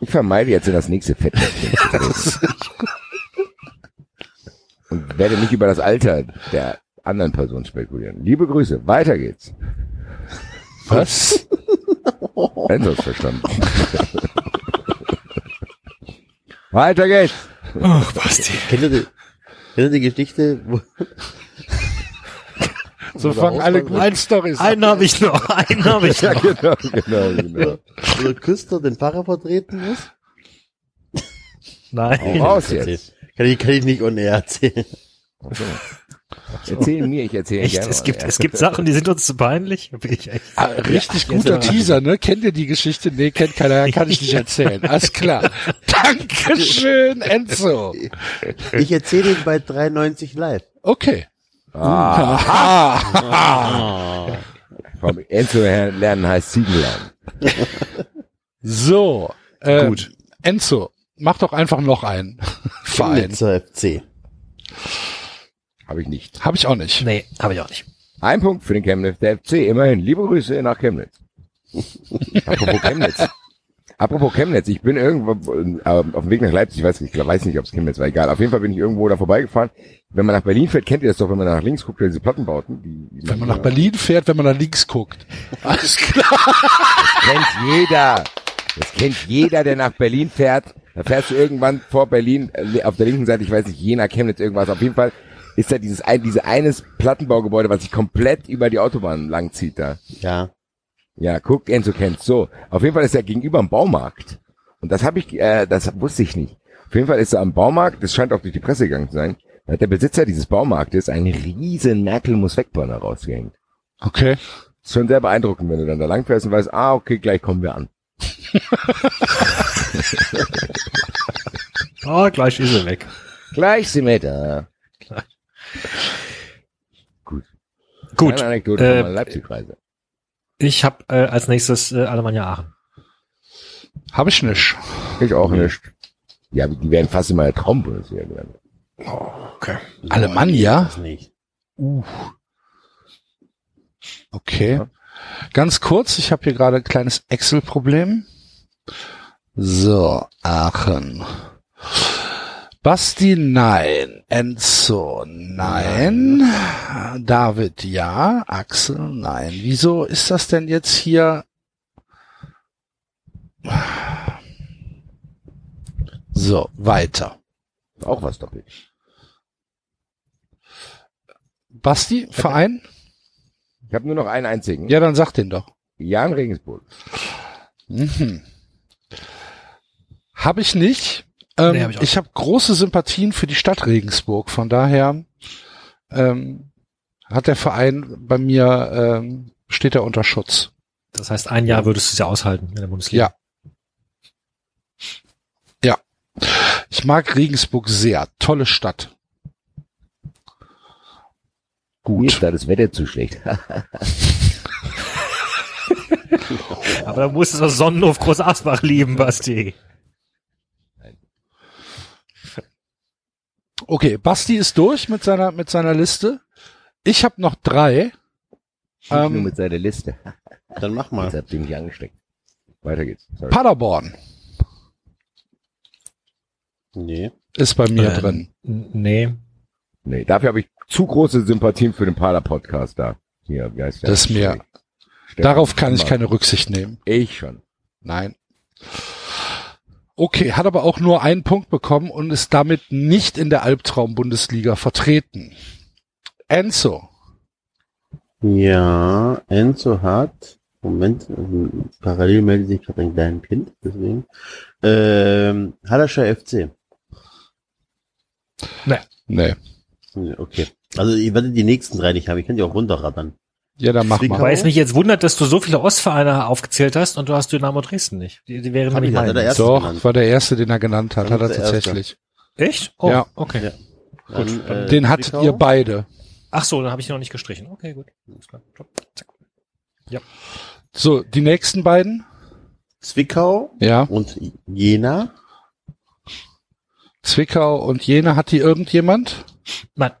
Ich vermeide jetzt in das nächste Fettnäpfchen. treten. Und werde nicht über das Alter der anderen Person spekulieren. Liebe Grüße, weiter geht's. Was? Enzo verstanden. weiter geht's. Ach, Basti. Kennt ihr die, kennt ihr die Geschichte, wo, So fangen alle guten Storys an. Einen habe ich noch, einen habe ich [LAUGHS] Ja, noch. genau, genau, genau. wo der Küster den Pfarrer vertreten muss? Nein. Hau raus jetzt. Kann ich, kann ich nicht air erzählen. Erzähl mir, ich erzähle Echt, gerne. es gibt, es gibt Sachen, die sind uns zu peinlich. Bin ich echt. Ah, richtig guter Teaser, ne? Kennt ihr die Geschichte? Nee, kennt keiner, [LAUGHS] kann ich nicht erzählen. Alles klar. Dankeschön, Enzo. Ich erzähle ihn bei 93 live. Okay. Ah, Vom Enzo lernen heißt Ziegen lernen. [LAUGHS] So. Äh, Gut. Enzo, mach doch einfach noch einen [LAUGHS] Verein. Chemnitzer FC. Habe ich nicht. Habe ich auch nicht. Nee, habe ich auch nicht. Ein Punkt für den Chemnitz, der FC, immerhin. Liebe Grüße nach Chemnitz. [LAUGHS] Apropos Chemnitz. Apropos Chemnitz, ich bin irgendwo äh, auf dem Weg nach Leipzig, ich weiß nicht, ich weiß nicht, ob es Chemnitz war, egal. Auf jeden Fall bin ich irgendwo da vorbeigefahren. Wenn man nach Berlin fährt, kennt ihr das doch, wenn man nach links guckt, diese Plattenbauten. Die, die Wenn man nach Berlin fährt, wenn man nach links guckt. [LAUGHS] Alles klar. kennt jeder. Das kennt jeder, der nach Berlin fährt. Da fährst du irgendwann vor Berlin, äh, auf der linken Seite, ich weiß nicht, Jena, Chemnitz, irgendwas. Auf jeden Fall ist da dieses ein, diese eines Plattenbaugebäude, was sich komplett über die Autobahn langzieht da. Ja. Ja, guck, Enzo kennt's. So, auf jeden Fall ist er gegenüber am Baumarkt. Und das habe ich, äh, das wusste ich nicht. Auf jeden Fall ist er am Baumarkt, das scheint auch durch die Presse gegangen zu sein, da hat der Besitzer dieses Baumarktes einen riesen Merkel muss wegbanner rausgehängt. Okay. Ist schon sehr beeindruckend, wenn du dann da langfährst und weißt, ah, okay, gleich kommen wir an. Oh, [LAUGHS] gleich ist er weg. Gleich sind wir da. Gut. Eine Anekdote äh, von meiner Leipzig-Reise. Ich habe äh, als nächstes äh, Alemannia Aachen. Habe ich nicht. Ich auch nicht. Ja, die werden fast in meiner Traumbundesliga gelandet. Okay. Alemannia? Das nicht. Okay. Ja. Ganz kurz, ich habe hier gerade ein kleines Excel-Problem. So, Aachen. Basti, nein. Enzo, nein. David, ja. Axel, nein. Wieso ist das denn jetzt hier? So, weiter. Auch was doppelt. Basti, Verein? Ich habe nur noch einen einzigen. Ja, dann sag den doch. Jan Regensburg. Mhm. Habe ich nicht. Ähm, Nee, hab ich ich habe große Sympathien für die Stadt Regensburg. Von daher ähm, hat der Verein bei mir ähm, steht er unter Schutz. Das heißt, ein Jahr würdest du es ja aushalten in der Bundesliga. Ja. Ja. Ich mag Regensburg sehr. Tolle Stadt. Mir ist da das Wetter zu schlecht. [LAUGHS] Aber da musst du das Sonnenhof Groß Asbach lieben, Basti. Okay, Basti ist durch mit seiner mit seiner Liste. Ich habe noch drei. Nicht nur Ähm, mit seiner Liste. Dann mach Jetzt mal. habt ihr mich angesteckt. Weiter geht's. Sorry. Paderborn Nee. ist bei mir Ähm, drin. Nee. Nee, dafür habe ich zu große Sympathien für den Pader-Podcast da. Hier, wie heißt der? Das ist mir. Darauf kann ich keine Rücksicht nehmen. Ich schon. Nein. Okay, hat aber auch nur einen Punkt bekommen und ist damit nicht in der Albtraum-Bundesliga vertreten. Enzo. Ja, Enzo hat, Moment, parallel meldet sich gerade ein kleines Kind, deswegen. Ähm, Hallerscher FC. Nee. Ja, Okay. Also ihr werdet die nächsten drei nicht haben, ich kann die auch runterrattern. Ja, dann mach Zwickau. mal. Weil es mich jetzt wundert, dass du so viele Ostvereine aufgezählt hast und du hast Dynamo Dresden nicht. Die, die wären nämlich meine. der Doch, genannt. war der erste, den er genannt hat, Dann hat er der erste. tatsächlich. Echt? Oh, Ja. okay. Ja. Dann, äh, Den hattet Zwickau. ihr beide. Ach so, dann habe ich ihn noch nicht gestrichen. Okay, gut. Alles klar. Top. Zack. So, die nächsten beiden. Zwickau Ja, und Jena. Zwickau und Jena. Hat die irgendjemand? Nein.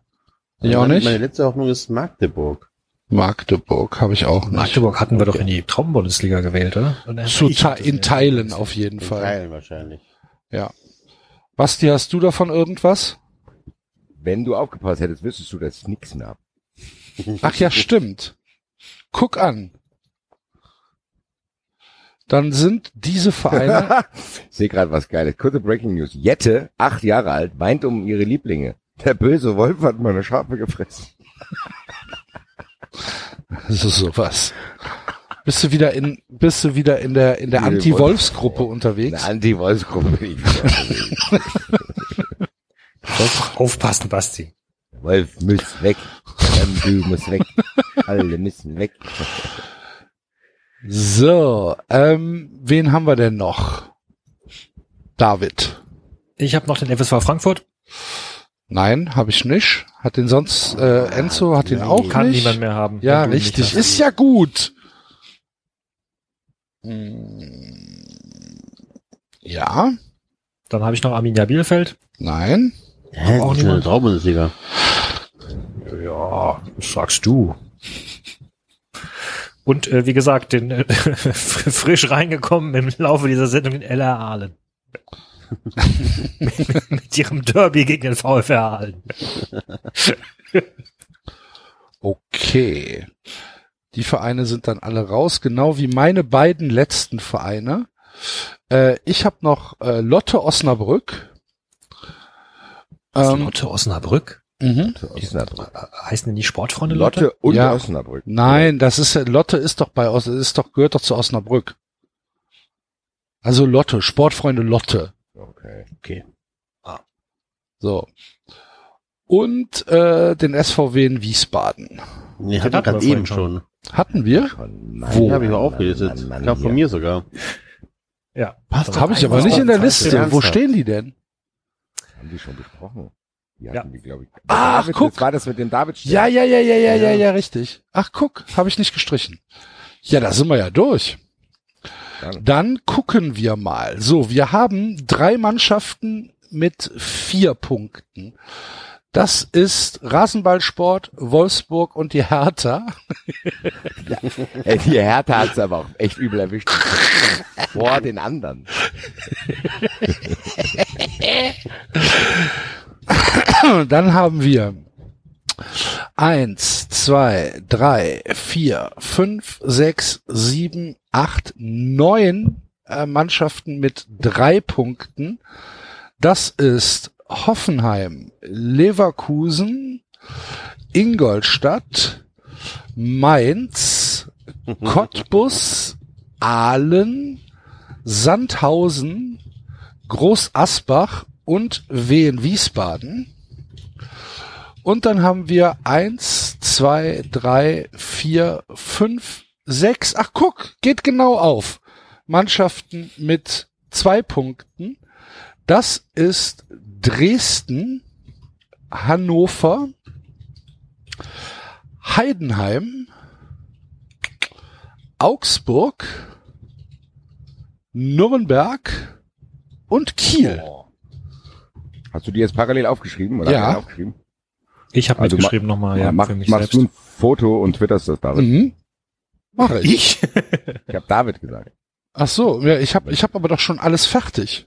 Ich auch nicht. Meine letzte Hoffnung ist Magdeburg. Magdeburg habe ich auch nicht. Magdeburg hatten wir doch in die Traumbundesliga gewählt, oder? Zu in Teilen auf jeden In Fall. Teilen wahrscheinlich. Ja. Basti, hast du davon irgendwas? Wenn du aufgepasst hättest, wüsstest du, dass ich nichts mehr hab. [LAUGHS] Ach ja, stimmt. Guck an. Dann sind diese Vereine, Ich [LAUGHS] sehe gerade was Geiles. Kurze Breaking News. Jette, acht Jahre alt, weint um ihre Lieblinge. Der böse Wolf hat meine Schafe gefressen. [LAUGHS] [LAUGHS] so sowas. Bist du wieder in, bist du wieder in der, in der Anti-Wolfs-Gruppe Eine unterwegs? Anti-Wolfsgruppe bin ich wieder unterwegs. [LAUGHS] Aufpassen, Basti. Wolf muss weg. Du musst weg. Alle müssen weg. [LAUGHS] So, ähm, wen haben wir denn noch? David. Ich habe noch den FSV Frankfurt. Nein, habe ich nicht. Hat den sonst, äh, Enzo hat den auch Kann nicht. niemand mehr haben. Ja, richtig. Ist ja gut. Hm. Ja, Dann habe ich noch Arminia Bielefeld. nein. Hä? auch niemand. Traubundesliga. Ja, das sagst du. Und äh, wie gesagt, den äh, [LAUGHS] frisch reingekommen im Laufe dieser Sendung in LR Aalen. Mit, [LAUGHS] mit ihrem Derby gegen den VfR Aalen. Okay. Die Vereine sind dann alle raus, genau wie meine beiden letzten Vereine. Äh, ich habe noch äh, Lotte Osnabrück. Ähm, Lotte Osnabrück? mhm. Osnabrück. Heißen die nicht Sportfreunde Lotte? Lotte und Ja. Osnabrück. Nein, das ist Lotte ist doch bei ist doch gehört doch zu Osnabrück. Also Lotte, Sportfreunde Lotte. Okay. Okay. So. Und äh, den SVW in Wiesbaden. Nee, hatten wir hatten wir gerade eben schon. Hatten wir? Mann, habe ich mal aufgelistet. Mann, Mann, von mir sogar. Ja. Was? Habe ich aber nicht in der Liste. Wo stehen die denn? Haben die schon besprochen? Die Ja. hatten die, glaube ich. Ach, David, guck. War das mit dem David. Ja, ja, ja, ja, ja, ja, ja, richtig. Ach, guck, habe ich nicht gestrichen. Ja, da sind wir ja durch. Dann. Dann gucken wir mal. So, wir haben drei Mannschaften mit vier Punkten. Das ist Rasenballsport, Wolfsburg und die Hertha. Ey, die Hertha hat's aber auch echt übel erwischt. Vor den anderen. dann haben wir eins, zwei, drei, vier, fünf, sechs, sieben, acht, neun äh, Mannschaften mit drei Punkten. Das ist Hoffenheim, Leverkusen, Ingolstadt, Mainz, Cottbus, Aalen, Sandhausen, Groß Asbach und Wehen Wiesbaden. Und dann haben wir eins, zwei, drei, vier, fünf, sechs. Ach guck, geht genau auf. Mannschaften mit zwei Punkten. Das ist Dresden, Hannover, Heidenheim, Augsburg, Nürnberg und Kiel. Hast du die jetzt parallel aufgeschrieben? Oder Ja. aufgeschrieben? Ich habe Also mitgeschrieben nochmal, ja, mach, für mich machst selbst. du ein Foto und twitterst das David. Mhm. Mache ich. Ich? Ich habe David gesagt. Ach so, ja, ich habe ich hab aber doch schon alles fertig.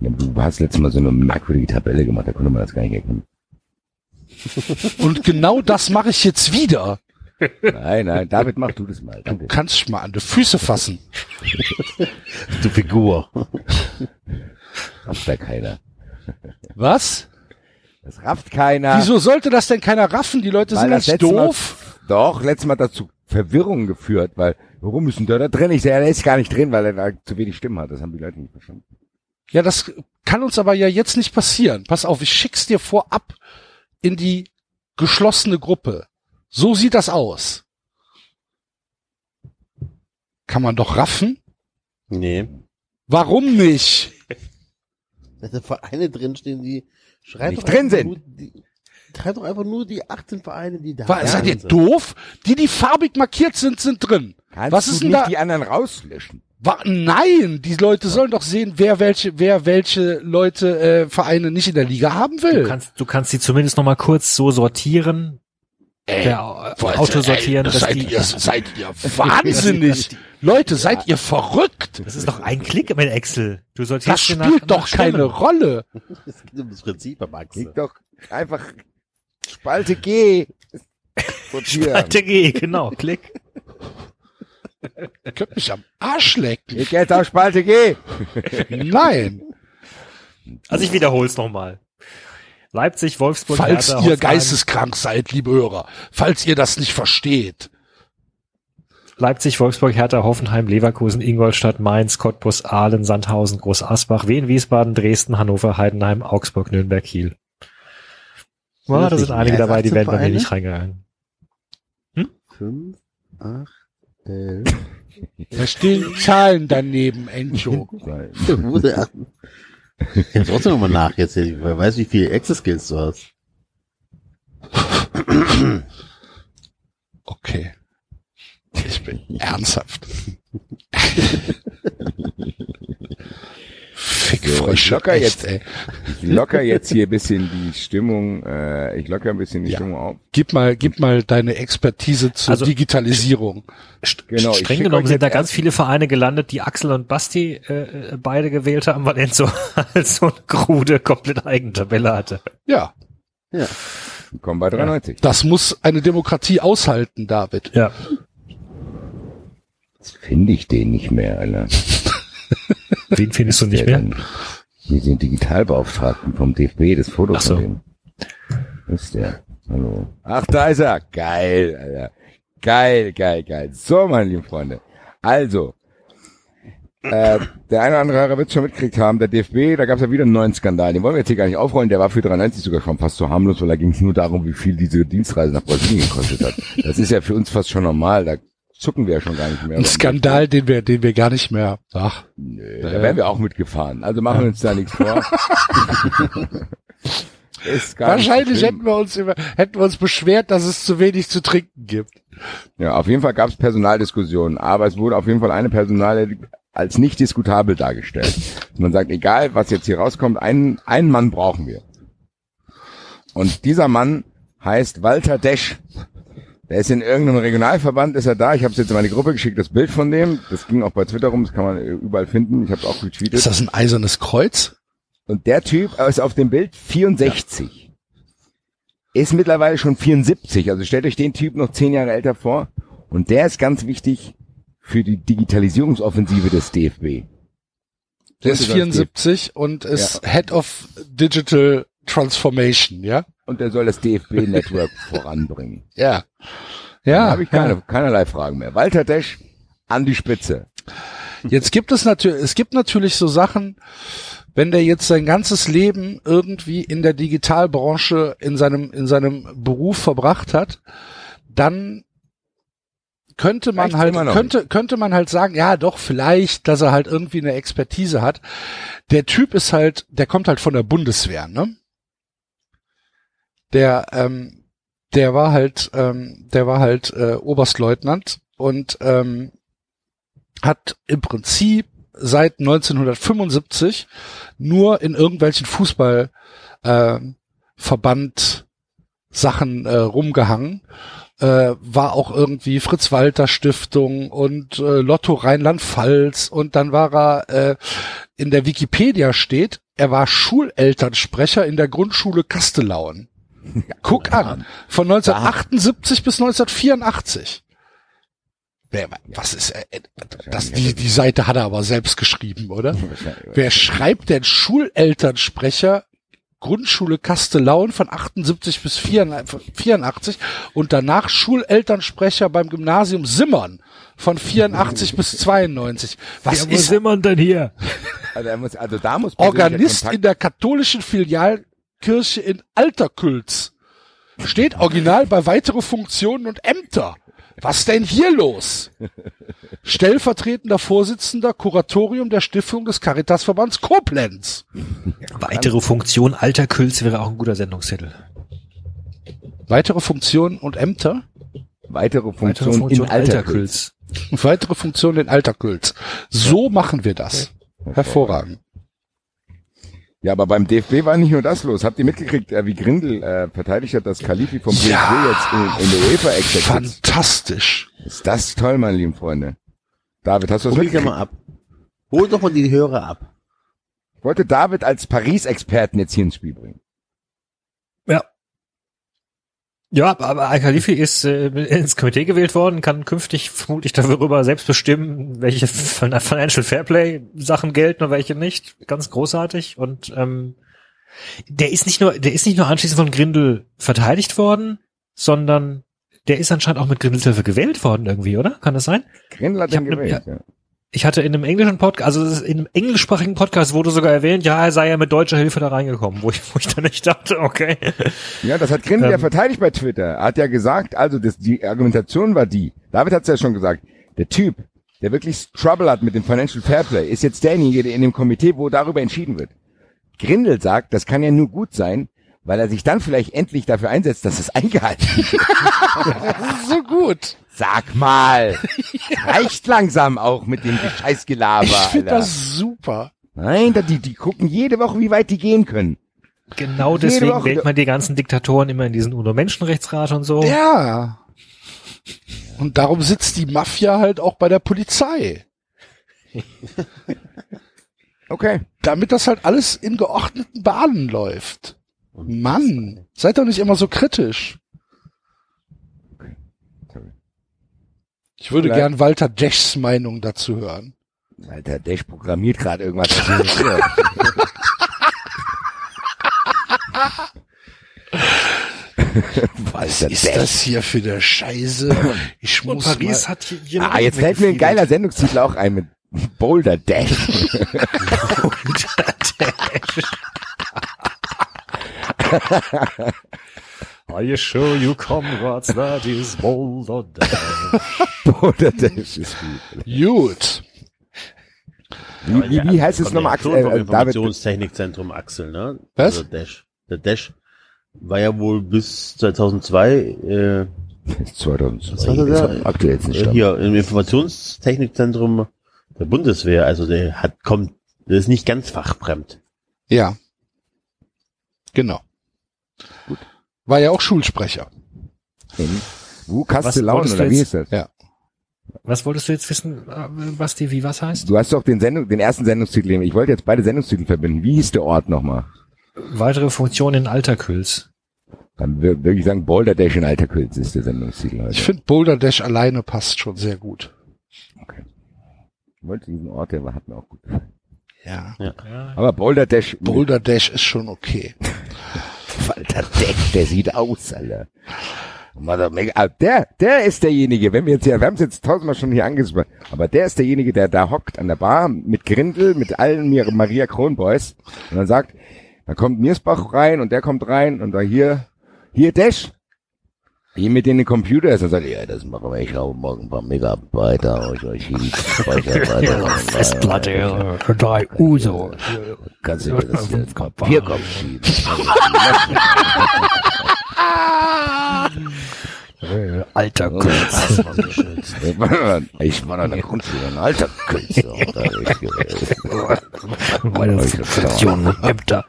Ja, du hast letztes Mal so eine merkwürdige Tabelle gemacht, da konnte man das gar nicht erkennen. [LAUGHS] Und genau das mache ich jetzt wieder. Nein, nein, David, mach du das mal. Du Danke. kannst dich mal an die Füße fassen. [LAUGHS] Du Figur. Rafft da keiner. Was? Das rafft keiner. Wieso sollte das denn keiner raffen? Die Leute Weil sind das nicht letzte Mal- doof. Doch, letztes Mal dazu Verwirrung geführt, weil, warum ist denn der da drin? Ich sage, der ist gar nicht drin, weil er da zu wenig Stimmen hat. Das haben die Leute nicht verstanden. Ja, das kann uns aber ja jetzt nicht passieren. Pass auf, ich schick's dir vorab in die geschlossene Gruppe. So sieht das aus. Kann man doch raffen? Nee. Warum nicht? [LAUGHS] Da sind Vereine drinstehen, die schreibt Nicht doch drin sind. Die, schreibt doch einfach nur die 18 Vereine, die da Wa- Seid ihr sind. doof? Die, die farbig markiert sind, sind drin. Kannst Was du ist denn nicht da? die anderen rauslöschen? Wa Nein, die Leute sollen doch sehen, wer welche, wer welche Leute äh, Vereine nicht in der Liga haben will. Du kannst, du kannst sie zumindest noch mal kurz so sortieren, Ey, Leute, Auto sortieren, ey, seid die, ihr, seid ihr [LAUGHS] wahnsinnig. Leute, seid ihr verrückt? das ist doch ein Klick mit Excel. Du sortierst Das spielt nach, doch nach keine. Rolle. Es geht um das Prinzip am Axel. Leg doch einfach Spalte G. sortieren. Spalte G, genau, Klick. Ihr könnt mich am Arsch lecken. Leg jetzt auf Spalte G. Nein. Also ich wiederhol's nochmal. Leipzig, Wolfsburg, Falls Hertha, ihr Hoffenheim, geisteskrank seid, liebe Hörer. Falls ihr das nicht versteht. Leipzig, Wolfsburg, Hertha, Hoffenheim, Leverkusen, Ingolstadt, Mainz, Cottbus, Aalen, Sandhausen, Groß Asbach, Wien, Wiesbaden, Dresden, Hannover, Heidenheim, Augsburg, Nürnberg, Kiel. Ja, das da sind einige dabei, die 18 werden bei mir nicht reingegangen. 5, 8, 11. Da stehen Zahlen daneben, Encho. [LAUGHS] Ich hab trotzdem nochmal nach jetzt. Wer weiß, wie viele Access-Skills du hast. Okay. Ich bin [LAUGHS] ernsthaft. [LAUGHS] Fickfrösche, ich locker echt, jetzt. ey. Ich locker jetzt hier ein bisschen die Stimmung, äh, ich locker ein bisschen die Ja. Stimmung auf. Gib mal, gib mal deine Expertise zur Also- Digitalisierung. Genau, ich Streng genommen sind da ganz viele Vereine gelandet, die Axel und Basti äh, äh, beide gewählt haben, weil Enzo halt so [LAUGHS] eine krude, komplett eigene Tabelle hatte. Ja, Ja. Kommen bei 93. das muss eine Demokratie aushalten, David. Ja. Jetzt finde ich den nicht mehr, Alter. Wen findest du nicht mehr? Hier sind Digitalbeauftragten vom DFB, das Foto Ach so. von dem. Ist der? Hallo. Ach, da ist er. Geil, Alter. Geil, geil, geil. So, meine lieben Freunde. Also, äh, der eine oder andere Hörer wird es schon mitgekriegt haben, der DFB, da gab es ja wieder einen neuen Skandal. Den wollen wir jetzt hier gar nicht aufrollen. Der war für 93 sogar schon fast so harmlos, weil da ging es nur darum, wie viel diese Dienstreise nach Brasilien gekostet hat. Das ist ja für uns fast schon normal. Da zucken wir ja schon gar nicht mehr. Ein Skandal, den wir, den wir gar nicht mehr, ach, Nö, da wären wir auch mitgefahren. Also machen wir uns da nichts vor. [LAUGHS] Wahrscheinlich hätten wir uns über, hätten wir uns beschwert, dass es zu wenig zu trinken gibt. Ja, auf jeden Fall gab es Personaldiskussionen, aber es wurde auf jeden Fall eine Personalie als nicht diskutabel dargestellt. Man sagt, egal was jetzt hier rauskommt, einen, einen Mann brauchen wir. Und dieser Mann heißt Walter Desch. Der ist in irgendeinem Regionalverband, ist er da. Ich habe es jetzt in meine Gruppe geschickt, das Bild von dem. Das ging auch bei Twitter rum, das kann man überall finden. Ich habe es auch retweetet. Ist das ein eisernes Kreuz? Und der Typ ist auf dem Bild 64. ist mittlerweile schon 74. Also stellt euch den Typ noch zehn Jahre älter vor. Und der ist ganz wichtig für die Digitalisierungsoffensive des DFB. Der ist 74 und ist Head of Digital Transformation, ja? Und der soll das DFB-Network [LAUGHS] voranbringen. Ja. Da Ja. habe ich keine, keinerlei Fragen mehr. Walter Desch an die Spitze. Jetzt gibt es natürlich, es gibt natürlich so Sachen, wenn der jetzt sein ganzes Leben irgendwie in der Digitalbranche in seinem, in seinem Beruf verbracht hat, dann könnte man Reicht's halt, könnte, könnte man halt sagen, ja doch, vielleicht, dass er halt irgendwie eine Expertise hat. Der Typ ist halt, der kommt halt von der Bundeswehr, ne? Der, ähm, der war halt, ähm, der war halt äh, Oberstleutnant und ähm, hat im Prinzip seit 1975 nur in irgendwelchen Fußball äh, Verband Sachen äh, rumgehangen. Äh, war auch irgendwie Fritz Walter Stiftung und äh, Lotto Rheinland-Pfalz und dann war er äh, in der Wikipedia steht, er war Schulelternsprecher in der Grundschule Kastelauen. Guck an, von 1978 bis 1984. Wer, was ist, äh, äh, das, die, die Seite hat er aber selbst geschrieben, oder? Wer schreibt denn Schulelternsprecher Grundschule Kastelauen von 78 bis 84 und danach Schulelternsprecher beim Gymnasium Simmern von 84 bis 92. [LAUGHS] Was Wo ist wir denn hier? [LAUGHS] Also, er muss, also da muss Organist in der katholischen Filialkirche in Alterkülz? Steht original bei weitere Funktionen und Ämter. Was denn hier los? Stellvertretender Vorsitzender Kuratorium der Stiftung des Caritasverbands Koblenz. Weitere Funktion alter Külz wäre auch ein guter Sendungstitel. Weitere Funktionen und Ämter? weitere Weitere Funktion, in Alter Külz. Weitere Funktionen in Alterkülz. So machen wir das. Hervorragend. Ja, aber beim DFB war nicht nur das los. Habt ihr mitgekriegt, äh, wie Grindel äh, verteidigt hat, dass Khalifi vom Ja. jetzt in, in der UEFA exit Fantastisch. Ist das toll, meine lieben Freunde. David, hast du das Hol mitgekriegt? mal ab. Hol doch mal die Hörer ab. Ich wollte David als Paris-Experten jetzt hier ins Spiel bringen. Ja. Ja, aber Al-Khalifi ist äh, ins Komitee gewählt worden, kann künftig vermutlich darüber selbst bestimmen, welche Financial Fairplay Sachen gelten und welche nicht. Ganz großartig. Und ähm, der ist nicht nur, der ist nicht nur anschließend von Grindel verteidigt worden, sondern der ist anscheinend auch mit Grindels gewählt worden irgendwie, oder? Kann das sein? Grindel hat ihn ne- gewählt. Ja. Ich hatte in einem englischen Podcast, also ist in einem englischsprachigen Podcast wurde sogar erwähnt, ja, er sei ja mit deutscher Hilfe da reingekommen, wo ich, wo ich dann nicht dachte, okay. ja, das hat Grindel ja Ähm. verteidigt bei Twitter. Er hat ja gesagt, also das, die Argumentation war die. David hat es ja schon gesagt. Der Typ, der wirklich Trouble hat mit dem Financial Fairplay, ist jetzt derjenige, der in dem Komitee, wo darüber entschieden wird. Grindel sagt, das kann ja nur gut sein, weil er sich dann vielleicht endlich dafür einsetzt, dass es eingehalten wird. [LAUGHS] So gut. Sag mal, [LAUGHS] reicht langsam auch mit dem Scheißgelaber, Ich finde das super. Nein, da- die, die gucken jede Woche, wie weit die gehen können. Genau Jede deswegen Woche- wählt man die ganzen Diktatoren immer in diesen UNO-Menschenrechtsrat und so. Ja. Und darum sitzt die Mafia halt auch bei der Polizei. [LAUGHS] Okay. Damit das halt alles in geordneten Bahnen läuft. Mann, seid doch nicht immer so kritisch. Ich würde Vielleicht- gern Walter Deschs Meinung dazu hören. Alter, Dash programmiert gerade irgendwas. Was ist Dash. das hier für eine Scheiße? Ich Und muss Paris mal, hat hier jemand Ah, jetzt fällt mir ein geiler Sendungstitel auch ein mit Boulder Dash. [LAUGHS] Are you sure you comrades that is Boulder Dash? [LAUGHS] Boulder Dash ist gut. gut. Wie, wie, wie heißt es nochmal, Axel? Äh, Informationstechnikzentrum Axel, ne? Was? Also Dash. Der Dash war ja wohl bis 2002 äh, 2002. Was er da? hat aktuell jetzt nicht hier im Informationstechnikzentrum der Bundeswehr. Also der hat kommt, der ist nicht ganz fachfremd. Ja. Genau. War ja auch Schulsprecher. In Wu Castellaun, oder wie ist das? Ja. Was wolltest du jetzt wissen, äh, was die, wie was heißt? Du hast doch den Sendung, den ersten Sendungstitel. Ich wollte jetzt beide Sendungstitel verbinden. Wie hieß der Ort nochmal? Weitere Funktion in Alterküls. Dann wir- wirklich sagen, Boulder Dash in alter Kürz ist der Sendungstitel heute. Ich finde Boulder Dash alleine passt schon sehr gut. Ich wollte diesen Ort, der war, hat mir auch gut gefallen. Ja. Aber Boulder Dash, Boulder Dash ist schon okay. [LAUGHS] Walter Deck, der sieht aus, Alter. Ah, Der, der ist derjenige, wenn wir jetzt hier, wir haben es jetzt tausendmal schon hier angesprochen, aber der ist derjenige, der da hockt an der Bar mit Grindel, mit allen Mir- Maria Kronboys und dann sagt, da kommt Miersbach rein und der kommt rein und da hier, hier Dash, hier mit in den Computer ist, dann sagt ja, das machen wir, ich hau morgen ein paar Megabyte aus euch hier, Speicherweite. [LAUGHS] Festplatte, drei Uso. Kannst du mir das hier ins Papierkopf schieben? Alter Kürz. Ich war, an der Grundschule, ein alter Künstler. [LAUGHS] Meine Funktion Ämter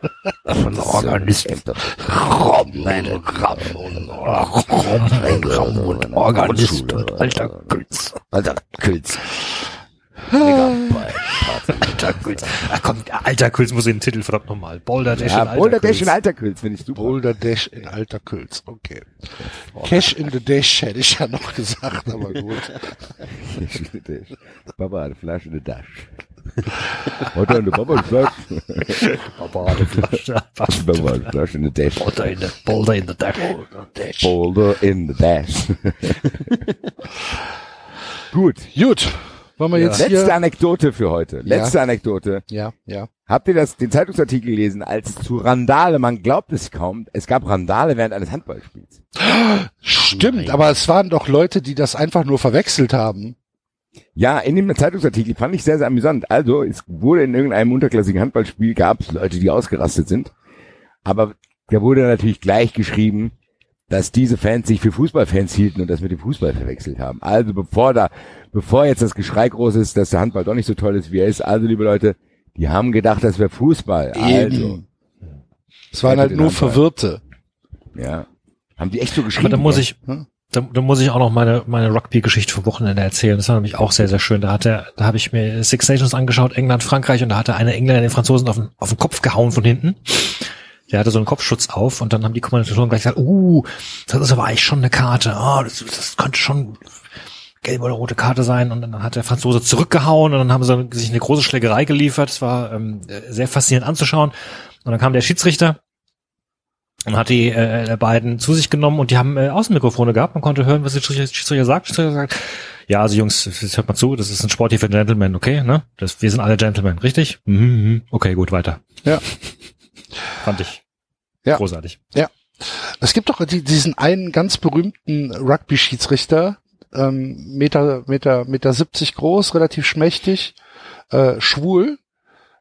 von Organisten. Raum und Organist und alter Kürz. Alter Kürz. Alter Kürz. Ach komm, alter Kürz muss in den Titel, verdammt nochmal. Boulder Dash Ja, in Boulder alter Dash in alter Kürz finde ich super. Boulder Dash in alter Kürz. Okay. Cash in the Dash hätte ich ja noch gesagt, aber gut. [LAUGHS] Papa hat eine Flasche in der Tasche. Heute eine Papa eine Flasche. Papa hat eine Flasche. Papa hat eine Flasche in der Dash. Boulder in the, Boulder in the Dash. Boulder in the Dash. Gut. Gut. Wollen wir jetzt Letzte hier? Anekdote für heute. Letzte Anekdote. Ja, ja. Habt ihr das, den Zeitungsartikel gelesen, als es zu Randale, man glaubt es kaum, es gab Randale während eines Handballspiels. Stimmt, aber es waren doch Leute, die das einfach nur verwechselt haben. Ja, in dem Zeitungsartikel fand ich sehr, sehr amüsant. Also, es wurde in irgendeinem unterklassigen Handballspiel, gab es Leute, die ausgerastet sind. Aber da wurde natürlich gleich geschrieben, dass diese Fans sich für Fußballfans hielten und das mit dem Fußball verwechselt haben. Also bevor da, bevor jetzt das Geschrei groß ist, dass der Handball doch nicht so toll ist, wie er ist, also liebe Leute, die haben gedacht, das wäre Fußball. Also. Es waren halt nur Handball. Verwirrte. ja. Haben die echt so geschrieben? Aber da muss ich, Hm? da, da muss ich auch noch meine, meine Rugby-Geschichte vom Wochenende erzählen. Das war nämlich auch sehr, sehr schön. Da hat er, da habe ich mir Six Nations angeschaut, England, Frankreich, und da hatte eine Engländer den Franzosen auf den, auf den Kopf gehauen von hinten. Der hatte so einen Kopfschutz auf und dann haben die Kommentatoren gleich gesagt, uh, das ist aber eigentlich schon eine Karte. Ah, das, das könnte schon gelbe oder rote Karte sein. Und dann hat der Franzose zurückgehauen und dann haben sie sich eine große Schlägerei geliefert. Es war ähm, sehr faszinierend anzuschauen. Und dann kam der Schiedsrichter und hat die äh, beiden zu sich genommen und die haben äh, Außenmikrofone gehabt. Man konnte hören, was der Schiedsrichter sagt. Schiedsrichter sagt, ja, also Jungs, jetzt hört mal zu, das ist ein Sport hier für Gentlemen, okay, ne? Das, wir sind alle Gentlemen, richtig? Mhm, mhm. Okay, gut, weiter. Ja. Fand ich Ja. großartig. Es gibt doch die, diesen einen ganz berühmten Rugby-Schiedsrichter, ähm, Meter, Meter, Meter 70 groß, relativ schmächtig, äh, schwul,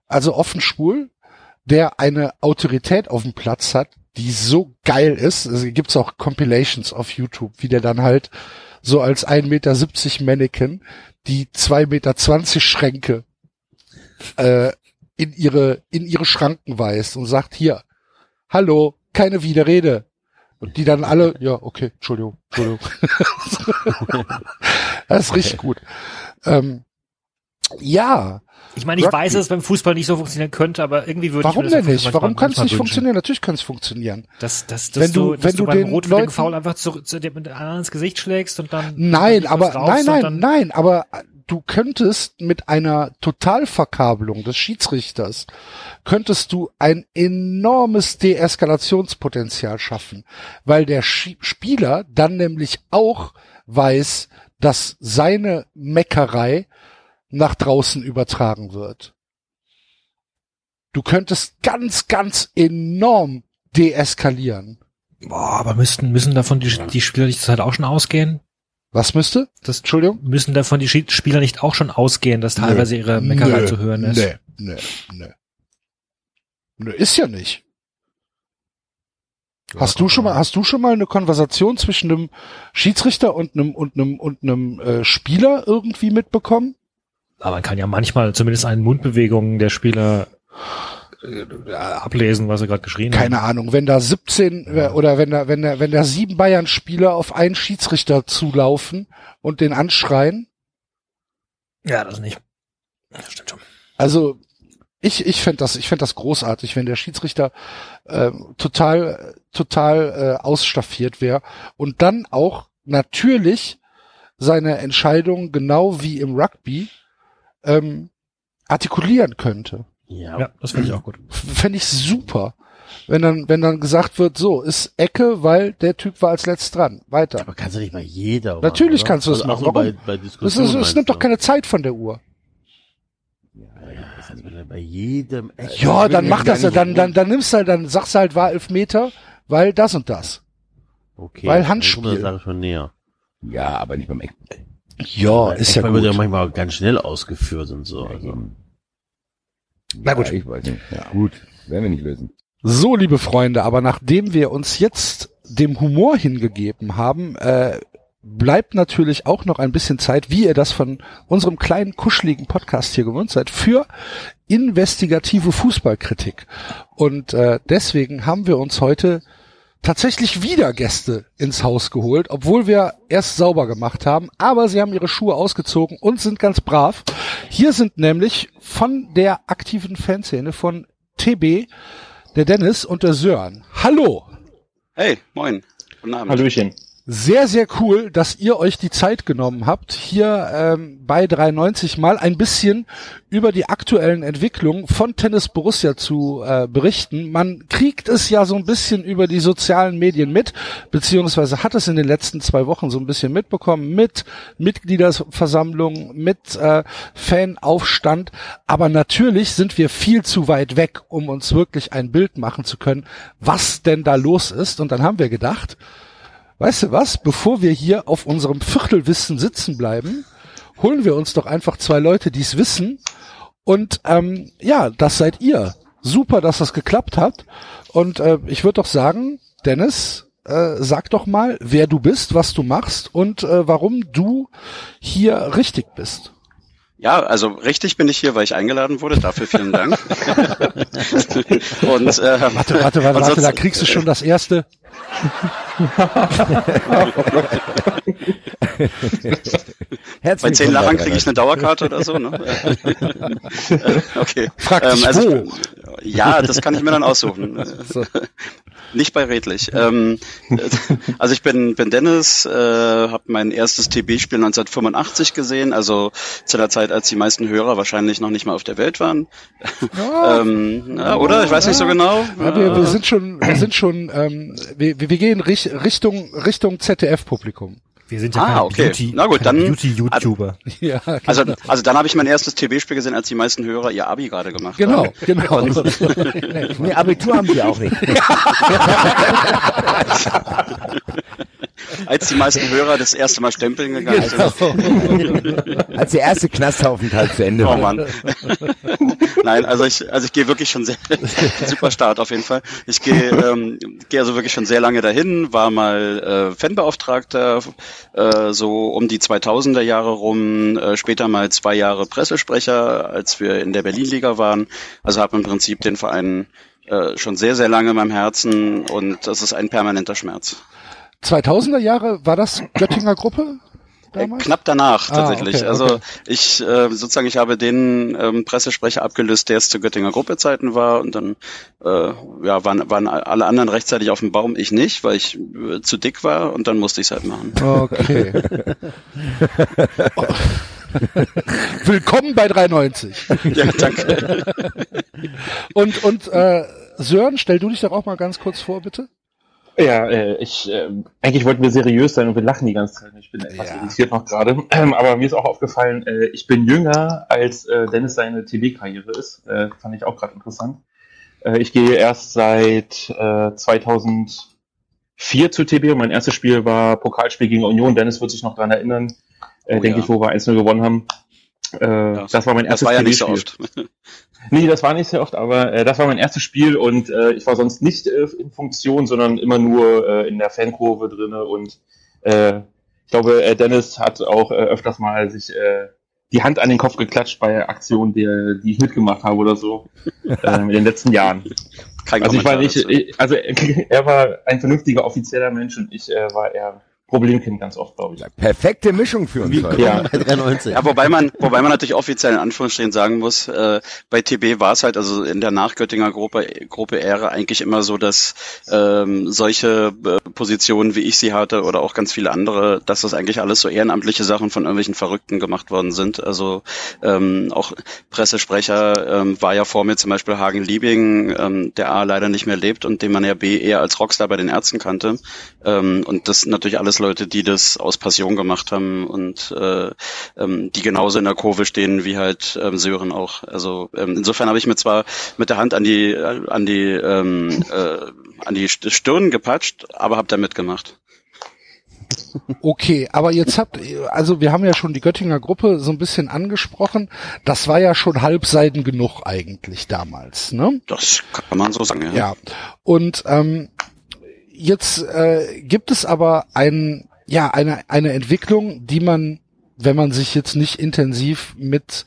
also offen schwul, der eine Autorität auf dem Platz hat, die so geil ist. Also gibt's auch Compilations auf YouTube, wie der dann halt so als 1,70 Meter Mannequin die 2,20 Meter Schränke äh, in ihre in ihre Schranken weist und sagt hier, hallo, keine Widerrede. Und die dann alle, ja, okay, Entschuldigung, Entschuldigung. [LAUGHS] das ist richtig gut. Ähm, ja, Ich meine, ich Rugby. weiß, dass es beim Fußball nicht so funktionieren könnte, aber irgendwie würde warum ich mir denn das nicht? manchmal- Warum kann es nicht wünschen. funktionieren? Natürlich kann es funktionieren. Dass, dass, dass Wenn du- wenn du du beim den Leuten- Foul einfach zu, zu dem mit dem anderen ins Gesicht schlägst und dann Nein, aber nein, nein, nein, aber du könntest mit einer Totalverkabelung des Schiedsrichters könntest du ein enormes Deeskalationspotenzial schaffen, weil der Schie- Spieler dann nämlich auch weiß, dass seine Meckerei nach draußen übertragen wird. Du könntest ganz, ganz enorm deeskalieren. Boah, aber müssten, müssen davon die, die Spieler nicht halt auch schon ausgehen? Was müsste? Das, Entschuldigung? müssen davon die Spieler nicht auch schon ausgehen, dass teilweise ihre Meckerei Nö, zu hören ist? Nee, nee, nee. Nö, ist ja nicht. Hast du schon mal, hast du schon mal eine Konversation zwischen einem Schiedsrichter und einem und einem und einem äh, Spieler irgendwie mitbekommen? Aber man kann ja manchmal zumindest einen Mundbewegungen der Spieler ablesen, was er gerade geschrien hat. Keine Ahnung, wenn da 17 äh, oder wenn da wenn da wenn da sieben Bayern Spieler auf einen Schiedsrichter zulaufen und den anschreien, Ja, das nicht. Das stimmt schon. also Ich, ich fände das, ich fänd das großartig, wenn der Schiedsrichter äh, total, total äh, ausstaffiert wäre und dann auch natürlich seine Entscheidung genau wie im Rugby ähm, artikulieren könnte. Ja, Ja, das finde ich auch gut. Fände ich super. Wenn dann, wenn dann gesagt wird, so, ist Ecke, weil der Typ war als letzt dran. Weiter. aber kannst du nicht bei jeder machen, Natürlich oder? kannst du das Also machen. auch nur Warum? Bei, bei Das, Diskussionen ist, es nimmt du? doch keine Zeit von der Uhr. Also bei jedem Eck- Ja, dann mach das, ja, dann, dann, dann nimmst du halt, dann sagst du halt, war Elfmeter, weil das und das. okay, weil Handspiel. Sache schon näher. Ja, aber nicht beim Eck. Ja, ist ja Eckball wird ja gut. manchmal ganz schnell ausgeführt und so. Also. Na gut. ich weiß nicht. Ja, gut. Werden wir nicht lösen. So, liebe Freunde, aber nachdem wir uns jetzt dem Humor hingegeben haben, äh, bleibt natürlich auch noch ein bisschen Zeit, wie ihr das von unserem kleinen kuscheligen Podcast hier gewohnt seid, für investigative Fußballkritik. Und äh, deswegen haben wir uns heute tatsächlich wieder Gäste ins Haus geholt, obwohl wir erst sauber gemacht haben, aber sie haben ihre Schuhe ausgezogen und sind ganz brav. Hier sind nämlich von der aktiven Fanszene von TB der Dennis und der Sören. Hallo! Hey, moin. Guten Abend. Hallöchen. Sehr, sehr cool, dass ihr euch die Zeit genommen habt, hier ähm, bei 93 mal ein bisschen über die aktuellen Entwicklungen von Tennis Borussia zu äh, berichten. Man kriegt es ja so ein bisschen über die sozialen Medien mit, beziehungsweise hat es in den letzten zwei Wochen so ein bisschen mitbekommen mit Mitgliederversammlungen, mit äh, Fanaufstand. Aber natürlich sind wir viel zu weit weg, um uns wirklich ein Bild machen zu können, was denn da los ist. Und dann haben wir gedacht, Weißt du was? Bevor wir hier auf unserem Viertelwissen sitzen bleiben, holen wir uns doch einfach zwei Leute, die es wissen. Und ähm, ja, das seid ihr. Super, dass das geklappt hat. Und äh, ich würde doch sagen, Dennis, äh, sag doch mal, wer du bist, was du machst und äh, warum du hier richtig bist. Ja, also richtig bin ich hier, weil ich eingeladen wurde. Dafür vielen Dank. [LAUGHS] und äh, Warte, warte, warte, warte da kriegst du schon das erste. [LAUGHS] Bei zehn Lachern kriege ich eine Dauerkarte oder so, ne? [LAUGHS] okay. Frag dich also ich, ja, das kann ich mir dann aussuchen. So. Nicht bei Redlich. Ähm, also ich bin, bin Dennis, äh, habe mein erstes TB-Spiel 1985 gesehen, also zu der Zeit, als die meisten Hörer wahrscheinlich noch nicht mal auf der Welt waren. Ja, [LAUGHS] ähm, ja, oder? Ich weiß nicht so genau. Wir, wir sind schon, wir sind schon, ähm, wir, wir gehen Rich- Richtung Richtung ZDF-Publikum. Wir sind ja Ah, okay. Beauty, Na gut, dann- Beauty-YouTuber. [LAUGHS] Ja, Also, genau. also dann habe ich mein erstes TB-Spiel gesehen, als die meisten Hörer ihr Abi gerade gemacht Genau, haben. genau. [LAUGHS] Nee, Abitur haben die auch nicht. [LAUGHS] Als die meisten Hörer das erste Mal stempeln gegangen Genau. sind. [LAUGHS] Als der erste Knastaufenthalt zu Ende Oh war. Mann. [LAUGHS] Nein, also ich, also ich gehe wirklich schon sehr, [LAUGHS] super Start auf jeden Fall. Ich gehe, ähm, gehe also wirklich schon sehr lange dahin, war mal äh, Fanbeauftragter, äh, so um die 2000er Jahre rum, äh, später mal zwei Jahre Pressesprecher, als wir in der Berlin-Liga waren. Also habe im Prinzip den Verein äh, schon sehr, sehr lange in meinem Herzen und das ist ein permanenter Schmerz. 2000er Jahre war das Göttinger Gruppe Äh, damals? Knapp danach Ah, tatsächlich. okay, also okay. ich äh, sozusagen, ich habe den ähm, Pressesprecher abgelöst, der es zu Göttinger Gruppezeiten war und dann äh, ja, waren, waren alle anderen rechtzeitig auf dem Baum, ich nicht, weil ich äh, zu dick war und dann musste ich es halt machen. Okay. [LAUGHS] Willkommen bei 390. ja, danke. Und und äh, Sören, stell du dich doch auch mal ganz kurz vor, bitte. Ja, äh, ich äh, eigentlich wollten wir seriös sein und wir lachen die ganze Zeit. Ich bin etwas Ja. irritiert noch gerade. Ähm, [CLEARS THROAT] aber mir ist auch aufgefallen, äh, ich bin jünger als äh, Dennis seine TV-Karriere ist. Äh, fand ich auch gerade interessant. Äh, ich gehe erst seit äh, 2004 zu TB und mein erstes Spiel war Pokalspiel gegen Union. Dennis wird sich noch dran erinnern, äh, Oh, denke ja. ich, wo wir 1-0 gewonnen haben. Äh, Ja, das war mein Das erstes war ja nicht so oft. [LAUGHS] Nee, das war nicht sehr oft, aber äh, das war mein erstes Spiel und äh, ich war sonst nicht äh, in Funktion, sondern immer nur äh, in der Fankurve drinne und äh, ich glaube, äh, Dennis hat auch öfters mal sich äh, die Hand an den Kopf geklatscht bei Aktionen, die, die ich mitgemacht habe oder so [LAUGHS] äh, in den letzten Jahren. Kein Also ich war nicht, ich, also [LAUGHS] er war ein vernünftiger offizieller Mensch und ich äh, war eher Problemkind ganz oft, glaube ich. Perfekte Mischung für uns. heute. Ja. Bei 93. Ja, wobei man, wobei man natürlich offiziell in Anführungsstrichen sagen muss, äh, bei TB war es halt, also in der Nachgöttinger Gruppe, Gruppe Ehre eigentlich immer so, dass ähm, solche äh, Positionen, wie ich sie hatte, oder auch ganz viele andere, dass das eigentlich alles so ehrenamtliche Sachen von irgendwelchen Verrückten gemacht worden sind. Also ähm, auch Pressesprecher ähm, war ja vor mir zum Beispiel Hagen Liebing, ähm, der A leider nicht mehr lebt und den man ja B eher als Rockstar bei den Ärzten kannte. Ähm, und das natürlich alles Leute, die das aus Passion gemacht haben und äh, ähm, die genauso in der Kurve stehen wie halt ähm, Sören auch. Also ähm, insofern habe ich mir zwar mit der Hand an die äh, an die ähm, äh, an die Stirn gepatscht, aber habe da mitgemacht. Okay, aber jetzt habt, also wir haben ja schon die Göttinger Gruppe so ein bisschen angesprochen. Das war ja schon halbseiden genug eigentlich damals, ne? Das kann man so sagen, ja. Ja. Und ähm, jetzt äh, gibt es aber ein, ja, eine, eine Entwicklung, die man, wenn man sich jetzt nicht intensiv mit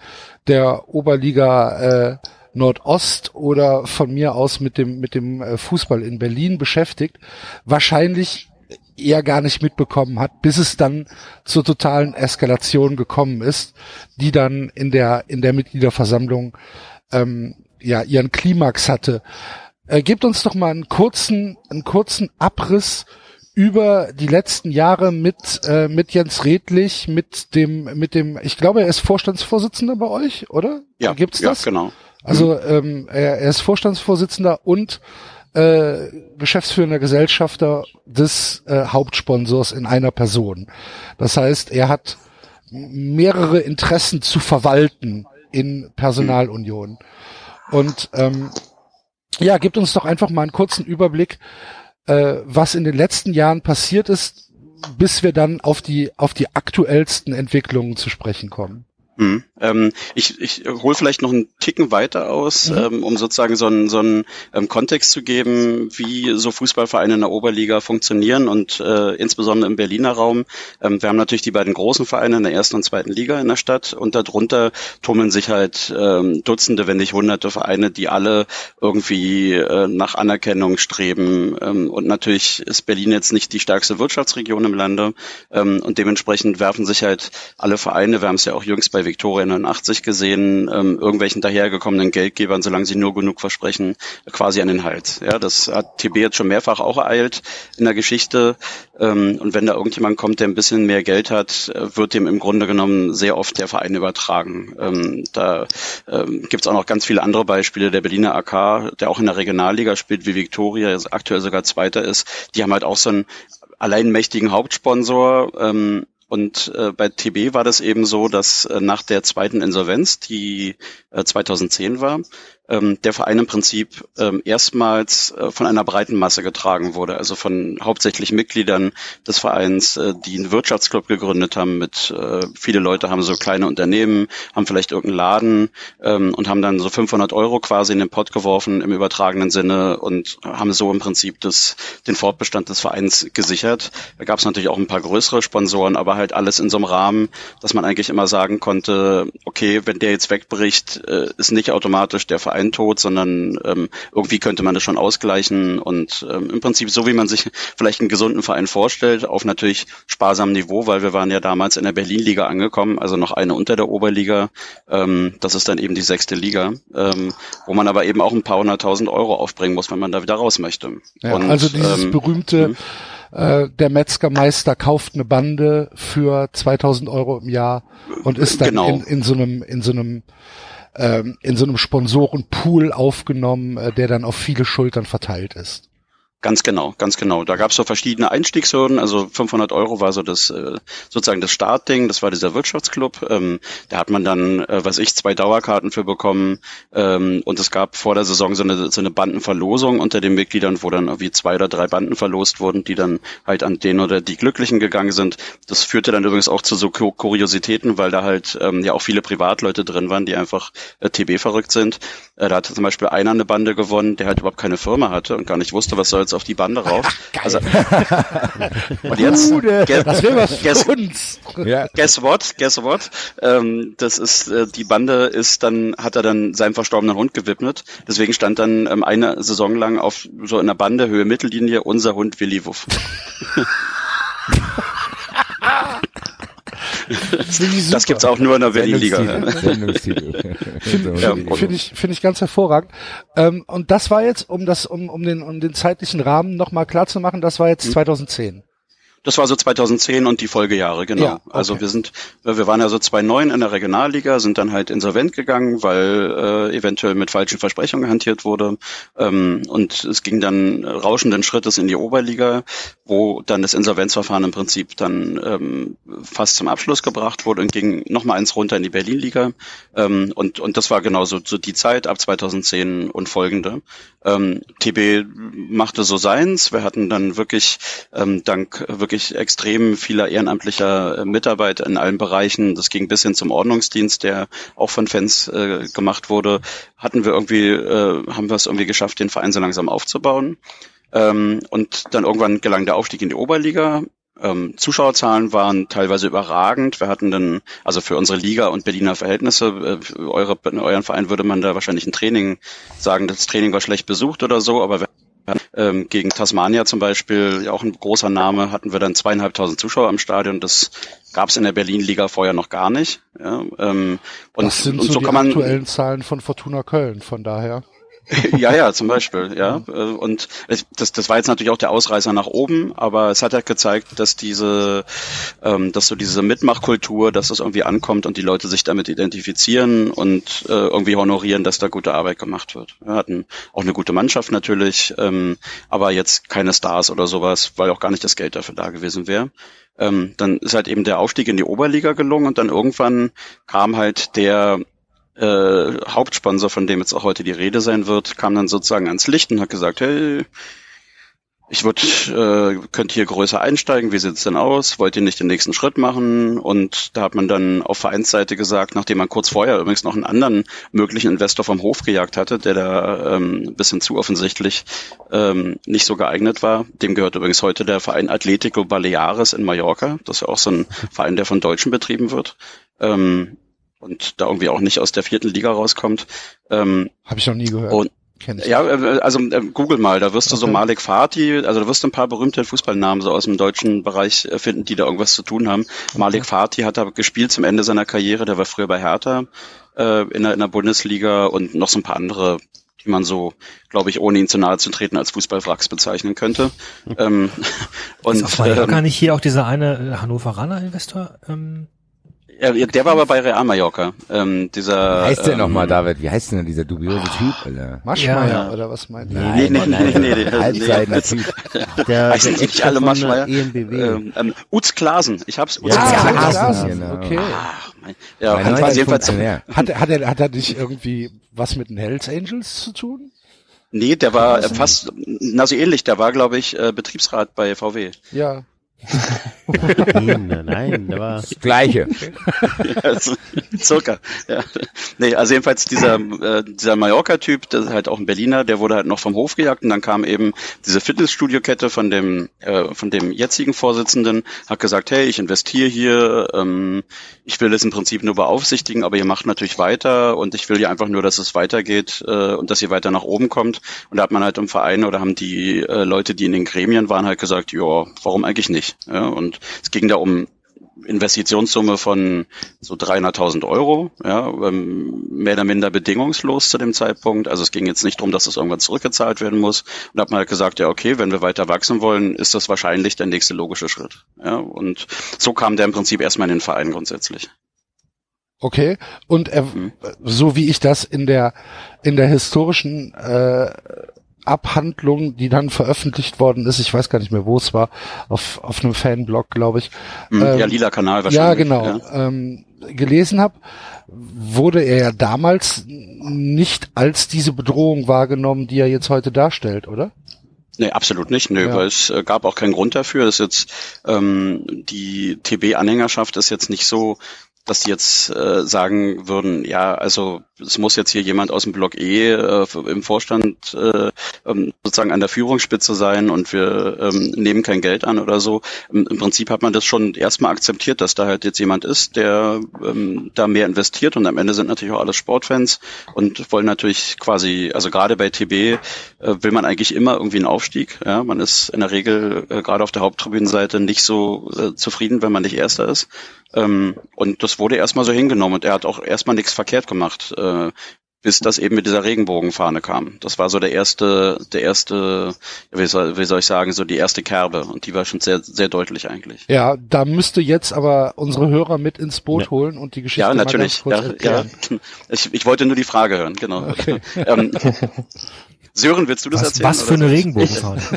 der Oberliga äh, Nordost oder von mir aus mit dem, mit dem äh, Fußball in Berlin beschäftigt, wahrscheinlich eher gar nicht mitbekommen hat, bis es dann zur totalen Eskalation gekommen ist, die dann in der, in der Mitgliederversammlung ähm, ja ihren Klimax hatte. Äh, gebt uns doch mal einen kurzen, einen kurzen Abriss über die letzten Jahre mit äh, mit Jens Redlich, mit dem mit dem, ich glaube, er ist Vorstandsvorsitzender bei euch, oder? Ja, Gibt's ja, das? genau. Also ähm, er, er ist Vorstandsvorsitzender und äh, geschäftsführender Gesellschafter des äh, Hauptsponsors in einer Person. Das heißt, er hat mehrere Interessen zu verwalten in Personalunion. Und ähm, ja, gibt uns doch einfach mal einen kurzen Überblick, äh, was in den letzten Jahren passiert ist, bis wir dann auf die auf die aktuellsten Entwicklungen zu sprechen kommen. Hm. Ähm, ich ich hole vielleicht noch einen Ticken weiter aus, Mhm. ähm, um sozusagen so einen, so einen ähm, Kontext zu geben, wie so Fußballvereine in der Oberliga funktionieren und äh, insbesondere im Berliner Raum. Ähm, wir haben natürlich die beiden großen Vereine in der ersten und zweiten Liga in der Stadt und darunter tummeln sich halt ähm, Dutzende, wenn nicht Hunderte Vereine, die alle irgendwie äh, nach Anerkennung streben. Ähm, und natürlich ist Berlin jetzt nicht die stärkste Wirtschaftsregion im Lande ähm, und dementsprechend werfen sich halt alle Vereine, wir haben es ja auch jüngst bei Viktoria 89 gesehen, ähm, irgendwelchen dahergekommenen Geldgebern, solange sie nur genug versprechen, quasi an den Hals. Ja, das hat TB jetzt schon mehrfach auch ereilt in der Geschichte. Ähm, und wenn da irgendjemand kommt, der ein bisschen mehr Geld hat, wird dem im Grunde genommen sehr oft der Verein übertragen. Ähm, da ähm, gibt es auch noch ganz viele andere Beispiele. Der Berliner AK, der auch in der Regionalliga spielt, wie Viktoria, aktuell sogar Zweiter ist, die haben halt auch so einen alleinmächtigen Hauptsponsor. Ähm, und äh, bei TB war das eben so, dass äh, nach der zweiten Insolvenz, die äh, 2010 war, ähm, der Verein im Prinzip ähm, erstmals äh, von einer breiten Masse getragen wurde, also von hauptsächlich Mitgliedern des Vereins, äh, die einen Wirtschaftsclub gegründet haben. Mit äh, viele Leute haben so kleine Unternehmen, haben vielleicht irgendeinen Laden ähm, und haben dann so 500 Euro quasi in den Pott geworfen im übertragenen Sinne und haben so im Prinzip das, den Fortbestand des Vereins gesichert. Da gab es natürlich auch ein paar größere Sponsoren, aber halt alles in so einem Rahmen, dass man eigentlich immer sagen konnte, okay, wenn der jetzt wegbricht, äh, ist nicht automatisch der Verein tot, sondern ähm, irgendwie könnte man das schon ausgleichen und ähm, im Prinzip so, wie man sich [LAUGHS] vielleicht einen gesunden Verein vorstellt, auf natürlich sparsamem Niveau, weil wir waren ja damals in der Berlin-Liga angekommen, also noch eine unter der Oberliga. Ähm, das ist dann eben die sechste Liga, ähm, wo man aber eben auch ein paar hunderttausend Euro aufbringen muss, wenn man da wieder raus möchte. Ja, Und, also dieses ähm, berühmte, äh, der Metzgermeister kauft eine Bande für 2000 Euro im Jahr und ist dann Genau. in, in so einem, in so einem, ähm, in so einem Sponsorenpool aufgenommen, äh, der dann auf viele Schultern verteilt ist. Ganz genau, ganz genau. Da gab es so verschiedene Einstiegshürden. Also 500 Euro war so das äh, sozusagen das Startding. Das war dieser Wirtschaftsclub. Ähm, da hat man dann, äh, was ich, zwei Dauerkarten für bekommen. Ähm, und es gab vor der Saison so eine, so eine Bandenverlosung unter den Mitgliedern, wo dann irgendwie zwei oder drei Banden verlost wurden, die dann halt an den oder die Glücklichen gegangen sind. Das führte dann übrigens auch zu so Ku- Kuriositäten, weil da halt ähm, ja auch viele Privatleute drin waren, die einfach äh, TB verrückt sind. Äh, da hatte zum Beispiel einer eine Bande gewonnen, der halt überhaupt keine Firma hatte und gar nicht wusste, was soll auf die Bande rauf. Also, [LAUGHS] und jetzt, ge- Das wäre was guess, uns. Guess what, guess what? Ähm, das ist, äh, die Bande ist dann, hat er dann seinem verstorbenen Hund gewidmet. Deswegen stand dann ähm, eine Saison lang auf so in der Bande Höhe Mittellinie unser Hund Willi Wuff. [LAUGHS] Das super. gibt's auch nur in der Berlin-Liga. Ja, Finde find ich, finde ich ganz hervorragend. Ähm, und das war jetzt, um das, um, um den, um den zeitlichen Rahmen nochmal klar zu machen, das war jetzt 2010. Das war so 2010 und die Folgejahre, genau. Ja, okay. Also wir sind, wir waren ja so 2009 in der Regionalliga, sind dann halt insolvent gegangen, weil äh, eventuell mit falschen Versprechungen hantiert wurde. Ähm, und es ging dann rauschenden Schrittes in die Oberliga, wo dann das Insolvenzverfahren im Prinzip dann ähm, fast zum Abschluss gebracht wurde und ging nochmal eins runter in die Berlin-Liga. Ähm, und, und das war genau so, so die Zeit ab 2010 und folgende. Ähm, TB machte so seins. Wir hatten dann wirklich ähm, dank wirklich extrem vieler ehrenamtlicher äh, Mitarbeit in allen Bereichen, das ging bis hin zum Ordnungsdienst, der auch von Fans äh, gemacht wurde, hatten wir irgendwie, äh, haben wir es irgendwie geschafft, den Verein so langsam aufzubauen. Ähm, und dann irgendwann gelang der Aufstieg in die Oberliga. Ähm, Zuschauerzahlen waren teilweise überragend. Wir hatten dann, also für unsere Liga und Berliner Verhältnisse, äh, eure, euren Verein würde man da wahrscheinlich ein Training sagen, das Training war schlecht besucht oder so, aber wir ähm, gegen Tasmania zum Beispiel, ja auch ein großer Name, hatten wir dann zweieinhalbtausend Zuschauer im Stadion. Das gab es in der Berlin-Liga vorher noch gar nicht. Ja, ähm, und, das sind und so, so die kann man aktuellen Zahlen von Fortuna Köln, von daher. [LAUGHS] ja, ja, zum Beispiel, ja. Äh, Und das, das war jetzt natürlich auch der Ausreißer nach oben, aber es hat ja gezeigt, dass diese, ähm, dass so diese Mitmachkultur, dass das irgendwie ankommt und die Leute sich damit identifizieren und äh, irgendwie honorieren, dass da gute Arbeit gemacht wird. Wir hatten auch eine gute Mannschaft natürlich, ähm, aber jetzt keine Stars oder sowas, weil auch gar nicht das Geld dafür da gewesen wäre. Ähm, dann ist halt eben der Aufstieg in die Oberliga gelungen und dann irgendwann kam halt der äh, Hauptsponsor, von dem jetzt auch heute die Rede sein wird, kam dann sozusagen ans Licht und hat gesagt, hey, ich würd, äh, könnt hier größer einsteigen, wie sieht's denn aus? Wollt ihr nicht den nächsten Schritt machen? Und da hat man dann auf Vereinsseite gesagt, nachdem man kurz vorher übrigens noch einen anderen möglichen Investor vom Hof gejagt hatte, der da ähm, bisschen zu offensichtlich ähm, nicht so geeignet war. Dem gehört übrigens heute der Verein Atletico Baleares in Mallorca. Das ist ja auch so ein Verein, der von Deutschen betrieben wird. Ähm, und da irgendwie auch nicht aus der vierten Liga rauskommt. Ähm, Habe ich noch nie gehört. und ja, äh, also äh, google mal, da wirst du so Okay. Malik Fatih, also da wirst du ein paar berühmte Fußballnamen so aus dem deutschen Bereich äh, finden, die da irgendwas zu tun haben. Malik Fatih hat da gespielt zum Ende seiner Karriere, der war früher bei Hertha äh, in, der, in der Bundesliga und noch so ein paar andere, die man so, glaube ich, ohne ihn zu nahe zu treten, als Fußballwracks bezeichnen könnte. ähm, und war ja ähm, gar nicht hier auch dieser eine äh, Hannoveraner Investor? Ähm, der war aber bei Real Mallorca. Ähm, dieser Wie heißt der ähm, nochmal, David? Wie heißt denn dieser dubiose Typ, Alter? Maschmeyer, Ja. oder was meint ihr? Nee, nee, nee, nee, nee, Halbseitener nee. Typ. Der, Heißen der die nicht alle von Maschmeyer? ENBW. Ähm, ähm, Utz Klasen. Ich hab's. Utz Ja, Klasen. ja, Klasen, genau. Okay. Ach, mein- ja, Mein hat jedenfalls. Hat, er- hat, er, hat er nicht irgendwie was mit den Hells Angels zu tun? nee, der war äh, fast, na so ähnlich, der war, glaube ich, äh, Betriebsrat bei VW. Ja. Nein, nein, der war. Das Gleiche. also, circa. Ja. Nee, also jedenfalls dieser, äh, dieser Mallorca-Typ, das ist halt auch ein Berliner, der wurde halt noch vom Hof gejagt und dann kam eben diese Fitnessstudio-Kette von dem, äh, von dem jetzigen Vorsitzenden, hat gesagt, hey, ich investiere hier, ähm, ich will das im Prinzip nur beaufsichtigen, aber ihr macht natürlich weiter und ich will ja einfach nur, dass es weitergeht äh, und dass ihr weiter nach oben kommt. Und da hat man halt im Verein oder haben die äh, Leute, die in den Gremien waren, halt gesagt, ja, warum eigentlich nicht? Ja, und es ging da um Investitionssumme von so 300.000 Euro, ja, ähm, mehr oder minder bedingungslos zu dem Zeitpunkt. Also es ging jetzt nicht darum, dass das irgendwann zurückgezahlt werden muss. Und da hat man halt gesagt, ja, okay, wenn wir weiter wachsen wollen, ist das wahrscheinlich der nächste logische Schritt. Ja, und so kam der im Prinzip erstmal in den Verein grundsätzlich. Okay. Und er, Mhm. so wie ich das in der in der historischen äh, Abhandlung, die dann veröffentlicht worden ist, ich weiß gar nicht mehr, wo es war, auf auf einem Fanblog, glaube ich. Ähm, ja, lila Kanal wahrscheinlich. Ja, genau. Ja. Ähm, gelesen habe, wurde er ja damals nicht als diese Bedrohung wahrgenommen, die er jetzt heute darstellt, oder? Nee, absolut nicht. Nö, Ja. weil es äh, gab auch keinen Grund dafür. Das ist jetzt ähm, die TB-Anhängerschaft ist jetzt nicht so dass die jetzt äh, sagen würden, ja, also es muss jetzt hier jemand aus dem Block E äh, im Vorstand äh, ähm, sozusagen an der Führungsspitze sein und wir ähm, nehmen kein Geld an oder so. Im, Im, Prinzip hat man das schon erstmal akzeptiert, dass da halt jetzt jemand ist, der ähm, da mehr investiert und am Ende sind natürlich auch alles Sportfans und wollen natürlich quasi, also gerade bei TB äh, will man eigentlich immer irgendwie einen Aufstieg. Ja, man ist in der Regel äh, gerade auf der Haupttribünenseite nicht so äh, zufrieden, wenn man nicht Erster ist. Ähm, und das wurde erstmal so hingenommen und er hat auch erstmal nichts verkehrt gemacht, äh, bis das eben mit dieser Regenbogenfahne kam. Das war so der erste, der erste, wie soll, wie soll ich sagen, so die erste Kerbe und die war schon sehr, sehr deutlich eigentlich. Ja, da müsste jetzt aber unsere Hörer mit ins Boot ja. holen und die Geschichte ja, natürlich. mal ganz kurz ja, Ja, ich, ich wollte nur die Frage hören, genau. Okay. [LAUGHS] ähm, [LAUGHS] Sören, willst du das was, erzählen? Was für eine Regenbogenfahne? [LAUGHS]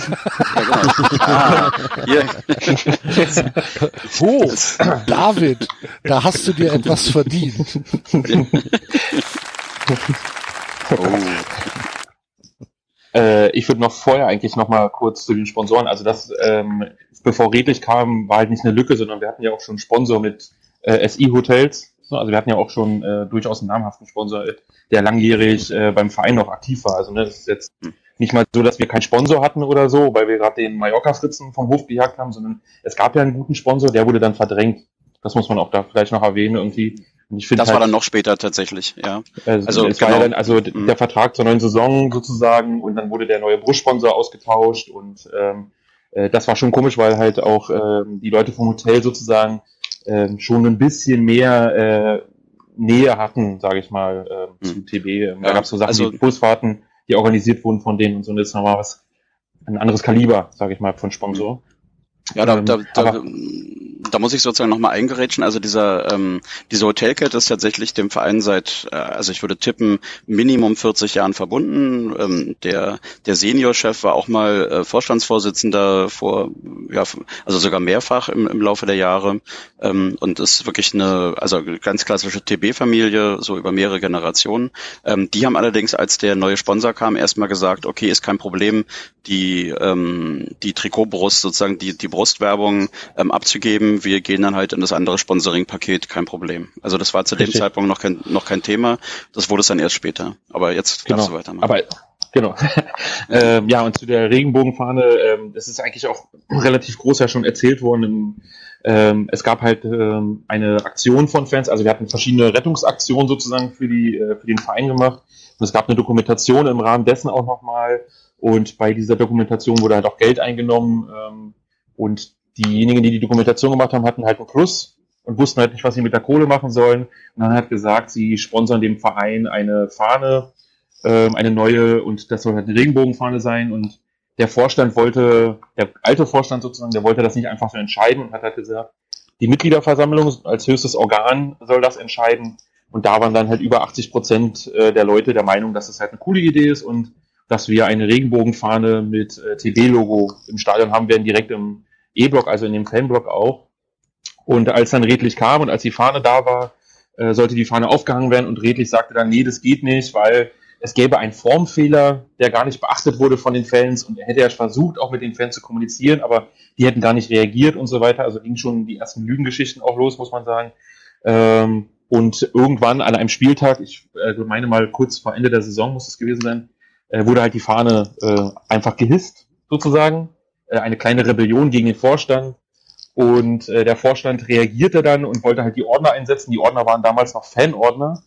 ja, genau. Ah, [LAUGHS] oh, David, da hast du dir etwas verdient. oh. [LAUGHS] Äh, ich würde noch vorher eigentlich noch mal kurz zu den Sponsoren. Also das, ähm, bevor Redlich kam, war halt nicht eine Lücke, sondern wir hatten ja auch schon Sponsor mit äh, SI Hotels. Also wir hatten ja auch schon äh, durchaus einen namhaften Sponsor, der langjährig äh, beim Verein noch aktiv war. Also ne, das ist jetzt hm. nicht mal so, dass wir keinen Sponsor hatten oder so, weil wir gerade den Mallorca-Fritzen vom Hof gejagt haben, sondern es gab ja einen guten Sponsor, der wurde dann verdrängt. Das muss man auch da vielleicht noch erwähnen irgendwie. Und ich das halt, war dann noch später tatsächlich, ja. Also, also, es genau. war ja dann, also mhm. der Vertrag zur neuen Saison sozusagen und dann wurde der neue Brustsponsor ausgetauscht und ähm, äh, das war schon komisch, weil halt auch ähm, die Leute vom Hotel sozusagen ähm, schon ein bisschen mehr äh, Nähe hatten, sage ich mal, äh, zu hm. TB. Ähm, da ja, gab es so Sachen also, wie Busfahrten, die organisiert wurden von denen und so. Und jetzt nochmal was, ein anderes Kaliber, sage ich mal, von Sponsor. Ja, da, da, da, da muss ich sozusagen nochmal eingerätschen. Also dieser ähm, diese Hotelkette ist tatsächlich dem Verein seit, äh, also ich würde tippen, Minimum 40 Jahren verbunden. Ähm, der der Seniorchef war auch mal äh, Vorstandsvorsitzender vor, ja, also sogar mehrfach im, im Laufe der Jahre ähm, und ist wirklich eine, also ganz klassische TB-Familie, so über mehrere Generationen. Ähm, die haben allerdings, als der neue Sponsor kam, erstmal gesagt, okay, ist kein Problem, die ähm, die Trikotbrust sozusagen die die Brustwerbung ähm, abzugeben. Wir gehen dann halt in das andere Sponsoring-Paket, kein Problem. Also das war zu Richtig. dem Zeitpunkt noch kein, noch kein Thema. Das wurde es dann erst später. Aber jetzt genau. darfst du weitermachen. Aber Genau. [LAUGHS] ähm, ja, und zu der Regenbogenfahne, ähm, das ist eigentlich auch relativ groß ja schon erzählt worden. ähm, es gab halt ähm, eine Aktion von Fans, also wir hatten verschiedene Rettungsaktionen sozusagen für, die, äh, für den Verein gemacht. Und es gab eine Dokumentation im Rahmen dessen auch nochmal. Und bei dieser Dokumentation wurde halt auch Geld eingenommen. Ähm, und diejenigen, die die Dokumentation gemacht haben, hatten halt einen Plus und wussten halt nicht, was sie mit der Kohle machen sollen. Und dann hat gesagt, sie sponsern dem Verein eine Fahne, ähm, eine neue, und das soll halt eine Regenbogenfahne sein. Und der Vorstand wollte, der alte Vorstand sozusagen, der wollte das nicht einfach so entscheiden und hat halt gesagt, die Mitgliederversammlung als höchstes Organ soll das entscheiden. Und da waren dann halt über 80 Prozent äh, der Leute der Meinung, dass es halt eine coole Idee ist und dass wir eine Regenbogenfahne mit äh, TB-Logo im Stadion haben werden, direkt im E-Block, also in dem Fanblock auch. Und als dann Redlich kam und als die Fahne da war, äh, sollte die Fahne aufgehangen werden und Redlich sagte dann, nee, das geht nicht, weil es gäbe einen Formfehler, der gar nicht beachtet wurde von den Fans und er hätte ja versucht, auch mit den Fans zu kommunizieren, aber die hätten gar nicht reagiert und so weiter. Also gingen schon die ersten Lügengeschichten auch los, muss man sagen. Ähm, und irgendwann an einem Spieltag, ich äh, meine mal kurz vor Ende der Saison muss es gewesen sein, äh, wurde halt die Fahne äh, einfach gehisst, sozusagen. Äh, eine kleine Rebellion gegen den Vorstand. Und äh, der Vorstand reagierte dann und wollte halt die Ordner einsetzen. Die Ordner waren damals noch Fanordner,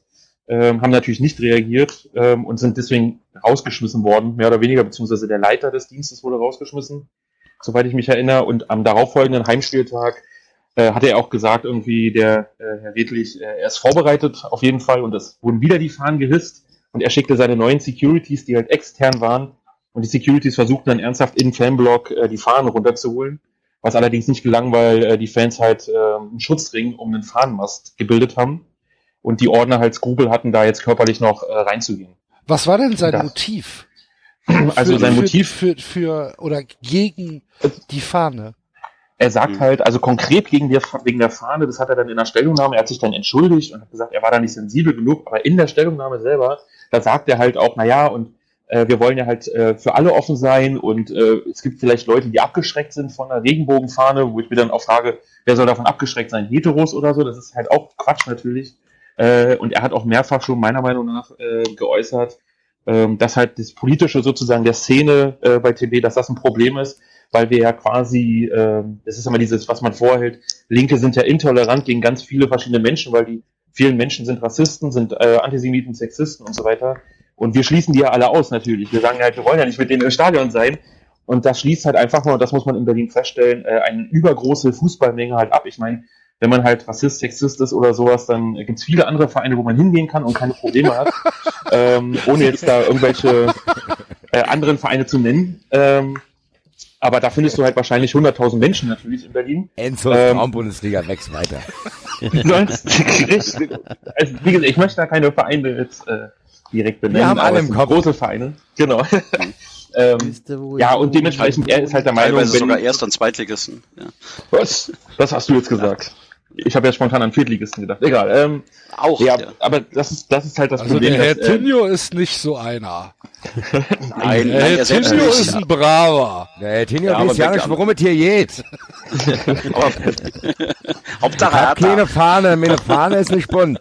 ähm, haben natürlich nicht reagiert ähm, und sind deswegen rausgeschmissen worden, mehr oder weniger, beziehungsweise der Leiter des Dienstes wurde rausgeschmissen, soweit ich mich erinnere. Und am darauffolgenden Heimspieltag äh, hatte er auch gesagt, irgendwie der äh, Herr Redlich, äh, er ist vorbereitet auf jeden Fall und es wurden wieder die Fahnen gehisst und er schickte seine neuen Securities, die halt extern waren, und die Securities versuchten dann ernsthaft in Fanblock äh, die Fahnen runterzuholen, was allerdings nicht gelang, weil äh, die Fans halt äh, einen Schutzring um den Fahnenmast gebildet haben und die Ordner halt Skrupel hatten, da jetzt körperlich noch äh, reinzugehen. Was war denn sein das, Motiv? [CLEARS THROAT] Also für, sein Motiv für, für, für oder gegen die Fahne. Er sagt mhm. halt, also konkret gegen der, wegen der Fahne, das hat er dann in der Stellungnahme, er hat sich dann entschuldigt und hat gesagt, er war da nicht sensibel genug, aber in der Stellungnahme selber da sagt er halt auch, na ja, und äh, wir wollen ja halt äh, für alle offen sein und äh, es gibt vielleicht Leute, die abgeschreckt sind von einer Regenbogenfahne, wo ich mir dann auch frage, wer soll davon abgeschreckt sein? Heteros oder so? Das ist halt auch Quatsch natürlich. Äh, und er hat auch mehrfach schon meiner Meinung nach äh, geäußert, ähm, dass halt das Politische sozusagen der Szene äh, bei TB, dass das ein Problem ist, weil wir ja quasi, äh, das ist immer dieses, was man vorhält, Linke sind ja intolerant gegen ganz viele verschiedene Menschen, weil die vielen Menschen sind Rassisten, sind äh, Antisemiten, Sexisten und so weiter. Und wir schließen die ja alle aus natürlich. Wir sagen halt, wir wollen ja nicht mit denen im Stadion sein. Und das schließt halt einfach nur, und das muss man in Berlin feststellen, äh, eine übergroße Fußballmenge halt ab. Ich meine, wenn man halt Rassist, Sexist ist oder sowas, dann gibt es viele andere Vereine, wo man hingehen kann und keine Probleme hat, [LAUGHS] ähm, ohne jetzt da irgendwelche äh, anderen Vereine zu nennen. Ähm, aber da findest du halt wahrscheinlich 100.000 Menschen natürlich in Berlin. Enzo, Ähm, Frauenbundesliga, wächst weiter. [LAUGHS] Sonst, [LAUGHS] richtig. also, wie gesagt, ich möchte da keine Vereine jetzt äh, direkt benennen. Wir haben alle aber im Kopf. Große Vereine, genau. [LAUGHS] ähm, ja, und dementsprechend, er ist halt der Meinung, Teilweise wenn, sogar Erst- und Zweitligisten. Ja. was? Das hast du jetzt gesagt. Ich habe ja spontan an Viertligisten gedacht. Egal. Ähm, Auch, ja, ja. aber das ist, das ist halt das Also Problem. der Herr dass, äh, Tinio ist nicht so einer. [LAUGHS] Nein, Der nein, Herr er selbst Tinio nicht. ist ein Braver. Der Herr Tinio Ja, weiß ja nicht, worum es hier geht. [LAUGHS] [LAUGHS] Hauptsache er hat keine Fahne, meine Fahne ist nicht bunt.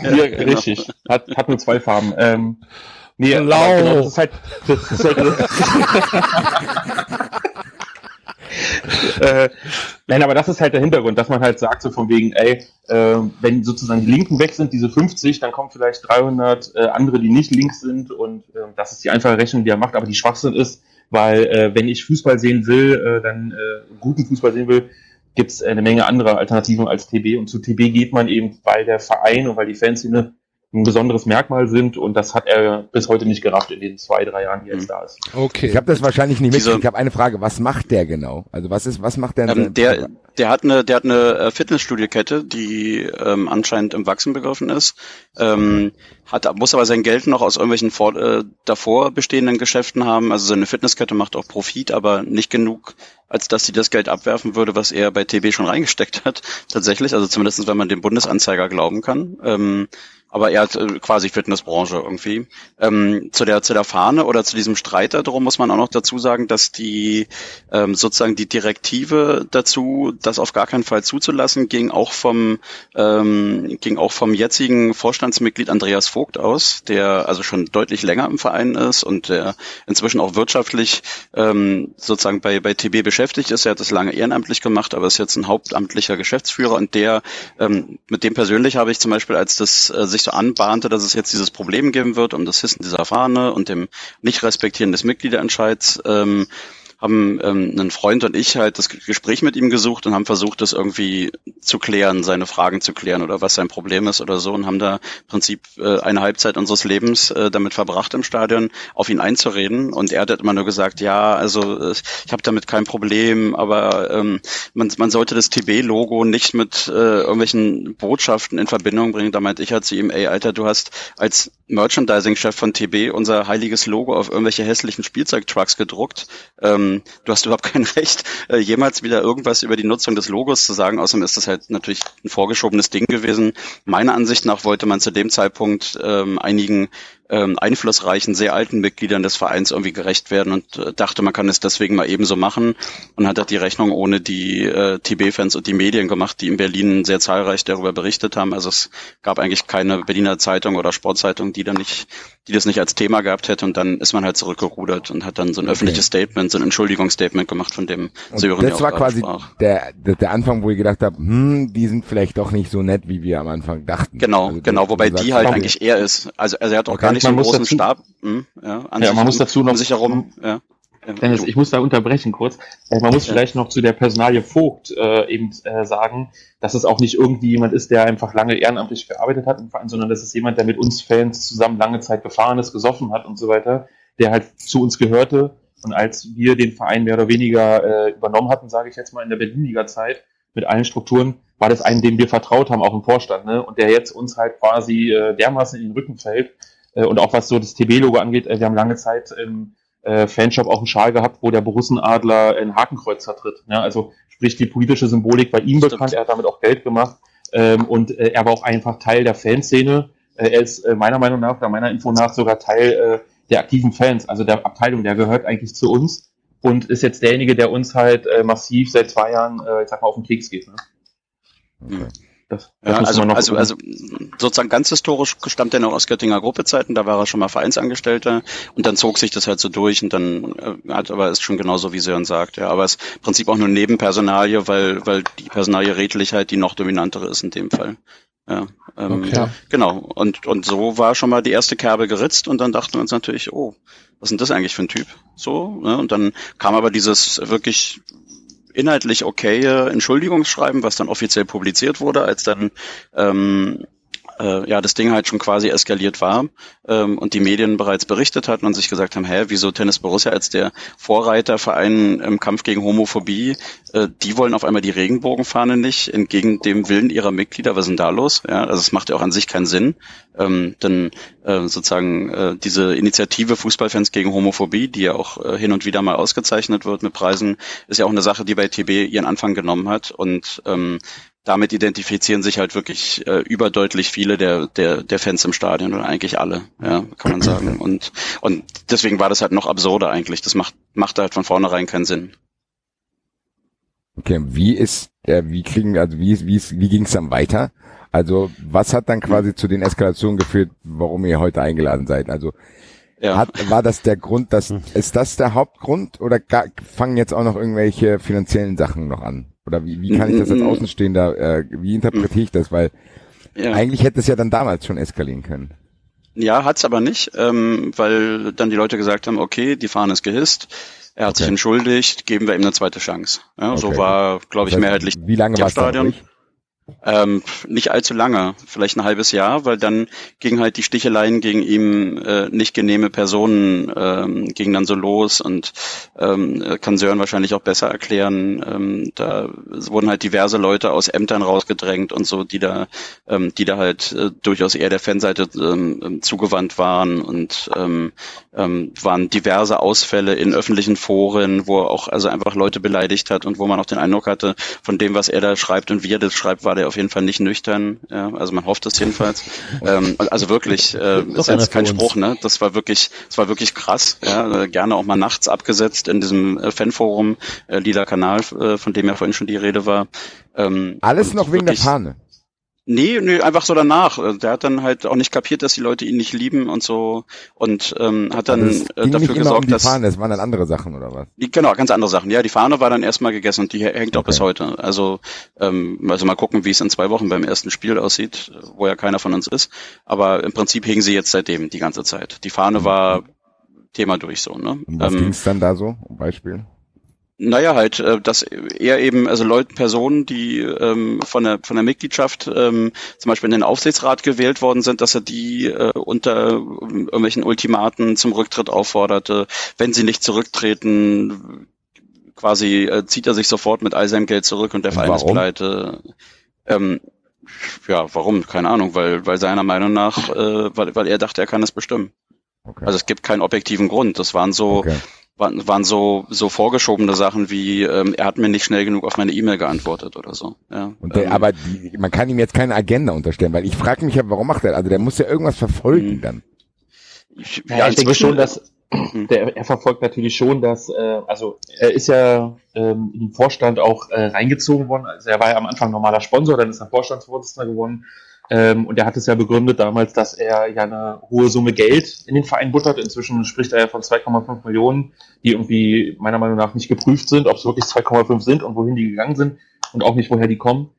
Hier, richtig. Hat, hat nur zwei Farben. Ähm, nee, Blau. Genau, das ist halt, das ist halt [LAUGHS] äh, nein, aber das ist halt der Hintergrund, dass man halt sagt so von wegen, ey, äh, wenn sozusagen die Linken weg sind, diese 50, dann kommen vielleicht 300 äh, andere, die nicht links sind und äh, das ist die einfache Rechnung, die er macht, aber die Schwachsinn ist, weil äh, wenn ich Fußball sehen will, äh, dann äh, guten Fußball sehen will, gibt es eine Menge anderer Alternativen als TB und zu TB geht man eben, weil der Verein und weil die Fanszene ein besonderes Merkmal sind und das hat er bis heute nicht gerafft in den zwei, drei Jahren, die er jetzt da ist. Okay. Ich habe das wahrscheinlich nicht mitgekriegt. Ich habe eine Frage. Was macht der genau? Also was ist, was macht der? Ähm, der, der hat eine, der hat eine äh, Fitnessstudio-Kette, die ähm, anscheinend im Wachsen begriffen ist. Ähm, hat, muss aber sein Geld noch aus irgendwelchen vor, äh, davor bestehenden Geschäften haben. Also seine Fitnesskette macht auch Profit, aber nicht genug, als dass sie das Geld abwerfen würde, was er bei TB schon reingesteckt hat. [LAUGHS] Tatsächlich, also zumindest wenn man dem Bundesanzeiger glauben kann. Ähm, aber er hat äh, quasi Fitnessbranche irgendwie. Ähm, zu der zu der Fahne oder zu diesem Streit darum muss man auch noch dazu sagen, dass die ähm, sozusagen die Direktive dazu, das auf gar keinen Fall zuzulassen, ging auch vom ähm, ging auch vom jetzigen Vorstandsmitglied Andreas Vogt aus, der also schon deutlich länger im Verein ist und der inzwischen auch wirtschaftlich ähm, sozusagen bei bei TB beschäftigt ist. Er hat das lange ehrenamtlich gemacht, aber ist jetzt ein hauptamtlicher Geschäftsführer und der ähm, mit dem persönlich habe ich zum Beispiel, als das äh, sich so anbahnte, dass es jetzt dieses Problem geben wird um das Hissen dieser Fahne und dem Nicht-Respektieren des Mitgliederentscheids, ähm, haben ähm, ein Freund und ich halt das Gespräch mit ihm gesucht und haben versucht, das irgendwie zu klären, seine Fragen zu klären oder was sein Problem ist oder so und haben da im Prinzip äh, eine Halbzeit unseres Lebens äh, damit verbracht im Stadion, auf ihn einzureden und er hat immer nur gesagt, ja, also äh, ich habe damit kein Problem, aber ähm, man, man sollte das TB-Logo nicht mit äh, irgendwelchen Botschaften in Verbindung bringen. Da meinte ich halt zu ihm, ey Alter, du hast als Merchandising-Chef von TB unser heiliges Logo auf irgendwelche hässlichen Spielzeugtrucks gedruckt. Ähm, du hast überhaupt [LAUGHS] kein Recht, äh, jemals wieder irgendwas über die Nutzung des Logos zu sagen. Außerdem ist das halt natürlich ein vorgeschobenes Ding gewesen. Meiner Ansicht nach wollte man zu dem Zeitpunkt ähm, einigen ähm, einflussreichen, sehr alten Mitgliedern des Vereins irgendwie gerecht werden und äh, dachte, man kann es deswegen mal ebenso machen und hat halt die Rechnung ohne die äh, TB-Fans und die Medien gemacht, die in Berlin sehr zahlreich darüber berichtet haben. Also es gab eigentlich keine Berliner Zeitung oder Sportzeitung, die dann nicht, die das nicht als Thema gehabt hätte und dann ist man halt zurückgerudert und hat dann so ein öffentliches Statement, so ein Entschuldigungsstatement gemacht, von dem Und Sören das war quasi der, der, der Anfang, wo ich gedacht habe, hm, die sind vielleicht doch nicht so nett, wie wir am Anfang dachten. Genau, Also, genau, wobei die halt eigentlich er ist. Also, also er hat auch Okay, gar nicht so einen großen dazu- Stab. Hm, ja, an Ja, sich, man muss dazu noch- sich herum. Ja. Dennis, ich muss da unterbrechen kurz. Äh, Man muss vielleicht noch zu der Personalie Vogt äh, eben äh, sagen, dass es auch nicht irgendwie jemand ist, der einfach lange ehrenamtlich gearbeitet hat im Verein, sondern das ist jemand, der mit uns Fans zusammen lange Zeit gefahren ist, gesoffen hat und so weiter, der halt zu uns gehörte. Und als wir den Verein mehr oder weniger äh, übernommen hatten, sage ich jetzt mal in der Berlin-Liga-Zeit, mit allen Strukturen, war das einen, dem wir vertraut haben, auch im Vorstand, ne? Und der jetzt uns halt quasi äh, dermaßen in den Rücken fällt. Äh, und auch was so das TB-Logo angeht, äh, wir haben lange Zeit im äh, Fanshop auch einen Schal gehabt, wo der Borussenadler ein Hakenkreuz vertritt. Ja, also sprich die politische Symbolik bei ihm Stimmt. bekannt, er hat damit auch Geld gemacht ähm, und äh, er war auch einfach Teil der Fanszene. Äh, er ist äh, meiner Meinung nach, oder meiner Info nach sogar Teil äh, der aktiven Fans, also der Abteilung, der gehört eigentlich zu uns und ist jetzt derjenige, der uns halt äh, massiv seit zwei Jahren, äh, ich sag mal, auf den Keks geht. Ne? Okay. Das, das Ja, also, also, also sozusagen ganz historisch stammt er noch aus Göttinger Gruppezeiten, da war er schon mal Vereinsangestellter und dann zog sich das halt so durch und dann äh, hat aber ist schon genauso wie Sören sagt, ja, aber es ist im Prinzip auch nur Nebenpersonalie, weil weil die Personalie Redlichkeit die noch dominantere ist in dem Fall. Ja, ähm, Okay. genau. Und und so war schon mal die erste Kerbe geritzt und dann dachten wir uns natürlich, oh, was ist denn das eigentlich für ein Typ? So, ne? und dann kam aber dieses wirklich inhaltlich okaye Entschuldigungsschreiben, was dann offiziell publiziert wurde, als dann ähm, äh, ja das Ding halt schon quasi eskaliert war ähm, und die Medien bereits berichtet hatten und sich gesagt haben, hä, wieso Tennis Borussia als der Vorreiterverein im Kampf gegen Homophobie, äh, die wollen auf einmal die Regenbogenfahne nicht, entgegen dem Willen ihrer Mitglieder, was ist denn da los? Ja, also es macht ja auch an sich keinen Sinn, ähm, denn äh, sozusagen äh, diese Initiative Fußballfans gegen Homophobie, die ja auch äh, hin und wieder mal ausgezeichnet wird mit Preisen, ist ja auch eine Sache, die bei TB ihren Anfang genommen hat und ähm, damit identifizieren sich halt wirklich äh, überdeutlich viele der, der, der Fans im Stadion oder eigentlich alle, ja, kann man sagen. [CLEARS THROAT] Und, und deswegen war das halt noch absurder eigentlich. Das macht, macht halt von vornherein keinen Sinn. Okay, wie ist, äh, wie kriegen, also wie, wie, ist- wie ging es dann weiter? Also was hat dann quasi zu den Eskalationen geführt, warum ihr heute eingeladen seid? Also Ja. hat, war das der Grund, dass, [LAUGHS] ist das der Hauptgrund oder ga, fangen jetzt auch noch irgendwelche finanziellen Sachen noch an? Oder wie, wie kann ich das als mm. Außenstehender, äh, wie interpretiere ich das? Weil ja. eigentlich hätte es ja dann damals schon eskalieren können. Ja, hat's aber nicht, ähm, weil dann die Leute gesagt haben, okay, die Fahne ist gehisst, er hat sich Okay. entschuldigt, geben wir ihm eine zweite Chance. Ja, So Okay. war, glaube ich, mehrheitlich Wie lange war es dann Stadion. ruhig? Ähm, nicht allzu lange, vielleicht ein halbes Jahr, weil dann gingen halt die Sticheleien gegen ihm äh, nicht genehme Personen ähm, gingen dann so los und ähm, kann Sören wahrscheinlich auch besser erklären. Ähm, da wurden halt diverse Leute aus Ämtern rausgedrängt und so, die da, ähm, die da halt äh, durchaus eher der Fanseite ähm, ähm, zugewandt waren und ähm, ähm, waren diverse Ausfälle in öffentlichen Foren, wo er auch also einfach Leute beleidigt hat und wo man auch den Eindruck hatte, von dem, was er da schreibt und wie er das schreibt, war der auf jeden Fall nicht nüchtern. Ja, also man hofft es jedenfalls. ähm, also wirklich, äh, ist jetzt kein. Spruch, ne? Das war wirklich, das war wirklich krass. Ja, äh, gerne auch mal nachts abgesetzt in diesem äh, Fanforum, äh, Lila Kanal, äh, von dem ja vorhin schon die Rede war. Ähm, Alles noch wegen der wirklich- Fahne. Nee, nee, einfach so danach. Äh, Der hat dann halt auch nicht kapiert, dass die Leute ihn nicht lieben und so und ähm, hat dann Also äh, dafür immer um gesorgt, die dass Fahne, es waren dann andere Sachen oder was? die, genau, ganz andere Sachen. Ja, die Fahne war dann erstmal gegessen und die hängt auch Okay. bis heute. Also, ähm, also mal gucken, wie es in zwei Wochen beim ersten Spiel aussieht, wo ja keiner von uns ist. Aber im Prinzip hegen sie jetzt seitdem die ganze Zeit. Die Fahne war Thema durch so, ne? Um was Ähm, ging's dann da so? Um Beispiel? Naja, halt, äh, dass er eben, also Leute, Personen, die ähm, von der von der Mitgliedschaft ähm, zum Beispiel in den Aufsichtsrat gewählt worden sind, dass er die äh, unter ähm, irgendwelchen Ultimaten zum Rücktritt aufforderte. Wenn sie nicht zurücktreten, quasi äh, zieht er sich sofort mit all seinem Geld zurück und der Verein ist pleite. Ähm, ja, warum? Keine Ahnung, weil weil seiner Meinung nach, äh, weil, weil er dachte, er kann es bestimmen. Okay. Also es gibt keinen objektiven Grund. Das waren so okay. Waren, waren so so vorgeschobene Sachen wie ähm, er hat mir nicht schnell genug auf meine E-Mail geantwortet oder so. Ja, Und der, ähm, aber die, man kann ihm jetzt keine Agenda unterstellen, weil ich frage mich ja, warum macht er? Also der muss ja irgendwas verfolgen Mhm. dann. ich, Ja, ich denke schon, dass der, er verfolgt natürlich schon, dass, äh, also er ist ja ähm, in den Vorstand auch äh, reingezogen worden. Also er war ja am Anfang normaler Sponsor, dann ist er Vorstandsvorsitzender geworden. Ähm, und er hat es ja begründet damals, dass er ja eine hohe Summe Geld in den Verein buttert. Inzwischen spricht er ja von 2,5 Millionen, die irgendwie meiner Meinung nach nicht geprüft sind, ob es wirklich 2,5 sind und wohin die gegangen sind und auch nicht, woher die kommen.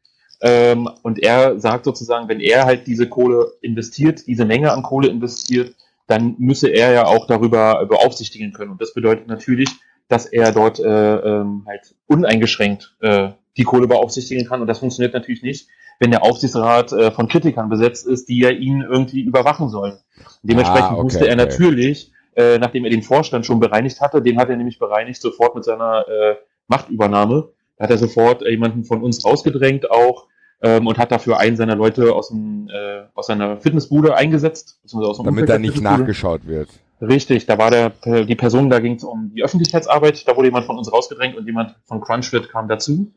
Ähm, und er sagt sozusagen, wenn er halt diese Kohle investiert, diese Menge an Kohle investiert, dann müsse er ja auch darüber beaufsichtigen können. Und das bedeutet natürlich, dass er dort äh, ähm, halt uneingeschränkt äh, die Kohle beaufsichtigen kann. Und das funktioniert natürlich nicht, wenn der Aufsichtsrat äh, von Kritikern besetzt ist, die ja ihn irgendwie überwachen sollen. Dementsprechend Ah, okay, musste er okay. natürlich, äh, nachdem er den Vorstand schon bereinigt hatte, den hat er nämlich bereinigt sofort mit seiner äh, Machtübernahme. Da hat er sofort äh, jemanden von uns rausgedrängt auch ähm, und hat dafür einen seiner Leute aus, dem, äh, aus seiner Fitnessbude eingesetzt. Aus dem Damit da der nicht nachgeschaut wird. Richtig, da war der, äh, die Person, da ging es um die Öffentlichkeitsarbeit, da wurde jemand von uns rausgedrängt und jemand von Crunchfit kam dazu.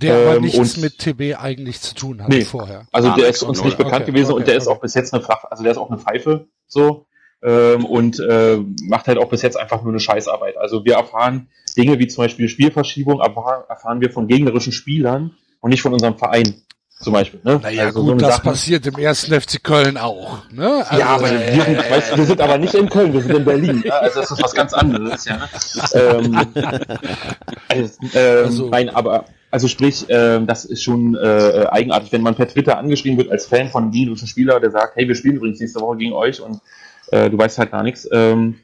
Der aber Ähm, nichts und- mit TB eigentlich zu tun hatte Nee. vorher. Also Gar der nichts ist uns nicht bekannt Okay, gewesen okay, und der ist okay. auch bis jetzt eine Pfeif- also der ist auch eine Pfeife so. ähm, und äh, macht halt auch bis jetzt einfach nur eine Scheißarbeit. Also wir erfahren Dinge wie zum Beispiel Spielverschiebung, erfahren wir von gegnerischen Spielern und nicht von unserem Verein zum Beispiel. Ne? Naja, also gut, eine das Sache- passiert im ersten FC Köln auch. Ne? Also, ja, aber wir sind, weißt, du, wir sind aber nicht in Köln, wir sind in Berlin. Ja, also das ist was ganz anderes. Ja. ähm, also, ähm, Also- nein, aber also sprich, ähm, das ist schon äh, eigenartig, wenn man per Twitter angeschrieben wird als Fan von einem gegnerischen Spieler, der sagt, hey, wir spielen übrigens nächste Woche gegen euch und äh, du weißt halt gar nichts. Ähm,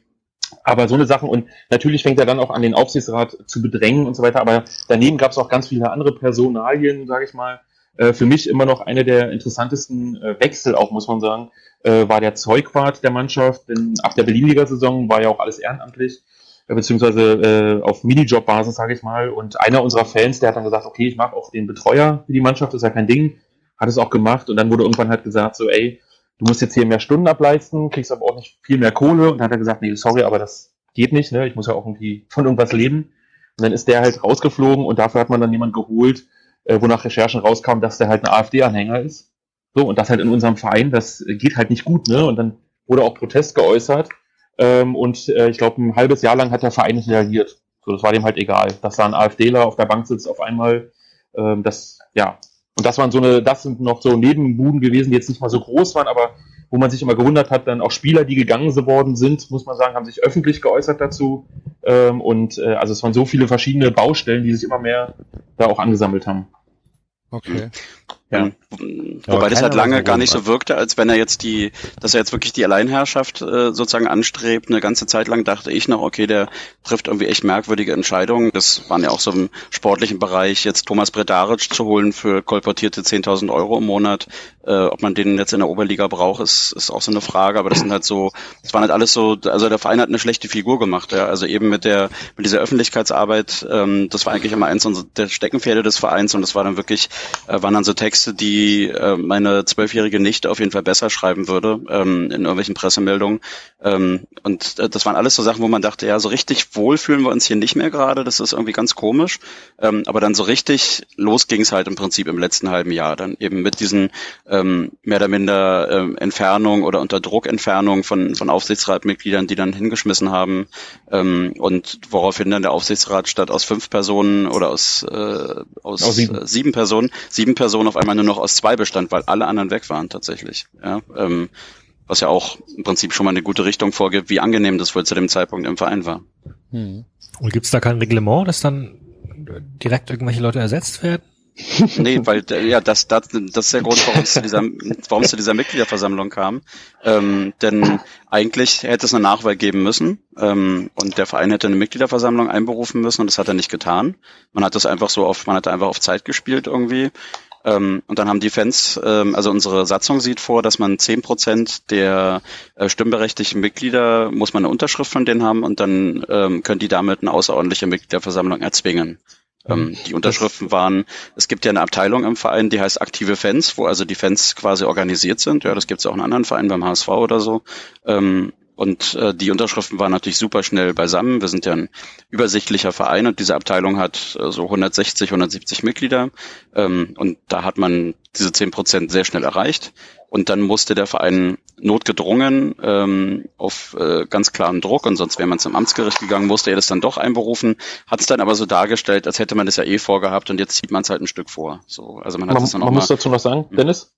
aber so eine Sachen und natürlich fängt er dann auch an, den Aufsichtsrat zu bedrängen und so weiter. Aber daneben gab es auch ganz viele andere Personalien, sage ich mal. Äh, für mich immer noch eine der interessantesten äh, Wechsel, auch muss man sagen, äh, war der Zeugwart der Mannschaft. Denn ab der Berlin-Liga-Saison war ja auch alles ehrenamtlich, äh, beziehungsweise äh, auf Minijob-Basis, sage ich mal. Und einer unserer Fans, der hat dann gesagt, okay, ich mache auch den Betreuer für die Mannschaft, ist ja kein Ding. Hat es auch gemacht und dann wurde irgendwann halt gesagt, so, ey, du musst jetzt hier mehr Stunden ableisten, kriegst aber auch nicht viel mehr Kohle. Und dann hat er gesagt, nee, sorry, aber das geht nicht, ne? Ich muss ja auch irgendwie von irgendwas leben. Und dann ist der halt rausgeflogen und dafür hat man dann jemand geholt, äh, wo nach Recherchen rauskam, dass der halt ein AfD-Anhänger ist. So, und das halt in unserem Verein, das geht halt nicht gut, ne? Und dann wurde auch Protest geäußert. Ähm, und äh, ich glaube, ein halbes Jahr lang hat der Verein nicht reagiert. So, das war dem halt egal. Dass da ein AfDler auf der Bank sitzt auf einmal, ähm, das, ja. Und das waren so eine, das sind noch so Nebenbuden gewesen, die jetzt nicht mal so groß waren, aber wo man sich immer gewundert hat, dann auch Spieler, die gegangen worden sind, muss man sagen, haben sich öffentlich geäußert dazu. Ähm, und äh, also es waren so viele verschiedene Baustellen, die sich immer mehr da auch angesammelt haben. Okay. Ja. Wobei das halt lange gar nicht so wirkte, als wenn er jetzt die, dass er jetzt wirklich die Alleinherrschaft äh, sozusagen anstrebt. Eine ganze Zeit lang dachte ich noch, okay, der trifft irgendwie echt merkwürdige Entscheidungen. Das waren ja auch so im sportlichen Bereich, jetzt Thomas Bredaric zu holen für kolportierte 10.000 Euro im Monat. Äh, ob man den jetzt in der Oberliga braucht, ist, ist auch so eine Frage. Aber das sind halt so, das waren halt alles so, also der Verein hat eine schlechte Figur gemacht. Ja. Also eben mit der, mit dieser Öffentlichkeitsarbeit, ähm, das war eigentlich immer eins der Steckenpferde des Vereins und das war dann wirklich, äh, waren dann so Texte, die äh, meine zwölfjährige Nichte auf jeden Fall besser schreiben würde ähm, in irgendwelchen Pressemeldungen. Ähm, und äh, das waren alles so Sachen, wo man dachte, ja, so richtig wohl fühlen wir uns hier nicht mehr gerade. Das ist irgendwie ganz komisch. Ähm, aber dann so richtig los ging es halt im Prinzip im letzten halben Jahr. Dann eben mit diesen ähm, mehr oder minder ähm, Entfernung oder Unterdruckentfernung von, von Aufsichtsratmitgliedern, die dann hingeschmissen haben. Ähm, und woraufhin dann der Aufsichtsrat statt aus fünf Personen oder aus, äh, aus, Aus sieben. Äh, sieben Personen, sieben Personen auf einmal nur noch aus zwei bestand, weil alle anderen weg waren tatsächlich. Ja, ähm, was ja auch im Prinzip schon mal eine gute Richtung vorgibt, wie angenehm das wohl zu dem Zeitpunkt im Verein war. Und gibt's da kein Reglement, dass dann direkt irgendwelche Leute ersetzt werden? [LAUGHS] Nee, weil äh, ja, das, das, das ist der Grund, warum es zu dieser, warum es zu dieser Mitgliederversammlung kam. Ähm, denn eigentlich hätte es eine Nachwahl geben müssen ähm, und der Verein hätte eine Mitgliederversammlung einberufen müssen und das hat er nicht getan. Man hat das einfach so auf, man hat einfach auf Zeit gespielt irgendwie. Ähm, und dann haben die Fans, ähm, also unsere Satzung sieht vor, dass man zehn Prozent der äh, stimmberechtigten Mitglieder muss man eine Unterschrift von denen haben und dann ähm, können die damit eine außerordentliche Mitgliederversammlung erzwingen. Ähm, die Unterschriften waren, es gibt ja eine Abteilung im Verein, die heißt aktive Fans, wo also die Fans quasi organisiert sind. Ja, das gibt es auch in anderen Vereinen beim HSV oder so. Ähm, und äh, die Unterschriften waren natürlich super schnell beisammen. Wir sind ja ein übersichtlicher Verein und diese Abteilung hat äh, so 160, 170 Mitglieder. Ähm, und da hat man diese 10 Prozent sehr schnell erreicht. Und dann musste der Verein notgedrungen ähm, auf äh, ganz klaren Druck und sonst wäre man zum Amtsgericht gegangen, musste er das dann doch einberufen, hat es dann aber so dargestellt, als hätte man das ja eh vorgehabt und jetzt zieht man es halt ein Stück vor. So, also man hat das dann auch man mal, muss dazu noch sagen, Dennis,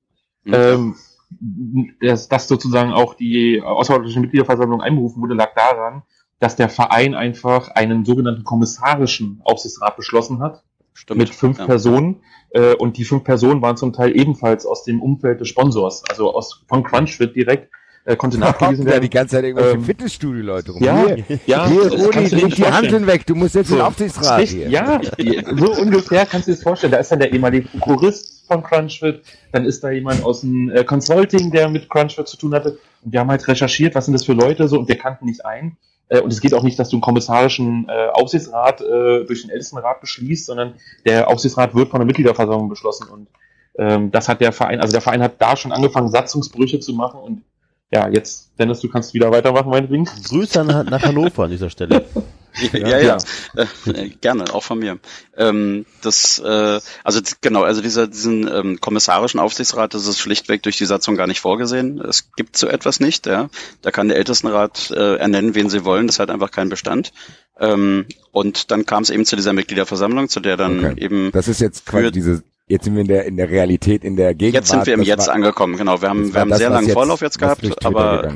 Mhm. ähm, dass, dass sozusagen auch die außerordentliche Mitgliederversammlung einberufen wurde, lag daran, dass der Verein einfach einen sogenannten kommissarischen Aufsichtsrat beschlossen hat stimmt. mit fünf ja. Personen. Äh, und die fünf Personen waren zum Teil ebenfalls aus dem Umfeld des Sponsors, also aus von Crunchfit direkt, äh, konnte nachgewiesen [LAUGHS] ja die werden. ganze Zeit irgendwelche Ähm, Fitnessstudio-Leute rum. Ja, Hier, ja, hier Rudi, leg die. Handeln weg, du musst jetzt in den So, Aufsichtsrat Richtig, hier. Ja, so ungefähr kannst du dir das vorstellen. Da ist dann der ehemalige Prokurist von Crunchfit, dann ist da jemand aus dem äh, Consulting, der mit Crunchfit zu tun hatte. Und wir haben halt recherchiert, was sind das für Leute so und wir kannten nicht ein. Äh, und es geht auch nicht, dass du einen kommissarischen äh, Aufsichtsrat äh, durch den Ältestenrat beschließt, sondern der Aufsichtsrat wird von der Mitgliederversammlung beschlossen. Und ähm, das hat der Verein, also der Verein hat da schon angefangen, Satzungsbrüche zu machen und ja, jetzt, Dennis, du kannst wieder weitermachen, meinetwegen. Grüße nach, nach Hannover an dieser Stelle. [LAUGHS] Ja, ja, Äh, gerne, auch von mir. Ähm, das, äh, also genau, also dieser diesen ähm, kommissarischen Aufsichtsrat, das ist schlichtweg durch die Satzung gar nicht vorgesehen. Es gibt so etwas nicht, ja. Da kann der Ältestenrat äh, ernennen, wen sie wollen. Das hat einfach keinen Bestand. Ähm, und dann kam es eben zu dieser Mitgliederversammlung, zu der dann Okay. eben Das ist jetzt quasi diese, jetzt sind wir in der, in der Realität, in der Gegenwart. Jetzt sind wir im Jetzt war- angekommen, genau. Wir haben, wir haben das, sehr langen Vorlauf jetzt gehabt, aber.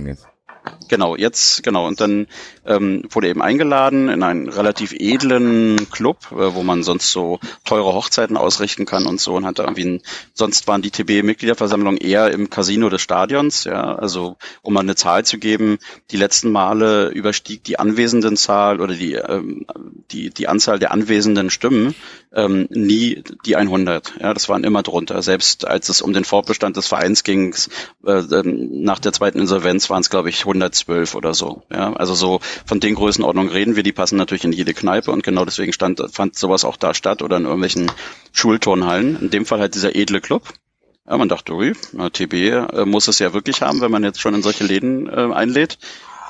Genau, jetzt, genau. Und dann ähm, wurde eben eingeladen in einen relativ edlen Club, äh, wo man sonst so teure Hochzeiten ausrichten kann und so und hat da irgendwie ein, sonst waren die TB-Mitgliederversammlungen eher im Casino des Stadions, ja, also um mal eine Zahl zu geben, die letzten Male überstieg die Anwesendenzahl oder die, ähm, die, die Anzahl der anwesenden Stimmen ähm, nie die 100. Ja, das waren immer drunter. Selbst als es um den Fortbestand des Vereins ging, äh, ähm, nach der zweiten Insolvenz waren es, glaube ich, 112 oder so. Ja, also so von den Größenordnungen reden wir. Die passen natürlich in jede Kneipe und genau deswegen stand, fand sowas auch da statt oder in irgendwelchen Schulturnhallen. In dem Fall halt dieser edle Club. Ja, man dachte, ui, TB äh, muss es ja wirklich haben, wenn man jetzt schon in solche Läden äh, einlädt.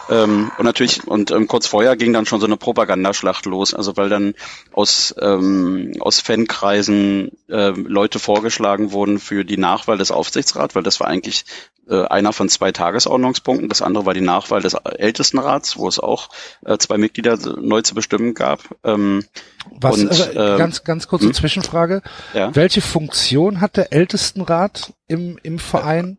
Ähm, und natürlich, und ähm, kurz vorher ging dann schon so eine Propagandaschlacht los, also weil dann aus, ähm, aus Fankreisen äh, Leute vorgeschlagen wurden für die Nachwahl des Aufsichtsrats, weil das war eigentlich äh, einer von zwei Tagesordnungspunkten. Das andere war die Nachwahl des Ältestenrats, wo es auch äh, zwei Mitglieder neu zu bestimmen gab. Ähm, Was, und, äh, äh, ganz, ganz kurze hm? Zwischenfrage. ja. Welche Funktion hat der Ältestenrat im, im Verein?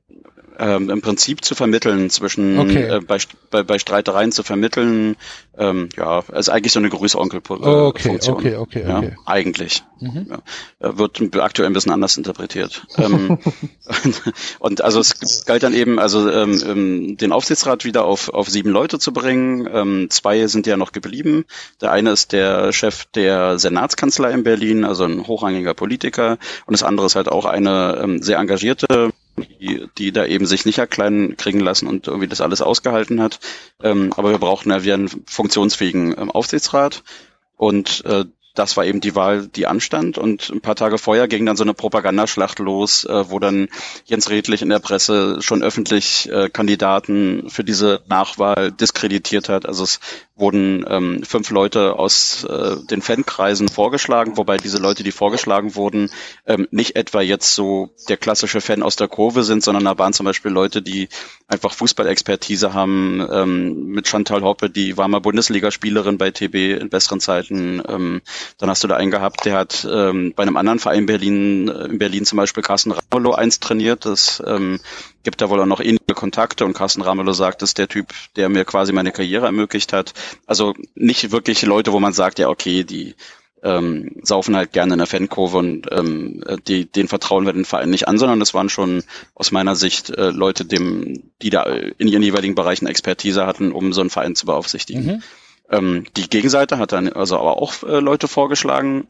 Ähm, im Prinzip zu vermitteln zwischen Okay. äh, bei, bei, bei Streitereien zu vermitteln. Ähm, ja, ist eigentlich so eine Grüßonkel-Funktion. Oh, okay, okay, okay, ja, okay. Eigentlich. Mhm. Ja, Äh, wird aktuell ein bisschen anders interpretiert. ähm, und, [LAUGHS] [LAUGHS] und also es galt dann eben, also ähm, ähm, den Aufsichtsrat wieder auf, auf sieben Leute zu bringen. Ähm, zwei sind ja noch geblieben. Der eine ist der Chef der Senatskanzlei in Berlin, also ein hochrangiger Politiker. Und das andere ist halt auch eine ähm, sehr engagierte die, die da eben sich nicht erkleinen kriegen lassen und irgendwie das alles ausgehalten hat. Ähm, aber wir brauchten ja wieder einen funktionsfähigen ähm, Aufsichtsrat. Und äh, das war eben die Wahl, die anstand. Und ein paar Tage vorher ging dann so eine Propagandaschlacht los, äh, wo dann Jens Redlich in der Presse schon öffentlich äh, Kandidaten für diese Nachwahl diskreditiert hat. Also es wurden ähm, fünf Leute aus äh, den Fankreisen vorgeschlagen, wobei diese Leute, die vorgeschlagen wurden, ähm, nicht etwa jetzt so der klassische Fan aus der Kurve sind, sondern da waren zum Beispiel Leute, die einfach Fußballexpertise haben, ähm, mit Chantal Hoppe, die war mal Bundesligaspielerin bei TB in besseren Zeiten. Ähm, dann hast du da einen gehabt, der hat ähm, bei einem anderen Verein Berlin, äh, in Berlin zum Beispiel Carsten Ramelow einst trainiert. Das ähm, gibt da wohl auch noch ähnliche Kontakte und Carsten Ramelow sagt, das ist der Typ, der mir quasi meine Karriere ermöglicht hat. Also nicht wirklich Leute, wo man sagt, ja okay, die ähm, saufen halt gerne in der Fankurve und ähm, äh, die, den vertrauen wir den Verein nicht an, sondern das waren schon aus meiner Sicht äh, Leute, dem, die da in ihren jeweiligen Bereichen Expertise hatten, um so einen Verein zu beaufsichtigen. Mhm. Ähm, die Gegenseite hat dann also aber auch äh, Leute vorgeschlagen,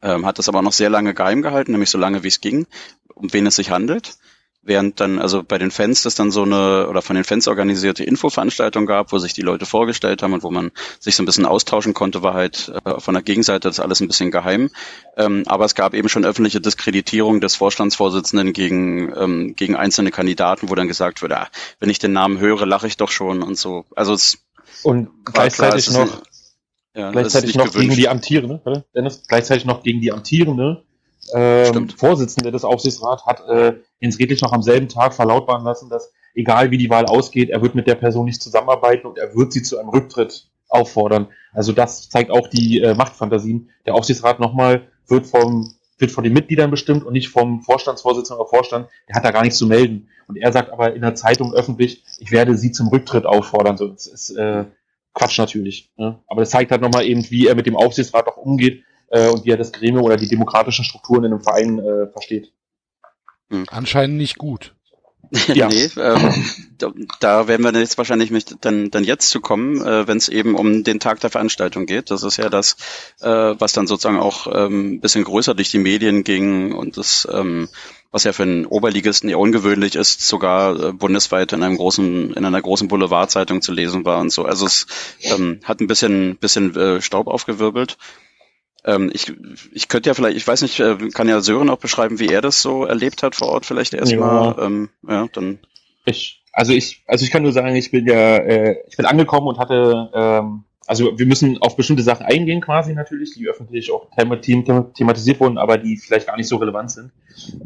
ähm, hat das aber noch sehr lange geheim gehalten, nämlich so lange wie es ging, um wen es sich handelt. Während dann also bei den Fans das dann so eine oder von den Fans organisierte Infoveranstaltung gab, wo sich die Leute vorgestellt haben und wo man sich so ein bisschen austauschen konnte, war halt äh, von der Gegenseite das alles ein bisschen geheim. Ähm, aber es gab eben schon öffentliche Diskreditierung des Vorstandsvorsitzenden gegen gegen ähm, gegen einzelne Kandidaten, wo dann gesagt wurde, ah, wenn ich den Namen höre, lache ich doch schon und so. Also es Und klar, gleichzeitig es ist noch, nicht- ja, gleichzeitig noch gegen gewünscht. die amtierende, warte, Dennis, gleichzeitig noch gegen die amtierende ähm. Vorsitzende des Aufsichtsrats hat äh, Jens Redlich noch am selben Tag verlautbaren lassen, dass egal wie die Wahl ausgeht, er wird mit der Person nicht zusammenarbeiten und er wird sie zu einem Rücktritt auffordern. Also das zeigt auch die äh, Machtfantasien. Der Aufsichtsrat nochmal wird vom wird von den Mitgliedern bestimmt und nicht vom Vorstandsvorsitzenden oder Vorstand. Der hat da gar nichts zu melden. Und er sagt aber in der Zeitung öffentlich, ich werde sie zum Rücktritt auffordern. So, das ist äh, Quatsch natürlich. Ne? Aber das zeigt halt nochmal eben, wie er mit dem Aufsichtsrat auch umgeht äh, und wie er das Gremium oder die demokratischen Strukturen in einem Verein äh, versteht. Anscheinend nicht gut. [LAUGHS] Ja. nee, ähm, da, da werden wir jetzt wahrscheinlich mit dann, dann jetzt zu kommen, äh, wenn es eben um den Tag der Veranstaltung geht. Das ist ja das, äh, was dann sozusagen auch ähm, ein bisschen größer durch die Medien ging und das, ähm, was ja für einen Oberligisten ja ungewöhnlich ist, sogar äh, bundesweit in einem großen, in einer großen Boulevardzeitung zu lesen war und so. Also es ähm, hat ein bisschen, bisschen äh, Staub aufgewirbelt. Ähm, ich, ich könnte ja vielleicht, ich weiß nicht, äh, kann ja Sören auch beschreiben, wie er das so erlebt hat vor Ort vielleicht erstmal. Ja. Ähm, ja, dann Ich, also ich, also ich kann nur sagen, ich bin ja, äh, ich bin angekommen und hatte ähm, also wir müssen auf bestimmte Sachen eingehen quasi natürlich, die öffentlich auch thematisiert wurden, aber die vielleicht gar nicht so relevant sind.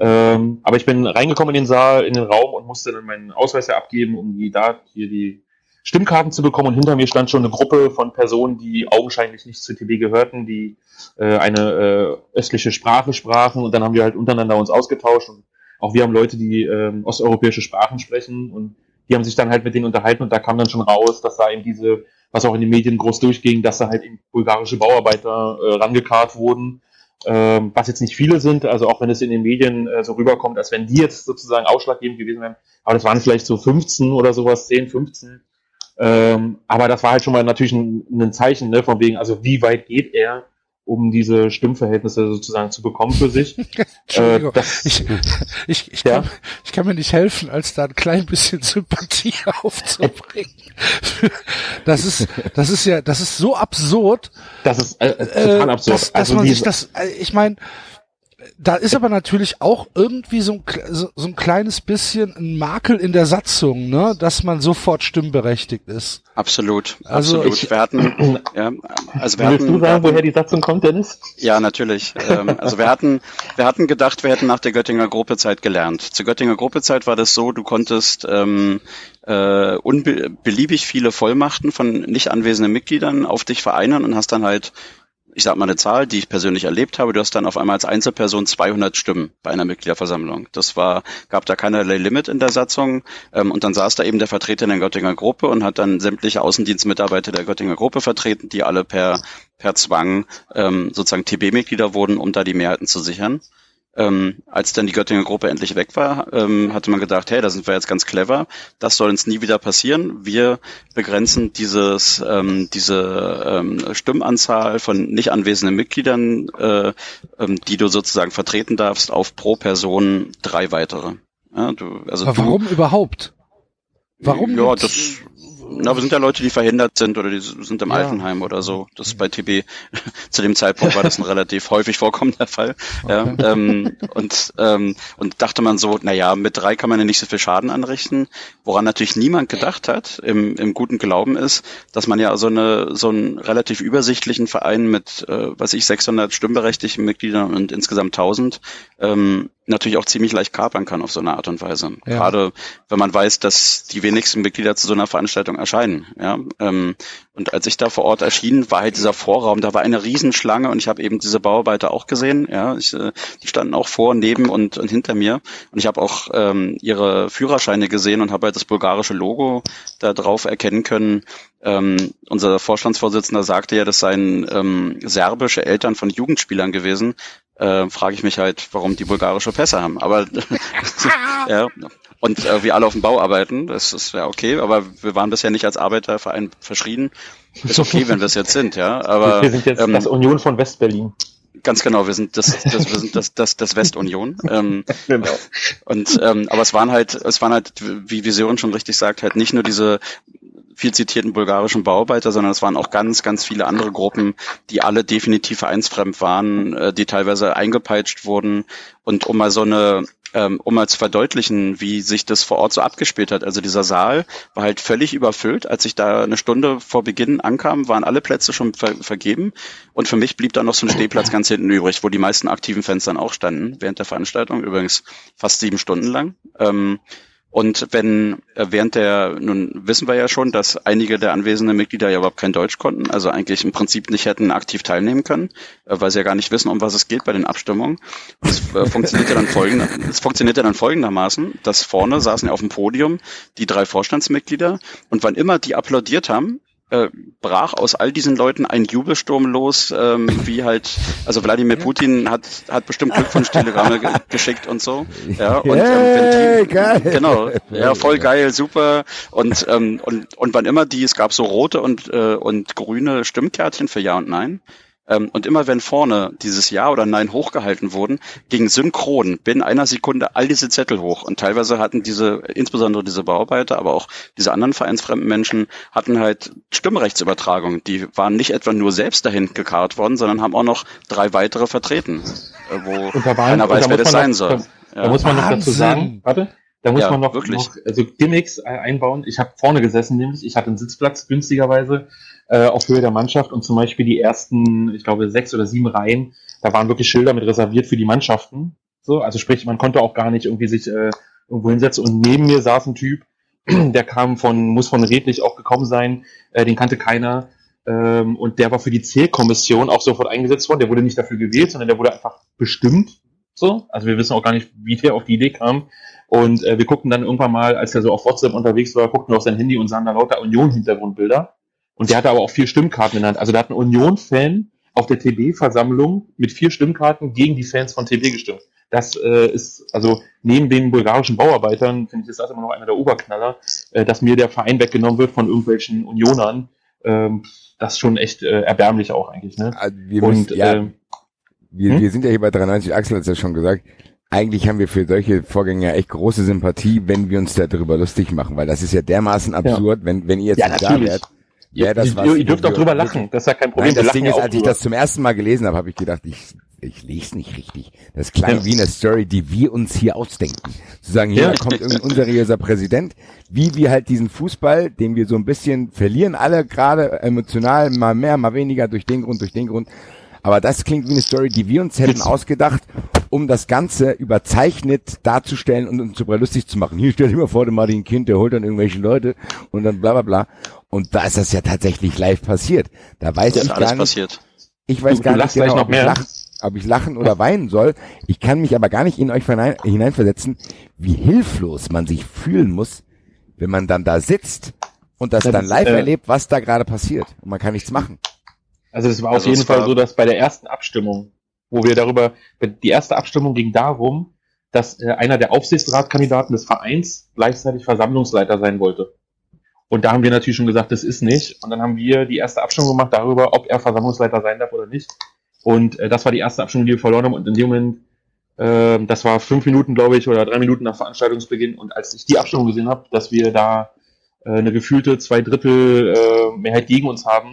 Ähm, aber ich bin reingekommen in den Saal, in den Raum und musste dann meinen Ausweis ja abgeben, um die da hier die Stimmkarten zu bekommen. Und hinter mir stand schon eine Gruppe von Personen, die augenscheinlich nicht zur TB gehörten, die äh, eine äh, östliche Sprache sprachen. Und dann haben wir halt untereinander uns ausgetauscht. Und auch wir haben Leute, die ähm, osteuropäische Sprachen sprechen. Und die haben sich dann halt mit denen unterhalten. Und da kam dann schon raus, dass da eben diese, was auch in den Medien groß durchging, dass da halt eben bulgarische Bauarbeiter äh, rangekarrt wurden, ähm, was jetzt nicht viele sind, also auch wenn es in den Medien äh, so rüberkommt, als wenn die jetzt sozusagen ausschlaggebend gewesen wären, aber das waren vielleicht so 15 oder sowas, 10, 15. Ähm, aber das war halt schon mal natürlich ein, ein Zeichen, ne, von wegen, also wie weit geht er um diese Stimmverhältnisse sozusagen zu bekommen für sich. [LAUGHS] Entschuldigung, äh, ich, ich, ich, ja? kann, ich kann mir nicht helfen, als da ein klein bisschen Sympathie [LAUGHS] aufzubringen. Das ist, das ist ja, das ist so absurd. Das ist äh, total äh, absurd. Dass, dass also man sich das, äh, ich meine, da ist aber natürlich auch irgendwie so ein, so, so ein kleines bisschen ein Makel in der Satzung, ne, dass man sofort stimmberechtigt ist. Absolut, also absolut. Ich, wir hatten, [CLEARS THROAT] ja, also wir Willst hatten, du sagen, hatten, woher die Satzung kommt, Dennis? Ja, natürlich. ähm, also wir hatten, wir hatten gedacht, wir hätten nach der Göttinger Gruppezeit gelernt. Zur Göttinger Gruppezeit war das so, du konntest ähm, äh, unbeliebig viele Vollmachten von nicht anwesenden Mitgliedern auf dich vereinen und hast dann halt ich sag mal eine Zahl, die ich persönlich erlebt habe, du hast dann auf einmal als Einzelperson 200 Stimmen bei einer Mitgliederversammlung. Das war, gab da keinerlei Limit in der Satzung ähm, und dann saß da eben der Vertreter in der Göttinger Gruppe und hat dann sämtliche Außendienstmitarbeiter der Göttinger Gruppe vertreten, die alle per per Zwang ähm, sozusagen TB-Mitglieder wurden, um da die Mehrheiten zu sichern. Ähm, als dann die Göttinger Gruppe endlich weg war, ähm, hatte man gedacht, hey, da sind wir jetzt ganz clever. Das soll uns nie wieder passieren. Wir begrenzen dieses, ähm, diese ähm, Stimmanzahl von nicht anwesenden Mitgliedern, äh, ähm, die du sozusagen vertreten darfst, auf pro Person drei weitere. Ja, du, also Aber warum du, überhaupt? Warum? Ja, das na, wir sind ja Leute, die verhindert sind oder die sind im ja. Altenheim oder so. Das ist bei TB [LAUGHS] zu dem Zeitpunkt war das ein relativ häufig vorkommender Fall. Okay. Ja, ähm, und, ähm, und dachte man so, na ja, mit drei kann man ja nicht so viel Schaden anrichten. Woran natürlich niemand gedacht hat, im, im guten Glauben ist, dass man ja so eine so einen relativ übersichtlichen Verein mit, äh, was ich, 600 stimmberechtigten Mitgliedern und insgesamt 1000 ähm, natürlich auch ziemlich leicht kapern kann auf so eine Art und Weise. Ja. Gerade wenn man weiß, dass die wenigsten Mitglieder zu so einer Veranstaltung erscheinen. Ja, ähm, und als ich da vor Ort erschien, war halt dieser Vorraum, da war eine Riesenschlange und ich habe eben diese Bauarbeiter auch gesehen. Ja, ich, äh, die standen auch vor, neben und, und hinter mir. Und ich habe auch ähm, ihre Führerscheine gesehen und habe halt das bulgarische Logo da drauf erkennen können. Ähm, unser Vorstandsvorsitzender sagte ja, das seien ähm, serbische Eltern von Jugendspielern gewesen. Äh, Frage ich mich halt, warum die bulgarische Pässe haben. Aber [LAUGHS] [LAUGHS] ja, und äh, wir alle auf dem Bau arbeiten, das ist ja okay, aber wir waren bisher nicht als Arbeiterverein verschrien. Ist okay, wenn wir es jetzt sind, ja. Aber wir sind jetzt ähm, das Union von Westberlin. Ganz genau, wir sind das, das wir sind das, das, das Westunion. Ähm, [LAUGHS] genau. Und ähm, aber es waren halt, es waren halt, wie, Sören schon richtig sagt, halt nicht nur diese viel zitierten bulgarischen Bauarbeiter, sondern es waren auch ganz, ganz viele andere Gruppen, die alle definitiv vereinsfremd waren, äh, die teilweise eingepeitscht wurden. Und um mal so eine ähm, um mal zu verdeutlichen, wie sich das vor Ort so abgespielt hat. Also dieser Saal war halt völlig überfüllt. Als ich da eine Stunde vor Beginn ankam, waren alle Plätze schon ver vergeben. Und für mich blieb da noch so ein Stehplatz ganz hinten übrig, wo die meisten aktiven Fans dann auch standen während der Veranstaltung. Übrigens fast sieben Stunden lang. Ähm, und wenn äh, während der, nun wissen wir ja schon, dass einige der anwesenden Mitglieder ja überhaupt kein Deutsch konnten, also eigentlich im Prinzip nicht hätten aktiv teilnehmen können, äh, weil sie ja gar nicht wissen, um was es geht bei den Abstimmungen. Es äh, funktionierte dann folgender, es dann folgendermaßen, dass vorne saßen ja auf dem Podium die drei Vorstandsmitglieder und wann immer die applaudiert haben, äh, brach aus all diesen Leuten ein Jubelsturm los, ähm, wie halt, also Wladimir Putin hat, hat bestimmt Glückwunsch-Telegramme ge [LAUGHS] geschickt und so. Ja, und ähm, die, geil. genau, ja, voll geil, super. Und, ähm, und, und wann immer die, es gab so rote und, äh, und grüne Stimmkärtchen für Ja und Nein. Ähm, und immer wenn vorne dieses Ja oder Nein hochgehalten wurden, ging synchron binnen einer Sekunde all diese Zettel hoch. Und teilweise hatten diese, insbesondere diese Bauarbeiter, aber auch diese anderen vereinsfremden Menschen, hatten halt Stimmrechtsübertragung. Die waren nicht etwa nur selbst dahin gekarrt worden, sondern haben auch noch drei weitere vertreten, äh, wo keiner weiß, wer das sein soll. Da, ja. da muss man noch dazu sagen, warte, Da muss Ja, man noch, wirklich. noch also Gimmicks äh, einbauen. Ich habe vorne gesessen, nämlich ich hatte einen Sitzplatz günstigerweise äh, auf Höhe der Mannschaft und zum Beispiel die ersten, ich glaube sechs oder sieben Reihen, da waren wirklich Schilder mit reserviert für die Mannschaften. So, also sprich, man konnte auch gar nicht irgendwie sich äh, irgendwo hinsetzen und neben mir saß ein Typ, [CLEARS THROAT] der kam von, muss von Redlich auch gekommen sein, äh, den kannte keiner. Ähm, und der war für die Zählkommission auch sofort eingesetzt worden. Der wurde nicht dafür gewählt, sondern der wurde einfach bestimmt. So, also wir wissen auch gar nicht, wie der auf die Idee kam. Und äh, wir guckten dann irgendwann mal, als er so auf WhatsApp unterwegs war, guckten wir auf sein Handy und sahen da lauter Union-Hintergrundbilder. Und der hatte aber auch vier Stimmkarten in der Hand. Also da hat ein Union-Fan auf der TB-Versammlung mit vier Stimmkarten gegen die Fans von TB gestimmt. Das äh, ist, also neben den bulgarischen Bauarbeitern, finde ich, ist das immer noch einer der Oberknaller, äh, dass mir der Verein weggenommen wird von irgendwelchen Unionern. Ähm, das ist schon echt äh, erbärmlich auch eigentlich. Ne? Also wir, Und müssen, ja, ähm, wir, hm? wir sind ja hier bei 93, Axel hat es ja schon gesagt, eigentlich haben wir für solche Vorgänge echt große Sympathie, wenn wir uns darüber lustig machen, weil das ist ja dermaßen absurd, wenn, wenn ihr jetzt Ja, nicht da wärt. Wäre das ihr, was, ihr, dürft auch drüber lachen, das ist ja kein Problem. Nein, das Ding ja ist, als ich drüber. das zum ersten Mal gelesen habe, habe ich gedacht, ich, ich lese nicht richtig. Das klang Ja. wie eine Story, die wir uns hier ausdenken. Zu sagen, hier Ja. kommt irgendein unseriöser Präsident, wie wir halt diesen Fußball, den wir so ein bisschen verlieren, alle gerade emotional, mal mehr, mal weniger, durch den Grund, durch den Grund. Aber das klingt wie eine Story, die wir uns hätten ausgedacht, um das Ganze überzeichnet darzustellen und uns darüber lustig zu machen. Hier stell dir mal vor, der Martin Kind, der holt dann irgendwelche Leute und dann bla bla bla. Und da ist das ja tatsächlich live passiert. Da weiß Das ich ist alles gar nicht, passiert. ich weiß Du- gar du nicht genau, ob ich, lach, ob ich lachen oder weinen soll. Ich kann mich aber gar nicht in euch hinein, hineinversetzen, wie hilflos man sich fühlen muss, wenn man dann da sitzt und das Das dann ist, live äh, erlebt, was da gerade passiert. Und man kann nichts machen. Also es war Also auf jeden Fall so, dass bei der ersten Abstimmung, wo wir darüber, die erste Abstimmung ging darum, dass äh, einer der Aufsichtsratkandidaten des Vereins gleichzeitig Versammlungsleiter sein wollte. Und da haben wir natürlich schon gesagt, das ist nicht. Und dann haben wir die erste Abstimmung gemacht darüber, ob er Versammlungsleiter sein darf oder nicht. Und äh, das war die erste Abstimmung, die wir verloren haben. Und in dem Moment, ähm, das war fünf Minuten, glaube ich, oder drei Minuten nach Veranstaltungsbeginn. Und als ich die Abstimmung gesehen habe, dass wir da äh, eine gefühlte zwei Drittel äh, Mehrheit gegen uns haben,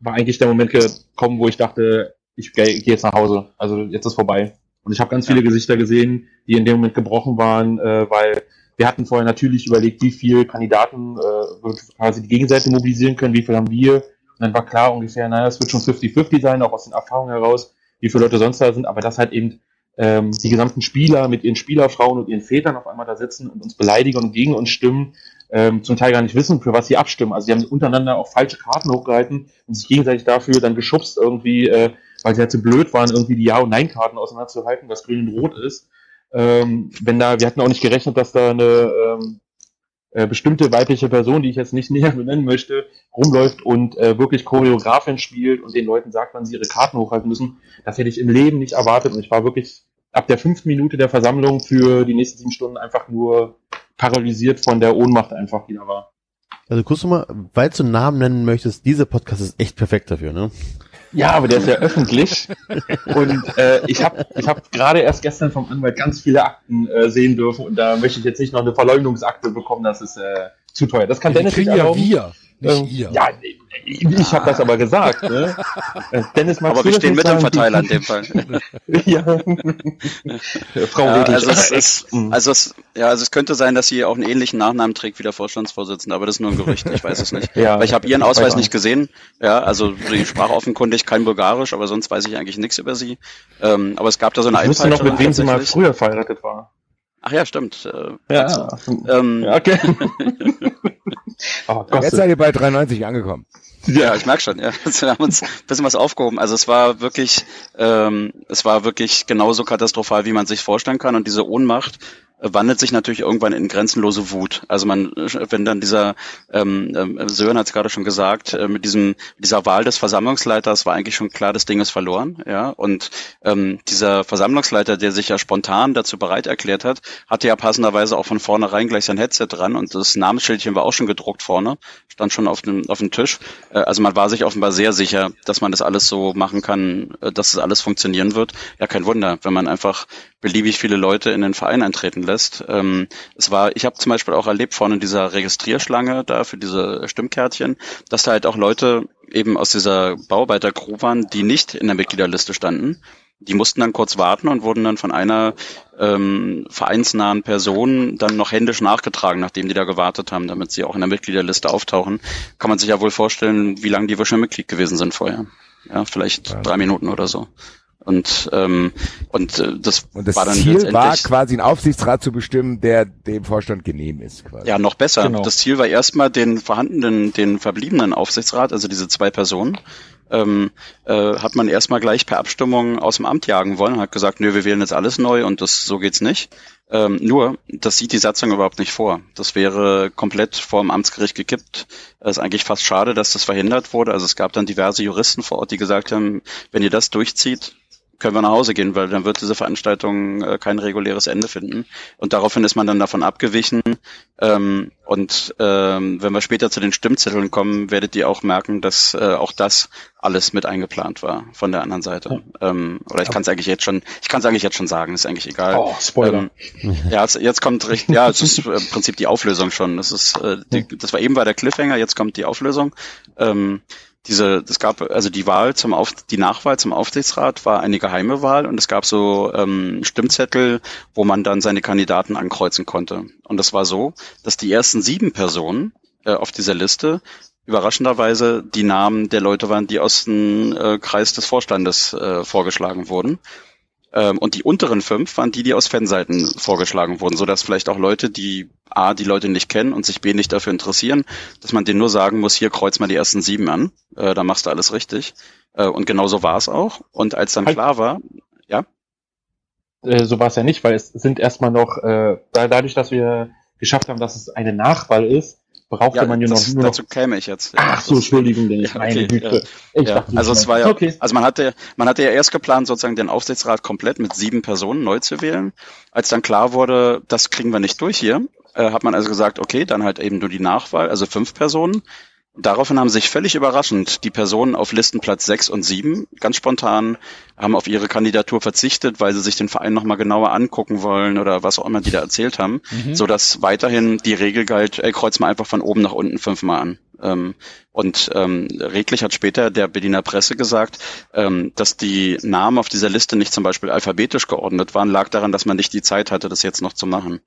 war eigentlich der Moment gekommen, wo ich dachte, ich gehe geh jetzt nach Hause. Also jetzt ist vorbei. Und ich habe ganz viele Gesichter gesehen, die in dem Moment gebrochen waren, äh, weil wir hatten vorher natürlich überlegt, wie viele Kandidaten äh, quasi die Gegenseite mobilisieren können, wie viel haben wir. Und dann war klar ungefähr, naja, es wird schon 50-50 sein, auch aus den Erfahrungen heraus, wie viele Leute sonst da sind, aber dass halt eben ähm, die gesamten Spieler mit ihren Spielerfrauen und ihren Vätern auf einmal da sitzen und uns beleidigen und gegen uns stimmen, ähm, zum Teil gar nicht wissen, für was sie abstimmen. Also sie haben untereinander auch falsche Karten hochgehalten und sich gegenseitig dafür dann geschubst irgendwie, äh, weil sie halt so blöd waren, irgendwie die Ja- und Nein-Karten auseinanderzuhalten, was grün und rot ist. Ähm, wenn da, wir hatten auch nicht gerechnet, dass da eine ähm, äh, bestimmte weibliche Person, die ich jetzt nicht [LAUGHS] näher benennen möchte, rumläuft und äh, wirklich Choreografin spielt und den Leuten sagt, wann sie ihre Karten hochhalten müssen. Das hätte ich im Leben nicht erwartet und ich war wirklich ab der fünften Minute der Versammlung für die nächsten sieben Stunden einfach nur paralysiert von der Ohnmacht einfach, die da war. Also kurz nochmal, weil du Namen nennen möchtest, dieser Podcast ist echt perfekt dafür, ne? Ja, aber der ist ja öffentlich. Und äh, ich habe ich hab gerade erst gestern vom Anwalt ganz viele Akten äh, sehen dürfen und da möchte ich jetzt nicht noch eine Verleumdungsakte bekommen, das ist äh, zu teuer. Das kann Die Dennis kriegen nicht ja erlauben. wir, nicht Ähm, ihr. Ja, ich, ich habe das aber gesagt. Ne? Äh, Dennis, magst Aber wir stehen mit im sagen? Verteiler in dem Fall. [LAUGHS] ja. Frau Ja, also, es ist, Mhm. also, es, ja, also es könnte sein, dass sie auch einen ähnlichen Nachnamen trägt wie der Vorstandsvorsitzende, aber das ist nur ein Gerücht, ich weiß es nicht. Ja, Weil ich habe ihren Ausweis weiß nicht gesehen. Ja, also sie sprach offenkundig kein Bulgarisch, aber sonst weiß ich eigentlich nichts über sie. Ähm, aber es gab da so eine ich wüsste noch, mit wem sie mal früher verheiratet war. Ach ja, stimmt. Äh, Ja, ähm, ja okay. [LAUGHS] [LAUGHS] oh. Jetzt seid ihr bei 93 angekommen. Ja, ich merke schon, ja. [LAUGHS] Wir haben uns ein bisschen was aufgehoben. Also es war wirklich, ähm, es war wirklich genauso katastrophal, wie man sich vorstellen kann. Und diese Ohnmacht wandelt sich natürlich irgendwann in grenzenlose Wut. Also man, wenn dann dieser, ähm, ähm, Sören hat es gerade schon gesagt, äh, mit diesem, dieser Wahl des Versammlungsleiters war eigentlich schon klar, das Ding ist verloren, ja. Und ähm, dieser Versammlungsleiter, der sich ja spontan dazu bereit erklärt hat, hatte ja passenderweise auch von vornherein gleich sein Headset dran und das Namensschildchen war auch schon gedruckt vorne, stand schon auf dem, auf dem Tisch. Äh, Also man war sich offenbar sehr sicher, dass man das alles so machen kann, äh, dass das alles funktionieren wird. Ja, kein Wunder, wenn man einfach beliebig viele Leute in den Verein eintreten lässt. Ähm, es war, ich habe zum Beispiel auch erlebt vorne in dieser Registrierschlange da für diese Stimmkärtchen, dass da halt auch Leute eben aus dieser Bauarbeiter-Crew waren, die nicht in der Mitgliederliste standen Die mussten dann kurz warten und wurden dann von einer ähm, vereinsnahen Person dann noch händisch nachgetragen, nachdem die da gewartet haben, damit sie auch in der Mitgliederliste auftauchen. Kann man sich ja wohl vorstellen, wie lange die schon Mitglied gewesen sind vorher. Ja, vielleicht drei Minuten oder so. Und, ähm, und äh, das, und das war dann Ziel war quasi einen Aufsichtsrat zu bestimmen, der dem Vorstand genehm ist. Quasi. Ja, noch besser. Genau. Das Ziel war erstmal den vorhandenen, den verbliebenen Aufsichtsrat, also diese zwei Personen, ähm, äh, hat man erstmal gleich per Abstimmung aus dem Amt jagen wollen, hat gesagt, nö, wir wählen jetzt alles neu und das so geht's nicht. Ähm, nur, das sieht die Satzung überhaupt nicht vor. Das wäre komplett vor dem Amtsgericht gekippt. Es ist eigentlich fast schade, dass das verhindert wurde. Also es gab dann diverse Juristen vor Ort, die gesagt haben, wenn ihr das durchzieht, können wir nach Hause gehen, weil dann wird diese Veranstaltung äh, kein reguläres Ende finden. Und daraufhin ist man dann davon abgewichen. Ähm, und ähm, wenn wir später zu den Stimmzetteln kommen, werdet ihr auch merken, dass äh, auch das alles mit eingeplant war von der anderen Seite. Ähm, oder ich kann es eigentlich jetzt schon, ich kann es eigentlich jetzt schon sagen, ist eigentlich egal. Oh, Spoiler. Ähm, ja, jetzt, jetzt kommt richtig, ja, es ist im Prinzip die Auflösung schon. Das ist, äh, die, das war eben bei der Cliffhanger, jetzt kommt die Auflösung. Ähm, diese, es gab also die Wahl zum Auf, die Nachwahl zum Aufsichtsrat war eine geheime Wahl und es gab so ähm, Stimmzettel, wo man dann seine Kandidaten ankreuzen konnte. Und das war so, dass die ersten sieben Personen äh, auf dieser Liste überraschenderweise die Namen der Leute waren, die aus dem äh, Kreis des Vorstandes äh, vorgeschlagen wurden. Ähm, und die unteren fünf waren die, die aus Fanseiten vorgeschlagen wurden, so dass vielleicht auch Leute, die A, die Leute nicht kennen und sich B, nicht dafür interessieren, dass man denen nur sagen muss, hier kreuz mal die ersten sieben an, äh, da machst du alles richtig. Äh, und genau so war es auch. Und als dann halt. klar war, ja? Äh, so war es ja nicht, weil es sind erstmal noch, äh, dadurch, dass wir geschafft haben, dass es eine Nachwahl ist, brauchte ja, man ja noch nur dazu noch. käme ich jetzt. Ach so, Entschuldigung, denn ich [LAUGHS] ja, meine okay, Güte. Ja. Ich ja. also es war ja, okay. also man hatte, man hatte ja erst geplant, sozusagen den Aufsichtsrat komplett mit sieben Personen neu zu wählen. Als dann klar wurde, das kriegen wir nicht durch hier, äh, hat man also gesagt, okay, dann halt eben nur die Nachwahl, also fünf Personen. Daraufhin haben sich völlig überraschend die Personen auf Listenplatz 6 und 7 ganz spontan haben auf ihre Kandidatur verzichtet, weil sie sich den Verein nochmal genauer angucken wollen oder was auch immer die da erzählt haben, mhm. so dass weiterhin die Regel galt, ey, kreuz mal einfach von oben nach unten fünfmal an. Ähm, und ähm, Redlich hat später der Berliner Presse gesagt, ähm, dass die Namen auf dieser Liste nicht zum Beispiel alphabetisch geordnet waren, lag daran, dass man nicht die Zeit hatte, das jetzt noch zu machen.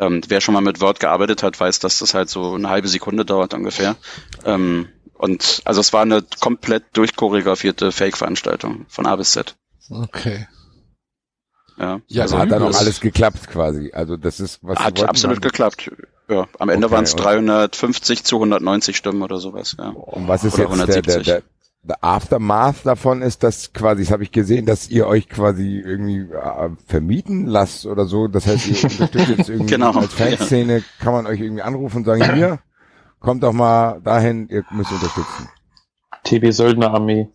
Ähm, wer schon mal mit Word gearbeitet hat, weiß, dass das halt so eine halbe Sekunde dauert ungefähr. Ähm, und also es war eine komplett durchchoreografierte Fake-Veranstaltung von A bis Z. Okay. Ja, ja also hat dann auch alles geklappt quasi. Also das ist was hat absolut haben. geklappt. Ja, am Ende okay, waren es 350 zu 190 Stimmen oder sowas. Ja. Und was ist oder jetzt der, der, der, der Aftermath davon ist, dass quasi, das habe ich gesehen, dass ihr euch quasi irgendwie äh, vermieten lasst oder so. Das heißt, ihr [LAUGHS] unterstützt jetzt irgendwie genau, als Fanszene, ja. kann man euch irgendwie anrufen und sagen, hier, kommt doch mal dahin, ihr müsst unterstützen. TB Söldner Armee.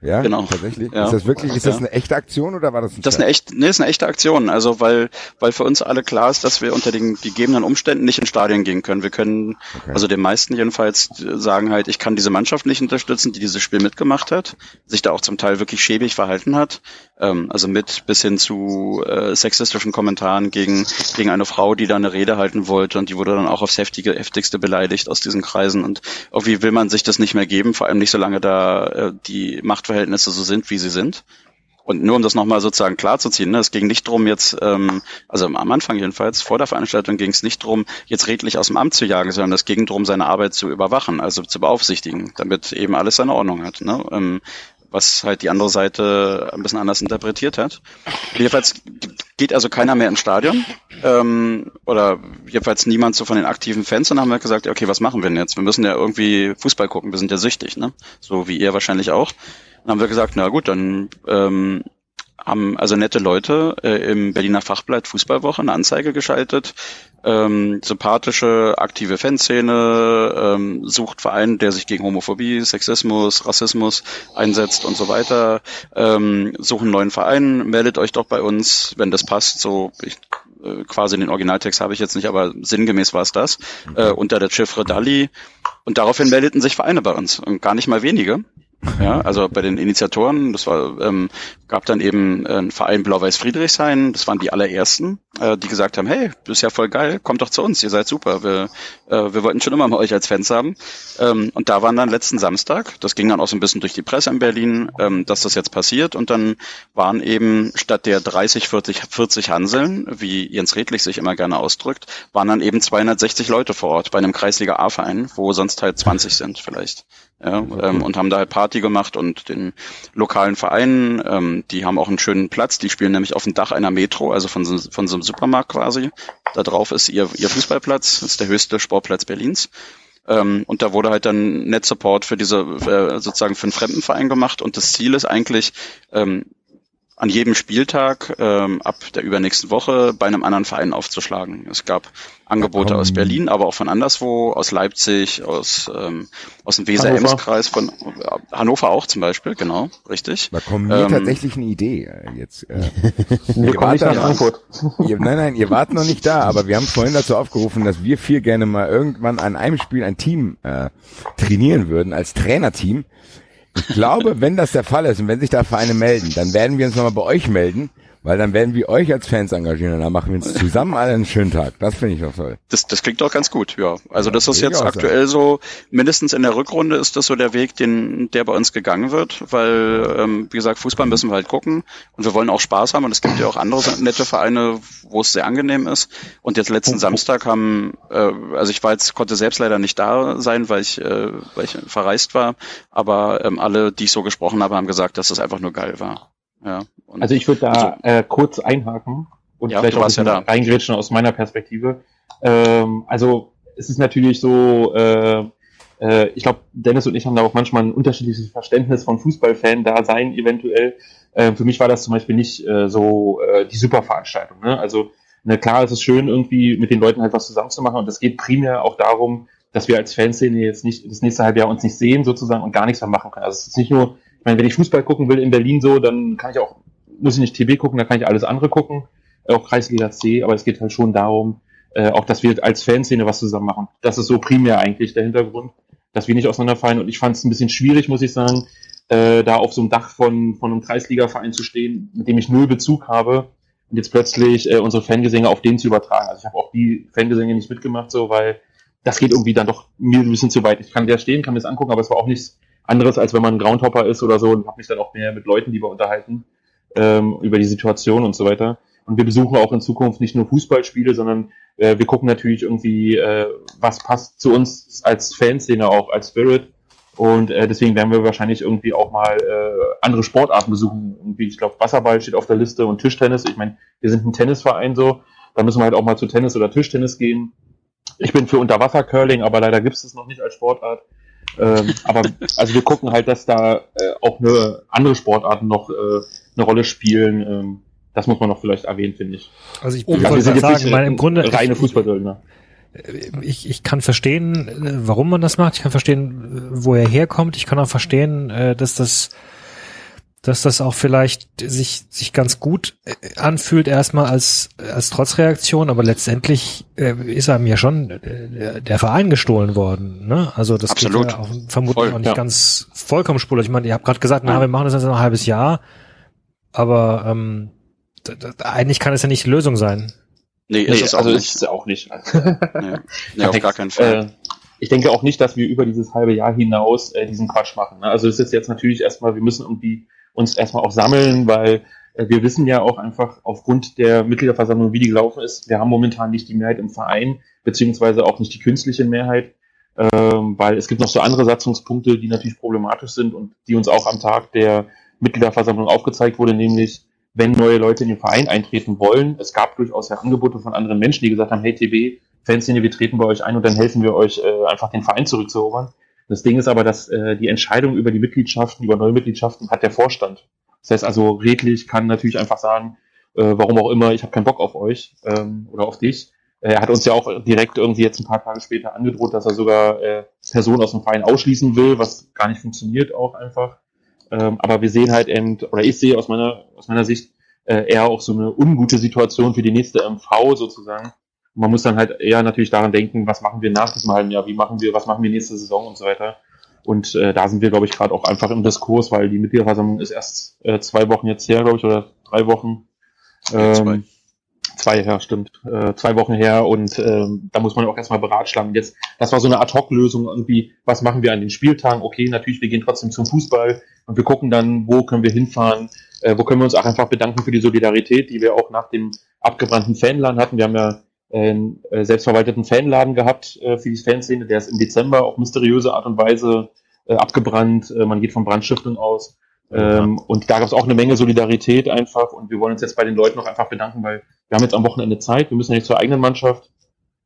Ja, genau. Tatsächlich. Ja. Ist das wirklich, ist das eine echte Aktion oder war das ein Das ist eine echte, nee, ist eine echte Aktion. Also weil, weil für uns alle klar ist, dass wir unter den gegebenen Umständen nicht in Stadien gehen können. Wir können, okay. also den meisten jedenfalls sagen halt, ich kann diese Mannschaft nicht unterstützen, die dieses Spiel mitgemacht hat, sich da auch zum Teil wirklich schäbig verhalten hat. Ähm, also mit bis hin zu äh, sexistischen Kommentaren gegen, gegen eine Frau, die da eine Rede halten wollte und die wurde dann auch aufs heftige, heftigste beleidigt aus diesen Kreisen. Und irgendwie will man sich das nicht mehr geben, vor allem nicht solange da äh, die Macht Machtverhältnisse so sind, wie sie sind. Und nur um das nochmal sozusagen klarzuziehen, ne, es ging nicht drum jetzt, ähm, also am Anfang jedenfalls, vor der Veranstaltung ging es nicht drum, jetzt redlich aus dem Amt zu jagen, sondern es ging drum, seine Arbeit zu überwachen, also zu beaufsichtigen, damit eben alles seine Ordnung hat. Ne? Ähm, was halt die andere Seite ein bisschen anders interpretiert hat. Jedenfalls geht also keiner mehr ins Stadion ähm, oder jedenfalls niemand so von den aktiven Fans und dann haben wir gesagt, okay, was machen wir denn jetzt? Wir müssen ja irgendwie Fußball gucken, wir sind ja süchtig, ne? So wie ihr wahrscheinlich auch. Dann haben wir gesagt, na gut, dann ähm, haben also nette Leute äh, im Berliner Fachblatt Fußballwoche eine Anzeige geschaltet. Ähm, sympathische, aktive Fanszene, ähm, sucht Verein, der sich gegen Homophobie, Sexismus, Rassismus einsetzt und so weiter. Ähm, suchen einen neuen Verein, meldet euch doch bei uns, wenn das passt. So ich, äh, quasi den Originaltext habe ich jetzt nicht, aber sinngemäß war es das. Äh, unter der Chiffre Dali. Und daraufhin meldeten sich Vereine bei uns und gar nicht mal wenige. [LAUGHS] Ja, also bei den Initiatoren, das war, ähm, gab dann eben äh, einen Verein Blau-Weiß Friedrichshain, das waren die allerersten, äh, die gesagt haben, hey, das ist ja voll geil, kommt doch zu uns, ihr seid super, wir, äh, wir wollten schon immer mal euch als Fans haben. Ähm, und da waren dann letzten Samstag, das ging dann auch so ein bisschen durch die Presse in Berlin, ähm, dass das jetzt passiert und dann waren eben statt der 30, 40, 40 Hanseln, wie Jens Redlich sich immer gerne ausdrückt, waren dann eben 260 Leute vor Ort bei einem Kreisliga A-Verein, wo sonst halt 20 sind vielleicht ja, ähm, und haben da halt Party gemacht und den lokalen Vereinen, ähm, die haben auch einen schönen Platz, die spielen nämlich auf dem Dach einer Metro, also von so, von so einem Supermarkt quasi. Da drauf ist ihr, ihr Fußballplatz, das ist der höchste Sportplatz Berlins. Ähm, und da wurde halt dann Net Support für diese, äh, sozusagen für einen Fremdenverein gemacht und das Ziel ist eigentlich, ähm, an jedem Spieltag ähm, ab der übernächsten Woche bei einem anderen Verein aufzuschlagen. Es gab Angebote aus Berlin, aber auch von anderswo, aus Leipzig, aus, ähm, aus dem Weser-Ems-Kreis, von äh, Hannover auch zum Beispiel, genau, richtig. Da kommt mir Ähm, tatsächlich eine Idee äh, jetzt. Äh, [LAUGHS] Wir kommen nicht nach da- Frankfurt. Ihr, nein, nein, ihr wart noch nicht da, aber wir haben vorhin dazu aufgerufen, dass wir viel gerne mal irgendwann an einem Spiel ein Team äh, trainieren würden, als Trainerteam. Ich glaube, wenn das der Fall ist und wenn sich da Vereine melden, dann werden wir uns nochmal bei euch melden, weil dann werden wir euch als Fans engagieren und dann machen wir uns zusammen alle einen schönen Tag. Das finde ich doch toll. Das, das klingt doch ganz gut, ja. Also das ist jetzt aktuell so, mindestens in der Rückrunde ist das so der Weg, den, der bei uns gegangen wird, weil, ähm, wie gesagt, Fußball müssen wir halt gucken und wir wollen auch Spaß haben und es gibt ja auch andere nette Vereine, wo es sehr angenehm ist. Und jetzt letzten Samstag haben, äh, also ich war jetzt, konnte selbst leider nicht da sein, weil ich, äh, weil ich verreist war, aber ähm, alle, die ich so gesprochen habe, haben gesagt, dass es einfach nur geil war. Ja. Also ich würde da Also- äh, kurz einhaken und Ja, vielleicht auch ein ja reingrätschen aus meiner Perspektive. Ähm, also es ist natürlich so, äh, äh, ich glaube, Dennis und ich haben da auch manchmal ein unterschiedliches Verständnis von Fußballfan da sein eventuell. Äh, für mich war das zum Beispiel nicht äh, so äh, die Superveranstaltung. Ne? Also ne, klar, es ist schön irgendwie mit den Leuten halt was zusammen zu machen und es geht primär auch darum, dass wir als Fanszene jetzt nicht das nächste halbe Jahr uns nicht sehen sozusagen und gar nichts mehr machen können. Also es ist nicht nur, meine, wenn ich Fußball gucken will in Berlin so, dann kann ich auch, muss ich nicht TB gucken, dann kann ich alles andere gucken, äh, auch Kreisliga C, aber es geht halt schon darum, äh, auch dass wir als Fanszene was zusammen machen. Das ist so primär eigentlich der Hintergrund, dass wir nicht auseinanderfallen und ich fand es ein bisschen schwierig, muss ich sagen, äh, da auf so einem Dach von, von einem Kreisliga-Verein zu stehen, mit dem ich null Bezug habe und jetzt plötzlich äh, unsere Fangesänge auf den zu übertragen. Also ich habe auch die Fangesänge nicht mitgemacht, so, weil das geht irgendwie dann doch mir ein bisschen zu weit. Ich kann der stehen, kann mir das angucken, aber es war auch nichts anderes, als wenn man ein Groundhopper ist oder so und habe mich dann auch mehr mit Leuten lieber unterhalten ähm, über die Situation und so weiter. Und wir besuchen auch in Zukunft nicht nur Fußballspiele, sondern äh, wir gucken natürlich irgendwie, äh, was passt zu uns als Fanszene auch, als Spirit. Und äh, deswegen werden wir wahrscheinlich irgendwie auch mal äh, andere Sportarten besuchen. Irgendwie, ich glaube, Wasserball steht auf der Liste und Tischtennis. Ich meine, wir sind ein Tennisverein so, da müssen wir halt auch mal zu Tennis oder Tischtennis gehen. Ich bin für Unterwasser-Curling, aber leider gibt es das noch nicht als Sportart. Ähm, aber also wir gucken halt, dass da äh, auch eine, andere Sportarten noch äh, eine Rolle spielen. Ähm, das muss man noch vielleicht erwähnen, finde ich. Also ich Ja, gerade jetzt sagen, weil im Grunde reine ich, Fußballsöldner. ich, ich kann verstehen, äh, warum man das macht. Ich kann verstehen, äh, wo er herkommt. Ich kann auch verstehen, äh, dass das, dass das auch vielleicht sich sich ganz gut äh, anfühlt erstmal als als Trotzreaktion, aber letztendlich äh, ist einem ja schon äh, der Verein gestohlen worden. Ne? Also das Absolut. geht ja auch vermutlich Voll, auch nicht ja. ganz vollkommen spurlos. Ich meine, ihr habt gerade gesagt, na, Ja. wir machen das jetzt noch ein halbes Jahr, aber ähm, eigentlich kann es ja nicht die Lösung sein. nee, ist Nee, es auch also nicht. ist es auch nicht. [LAUGHS] Nee, nee auf gar keinen Fall. Äh, ich denke auch nicht, dass wir über dieses halbe Jahr hinaus äh, diesen Quatsch machen. Ne? Also es ist jetzt natürlich erstmal, wir müssen irgendwie uns erstmal auch sammeln, weil äh, wir wissen ja auch einfach aufgrund der Mitgliederversammlung, wie die gelaufen ist, wir haben momentan nicht die Mehrheit im Verein, beziehungsweise auch nicht die künstliche Mehrheit, ähm, weil es gibt noch so andere Satzungspunkte, die natürlich problematisch sind und die uns auch am Tag der Mitgliederversammlung aufgezeigt wurde, nämlich wenn neue Leute in den Verein eintreten wollen. Es gab durchaus ja Angebote von anderen Menschen, die gesagt haben, hey TB, Fanszene, wir treten bei euch ein und dann helfen wir euch äh, einfach den Verein zurückzuerobern. Das Ding ist aber, dass äh, die Entscheidung über die Mitgliedschaften, über neue Mitgliedschaften hat der Vorstand. Das heißt also, redlich kann natürlich einfach sagen, äh, warum auch immer, ich habe keinen Bock auf euch ähm, oder auf dich. Äh, Er hat uns ja auch direkt irgendwie jetzt ein paar Tage später angedroht, dass er sogar äh, Personen aus dem Verein ausschließen will, was gar nicht funktioniert auch einfach. Ähm, aber wir sehen halt eben, oder ich sehe aus meiner, aus meiner Sicht äh, eher auch so eine ungute Situation für die nächste MV sozusagen. Man muss dann halt eher natürlich daran denken, was machen wir nach diesem halben Jahr, wie machen wir, was machen wir nächste Saison und so weiter. Und äh, da sind wir, glaube ich, gerade auch einfach im Diskurs, weil die Mitgliederversammlung ist erst äh, zwei Wochen jetzt her, glaube ich, oder drei Wochen. Ähm, zwei. Zwei her, stimmt. Äh, zwei Wochen her und ähm, da muss man auch erstmal beratschlagen. Jetzt, das war so eine Ad-Hoc-Lösung irgendwie, was machen wir an den Spieltagen? Okay, natürlich, wir gehen trotzdem zum Fußball und wir gucken dann, wo können wir hinfahren, äh, wo können wir uns auch einfach bedanken für die Solidarität, die wir auch nach dem abgebrannten Fanladen hatten. Wir haben ja einen äh, selbstverwalteten Fanladen gehabt äh, für die Fanszene, der ist im Dezember auf mysteriöse Art und Weise äh, abgebrannt. Äh, man geht von Brandstiftung aus. Ähm, und da gab es auch eine Menge Solidarität einfach. Und wir wollen uns jetzt bei den Leuten noch einfach bedanken, weil wir haben jetzt am Wochenende Zeit, wir müssen ja nicht zur eigenen Mannschaft.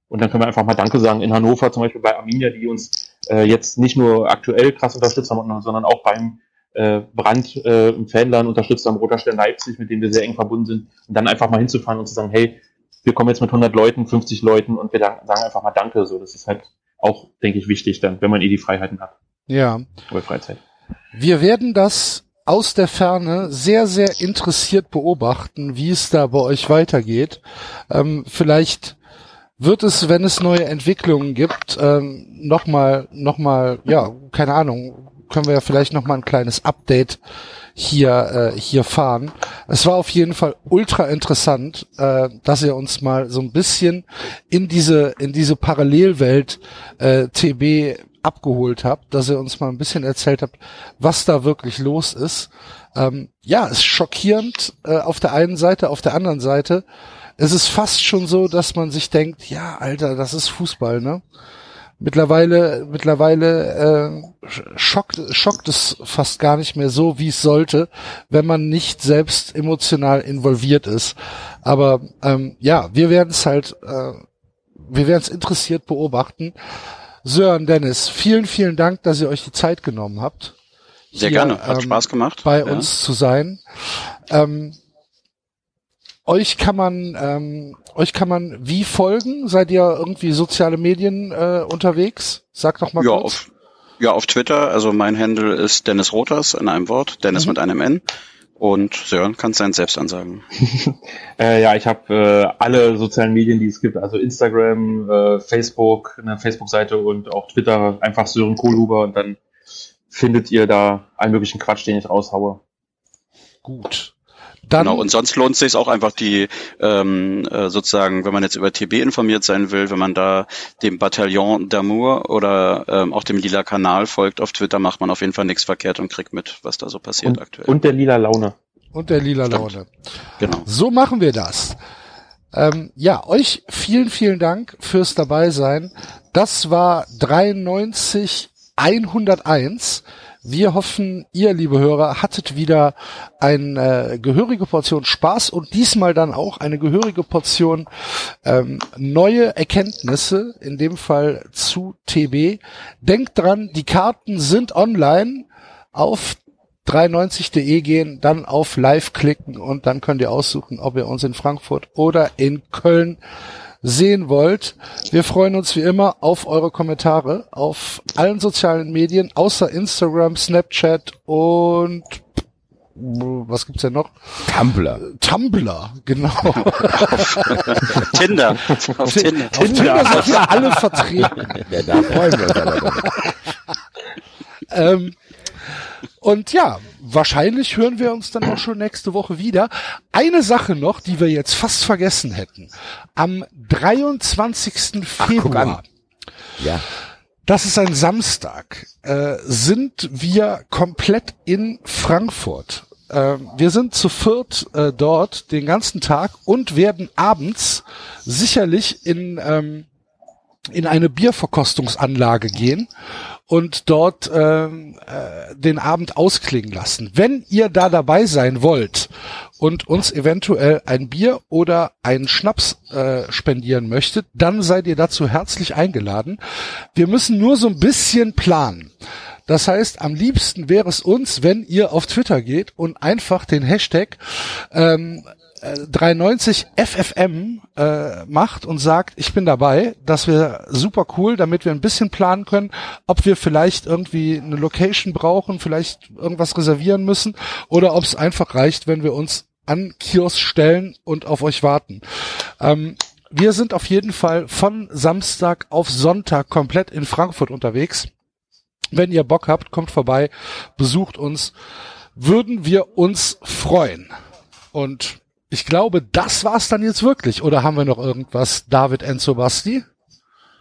Und dann können wir einfach mal Danke sagen. In Hannover, zum Beispiel bei Arminia, die uns äh, jetzt nicht nur aktuell krass unterstützt haben, sondern auch beim äh, Brand äh, im Fanland unterstützt haben, Roter Stern Leipzig, mit denen wir sehr eng verbunden sind. Und dann einfach mal hinzufahren und zu sagen, hey, wir kommen jetzt mit 100 Leuten, 50 Leuten und wir sagen einfach mal Danke, so, das ist halt auch, denke ich, wichtig dann, wenn man eh die Freiheiten hat. Ja. Oder Freizeit. Wir werden das aus der Ferne sehr, sehr interessiert beobachten, wie es da bei euch weitergeht. Ähm, vielleicht wird es, wenn es neue Entwicklungen gibt, ähm, nochmal, noch mal, ja, keine Ahnung, können wir ja vielleicht nochmal ein kleines Update hier, äh, hier fahren. Es war auf jeden Fall ultra interessant, äh, dass ihr uns mal so ein bisschen in diese, in diese Parallelwelt äh, TB abgeholt habt, dass ihr uns mal ein bisschen erzählt habt, was da wirklich los ist. Ähm, ja, ist schockierend äh, auf der einen Seite, auf der anderen Seite. Es ist fast schon so, dass man sich denkt, ja, Alter, das ist Fußball, ne? Mittlerweile, mittlerweile äh, schockt, schockt es fast gar nicht mehr so, wie es sollte, wenn man nicht selbst emotional involviert ist. Aber ähm, ja, wir werden es halt, äh, wir werden es interessiert beobachten. Sören, Dennis, vielen, vielen Dank, dass ihr euch die Zeit genommen habt. Sehr hier, gerne, hat ähm, Spaß gemacht. Bei ja. uns zu sein. Ähm, euch kann man, ähm, euch kann man wie folgen? Seid ihr irgendwie soziale Medien äh, unterwegs? Sag doch mal ja, kurz. Auf, ja, auf Twitter. Also mein Handle ist Dennis Rotas in einem Wort. Dennis mhm. mit einem N. Und Sören kann sein selbst ansagen. [LAUGHS] äh, ja, ich habe äh, alle sozialen Medien, die es gibt, also Instagram, äh, Facebook, eine Facebook-Seite und auch Twitter, einfach Sören Kohlhuber und dann findet ihr da allen möglichen Quatsch, den ich raushaue. Gut. Dann genau, und sonst lohnt es sich auch einfach die, ähm, äh, sozusagen, wenn man jetzt über TB informiert sein will, wenn man da dem Bataillon d'Amour oder ähm, auch dem Lila Kanal folgt auf Twitter, macht man auf jeden Fall nichts verkehrt und kriegt mit, was da so passiert und, aktuell. Und der Lila Laune. Und der Lila Stimmt. Laune. Genau. So machen wir das. Ähm, ja, euch vielen, vielen Dank fürs Dabeisein. Das war 93 101. Wir hoffen, ihr, liebe Hörer, hattet wieder eine äh, gehörige Portion Spaß und diesmal dann auch eine gehörige Portion ähm, neue Erkenntnisse, in dem Fall zu TB. Denkt dran, die Karten sind online auf 93.de gehen, dann auf Live klicken und dann könnt ihr aussuchen, ob ihr uns in Frankfurt oder in Köln sehen wollt. Wir freuen uns wie immer auf eure Kommentare auf allen sozialen Medien, außer Instagram, Snapchat und was gibt's denn noch? Tumblr. Tumblr, genau. [LAUGHS] Tinder. Auf Tinder. Auf Tinder sind wir alle vertreten. Ja, da freuen wir uns aber. [LAUGHS] ähm, und ja, wahrscheinlich hören wir uns dann auch schon nächste Woche wieder. Eine Sache noch, die wir jetzt fast vergessen hätten. Am 23. Februar. Ja. Das ist ein Samstag. Äh, sind wir komplett in Frankfurt. Äh, wir sind zu viert äh, dort den ganzen Tag und werden abends sicherlich in ähm, in eine Bierverkostungsanlage gehen und dort ähm, äh, den Abend ausklingen lassen. Wenn ihr da dabei sein wollt und uns eventuell ein Bier oder einen Schnaps äh, spendieren möchtet, dann seid ihr dazu herzlich eingeladen. Wir müssen nur so ein bisschen planen. Das heißt, am liebsten wäre es uns, wenn ihr auf Twitter geht und einfach den Hashtag ähm, 390 FFM äh, macht und sagt, ich bin dabei, das wäre super cool, damit wir ein bisschen planen können, ob wir vielleicht irgendwie eine Location brauchen, vielleicht irgendwas reservieren müssen oder ob es einfach reicht, wenn wir uns an Kiosk stellen und auf euch warten. Ähm, wir sind auf jeden Fall von Samstag auf Sonntag komplett in Frankfurt unterwegs Wenn ihr Bock habt, kommt vorbei, besucht uns, würden wir uns freuen. Und ich glaube, das war's dann jetzt wirklich. Oder haben wir noch irgendwas, David Enzo Basti?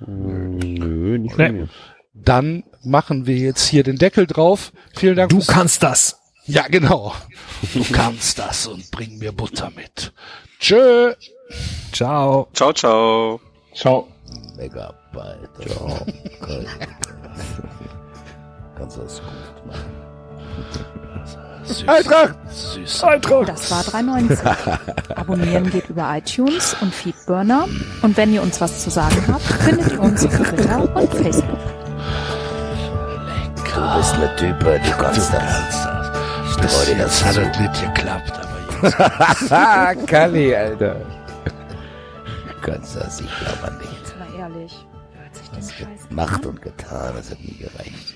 Nö, nicht Nee. von mir. Dann machen wir jetzt hier den Deckel drauf. Vielen Dank. Du kannst das. Ja, genau. Du kannst das und bring mir Butter mit. Tschö. Ciao. Ciao, ciao. Ciao. Megabyte. Ciao. Kannst du das gut machen. [LAUGHS] Süß. Eintracht! Süß. Das war 390. Abonnieren geht über iTunes und Feedburner. Und wenn ihr uns was zu sagen habt, findet ihr uns auf Twitter und Facebook. Du bist eine Type, du kannst das. Dir jetzt das hat es nicht geklappt, aber jetzt. [LAUGHS] Kalli, Alter. Du kannst das, ich glaube an dich. Jetzt mal ehrlich, hört sich das scheiße Macht und getan, das hat nie gereicht.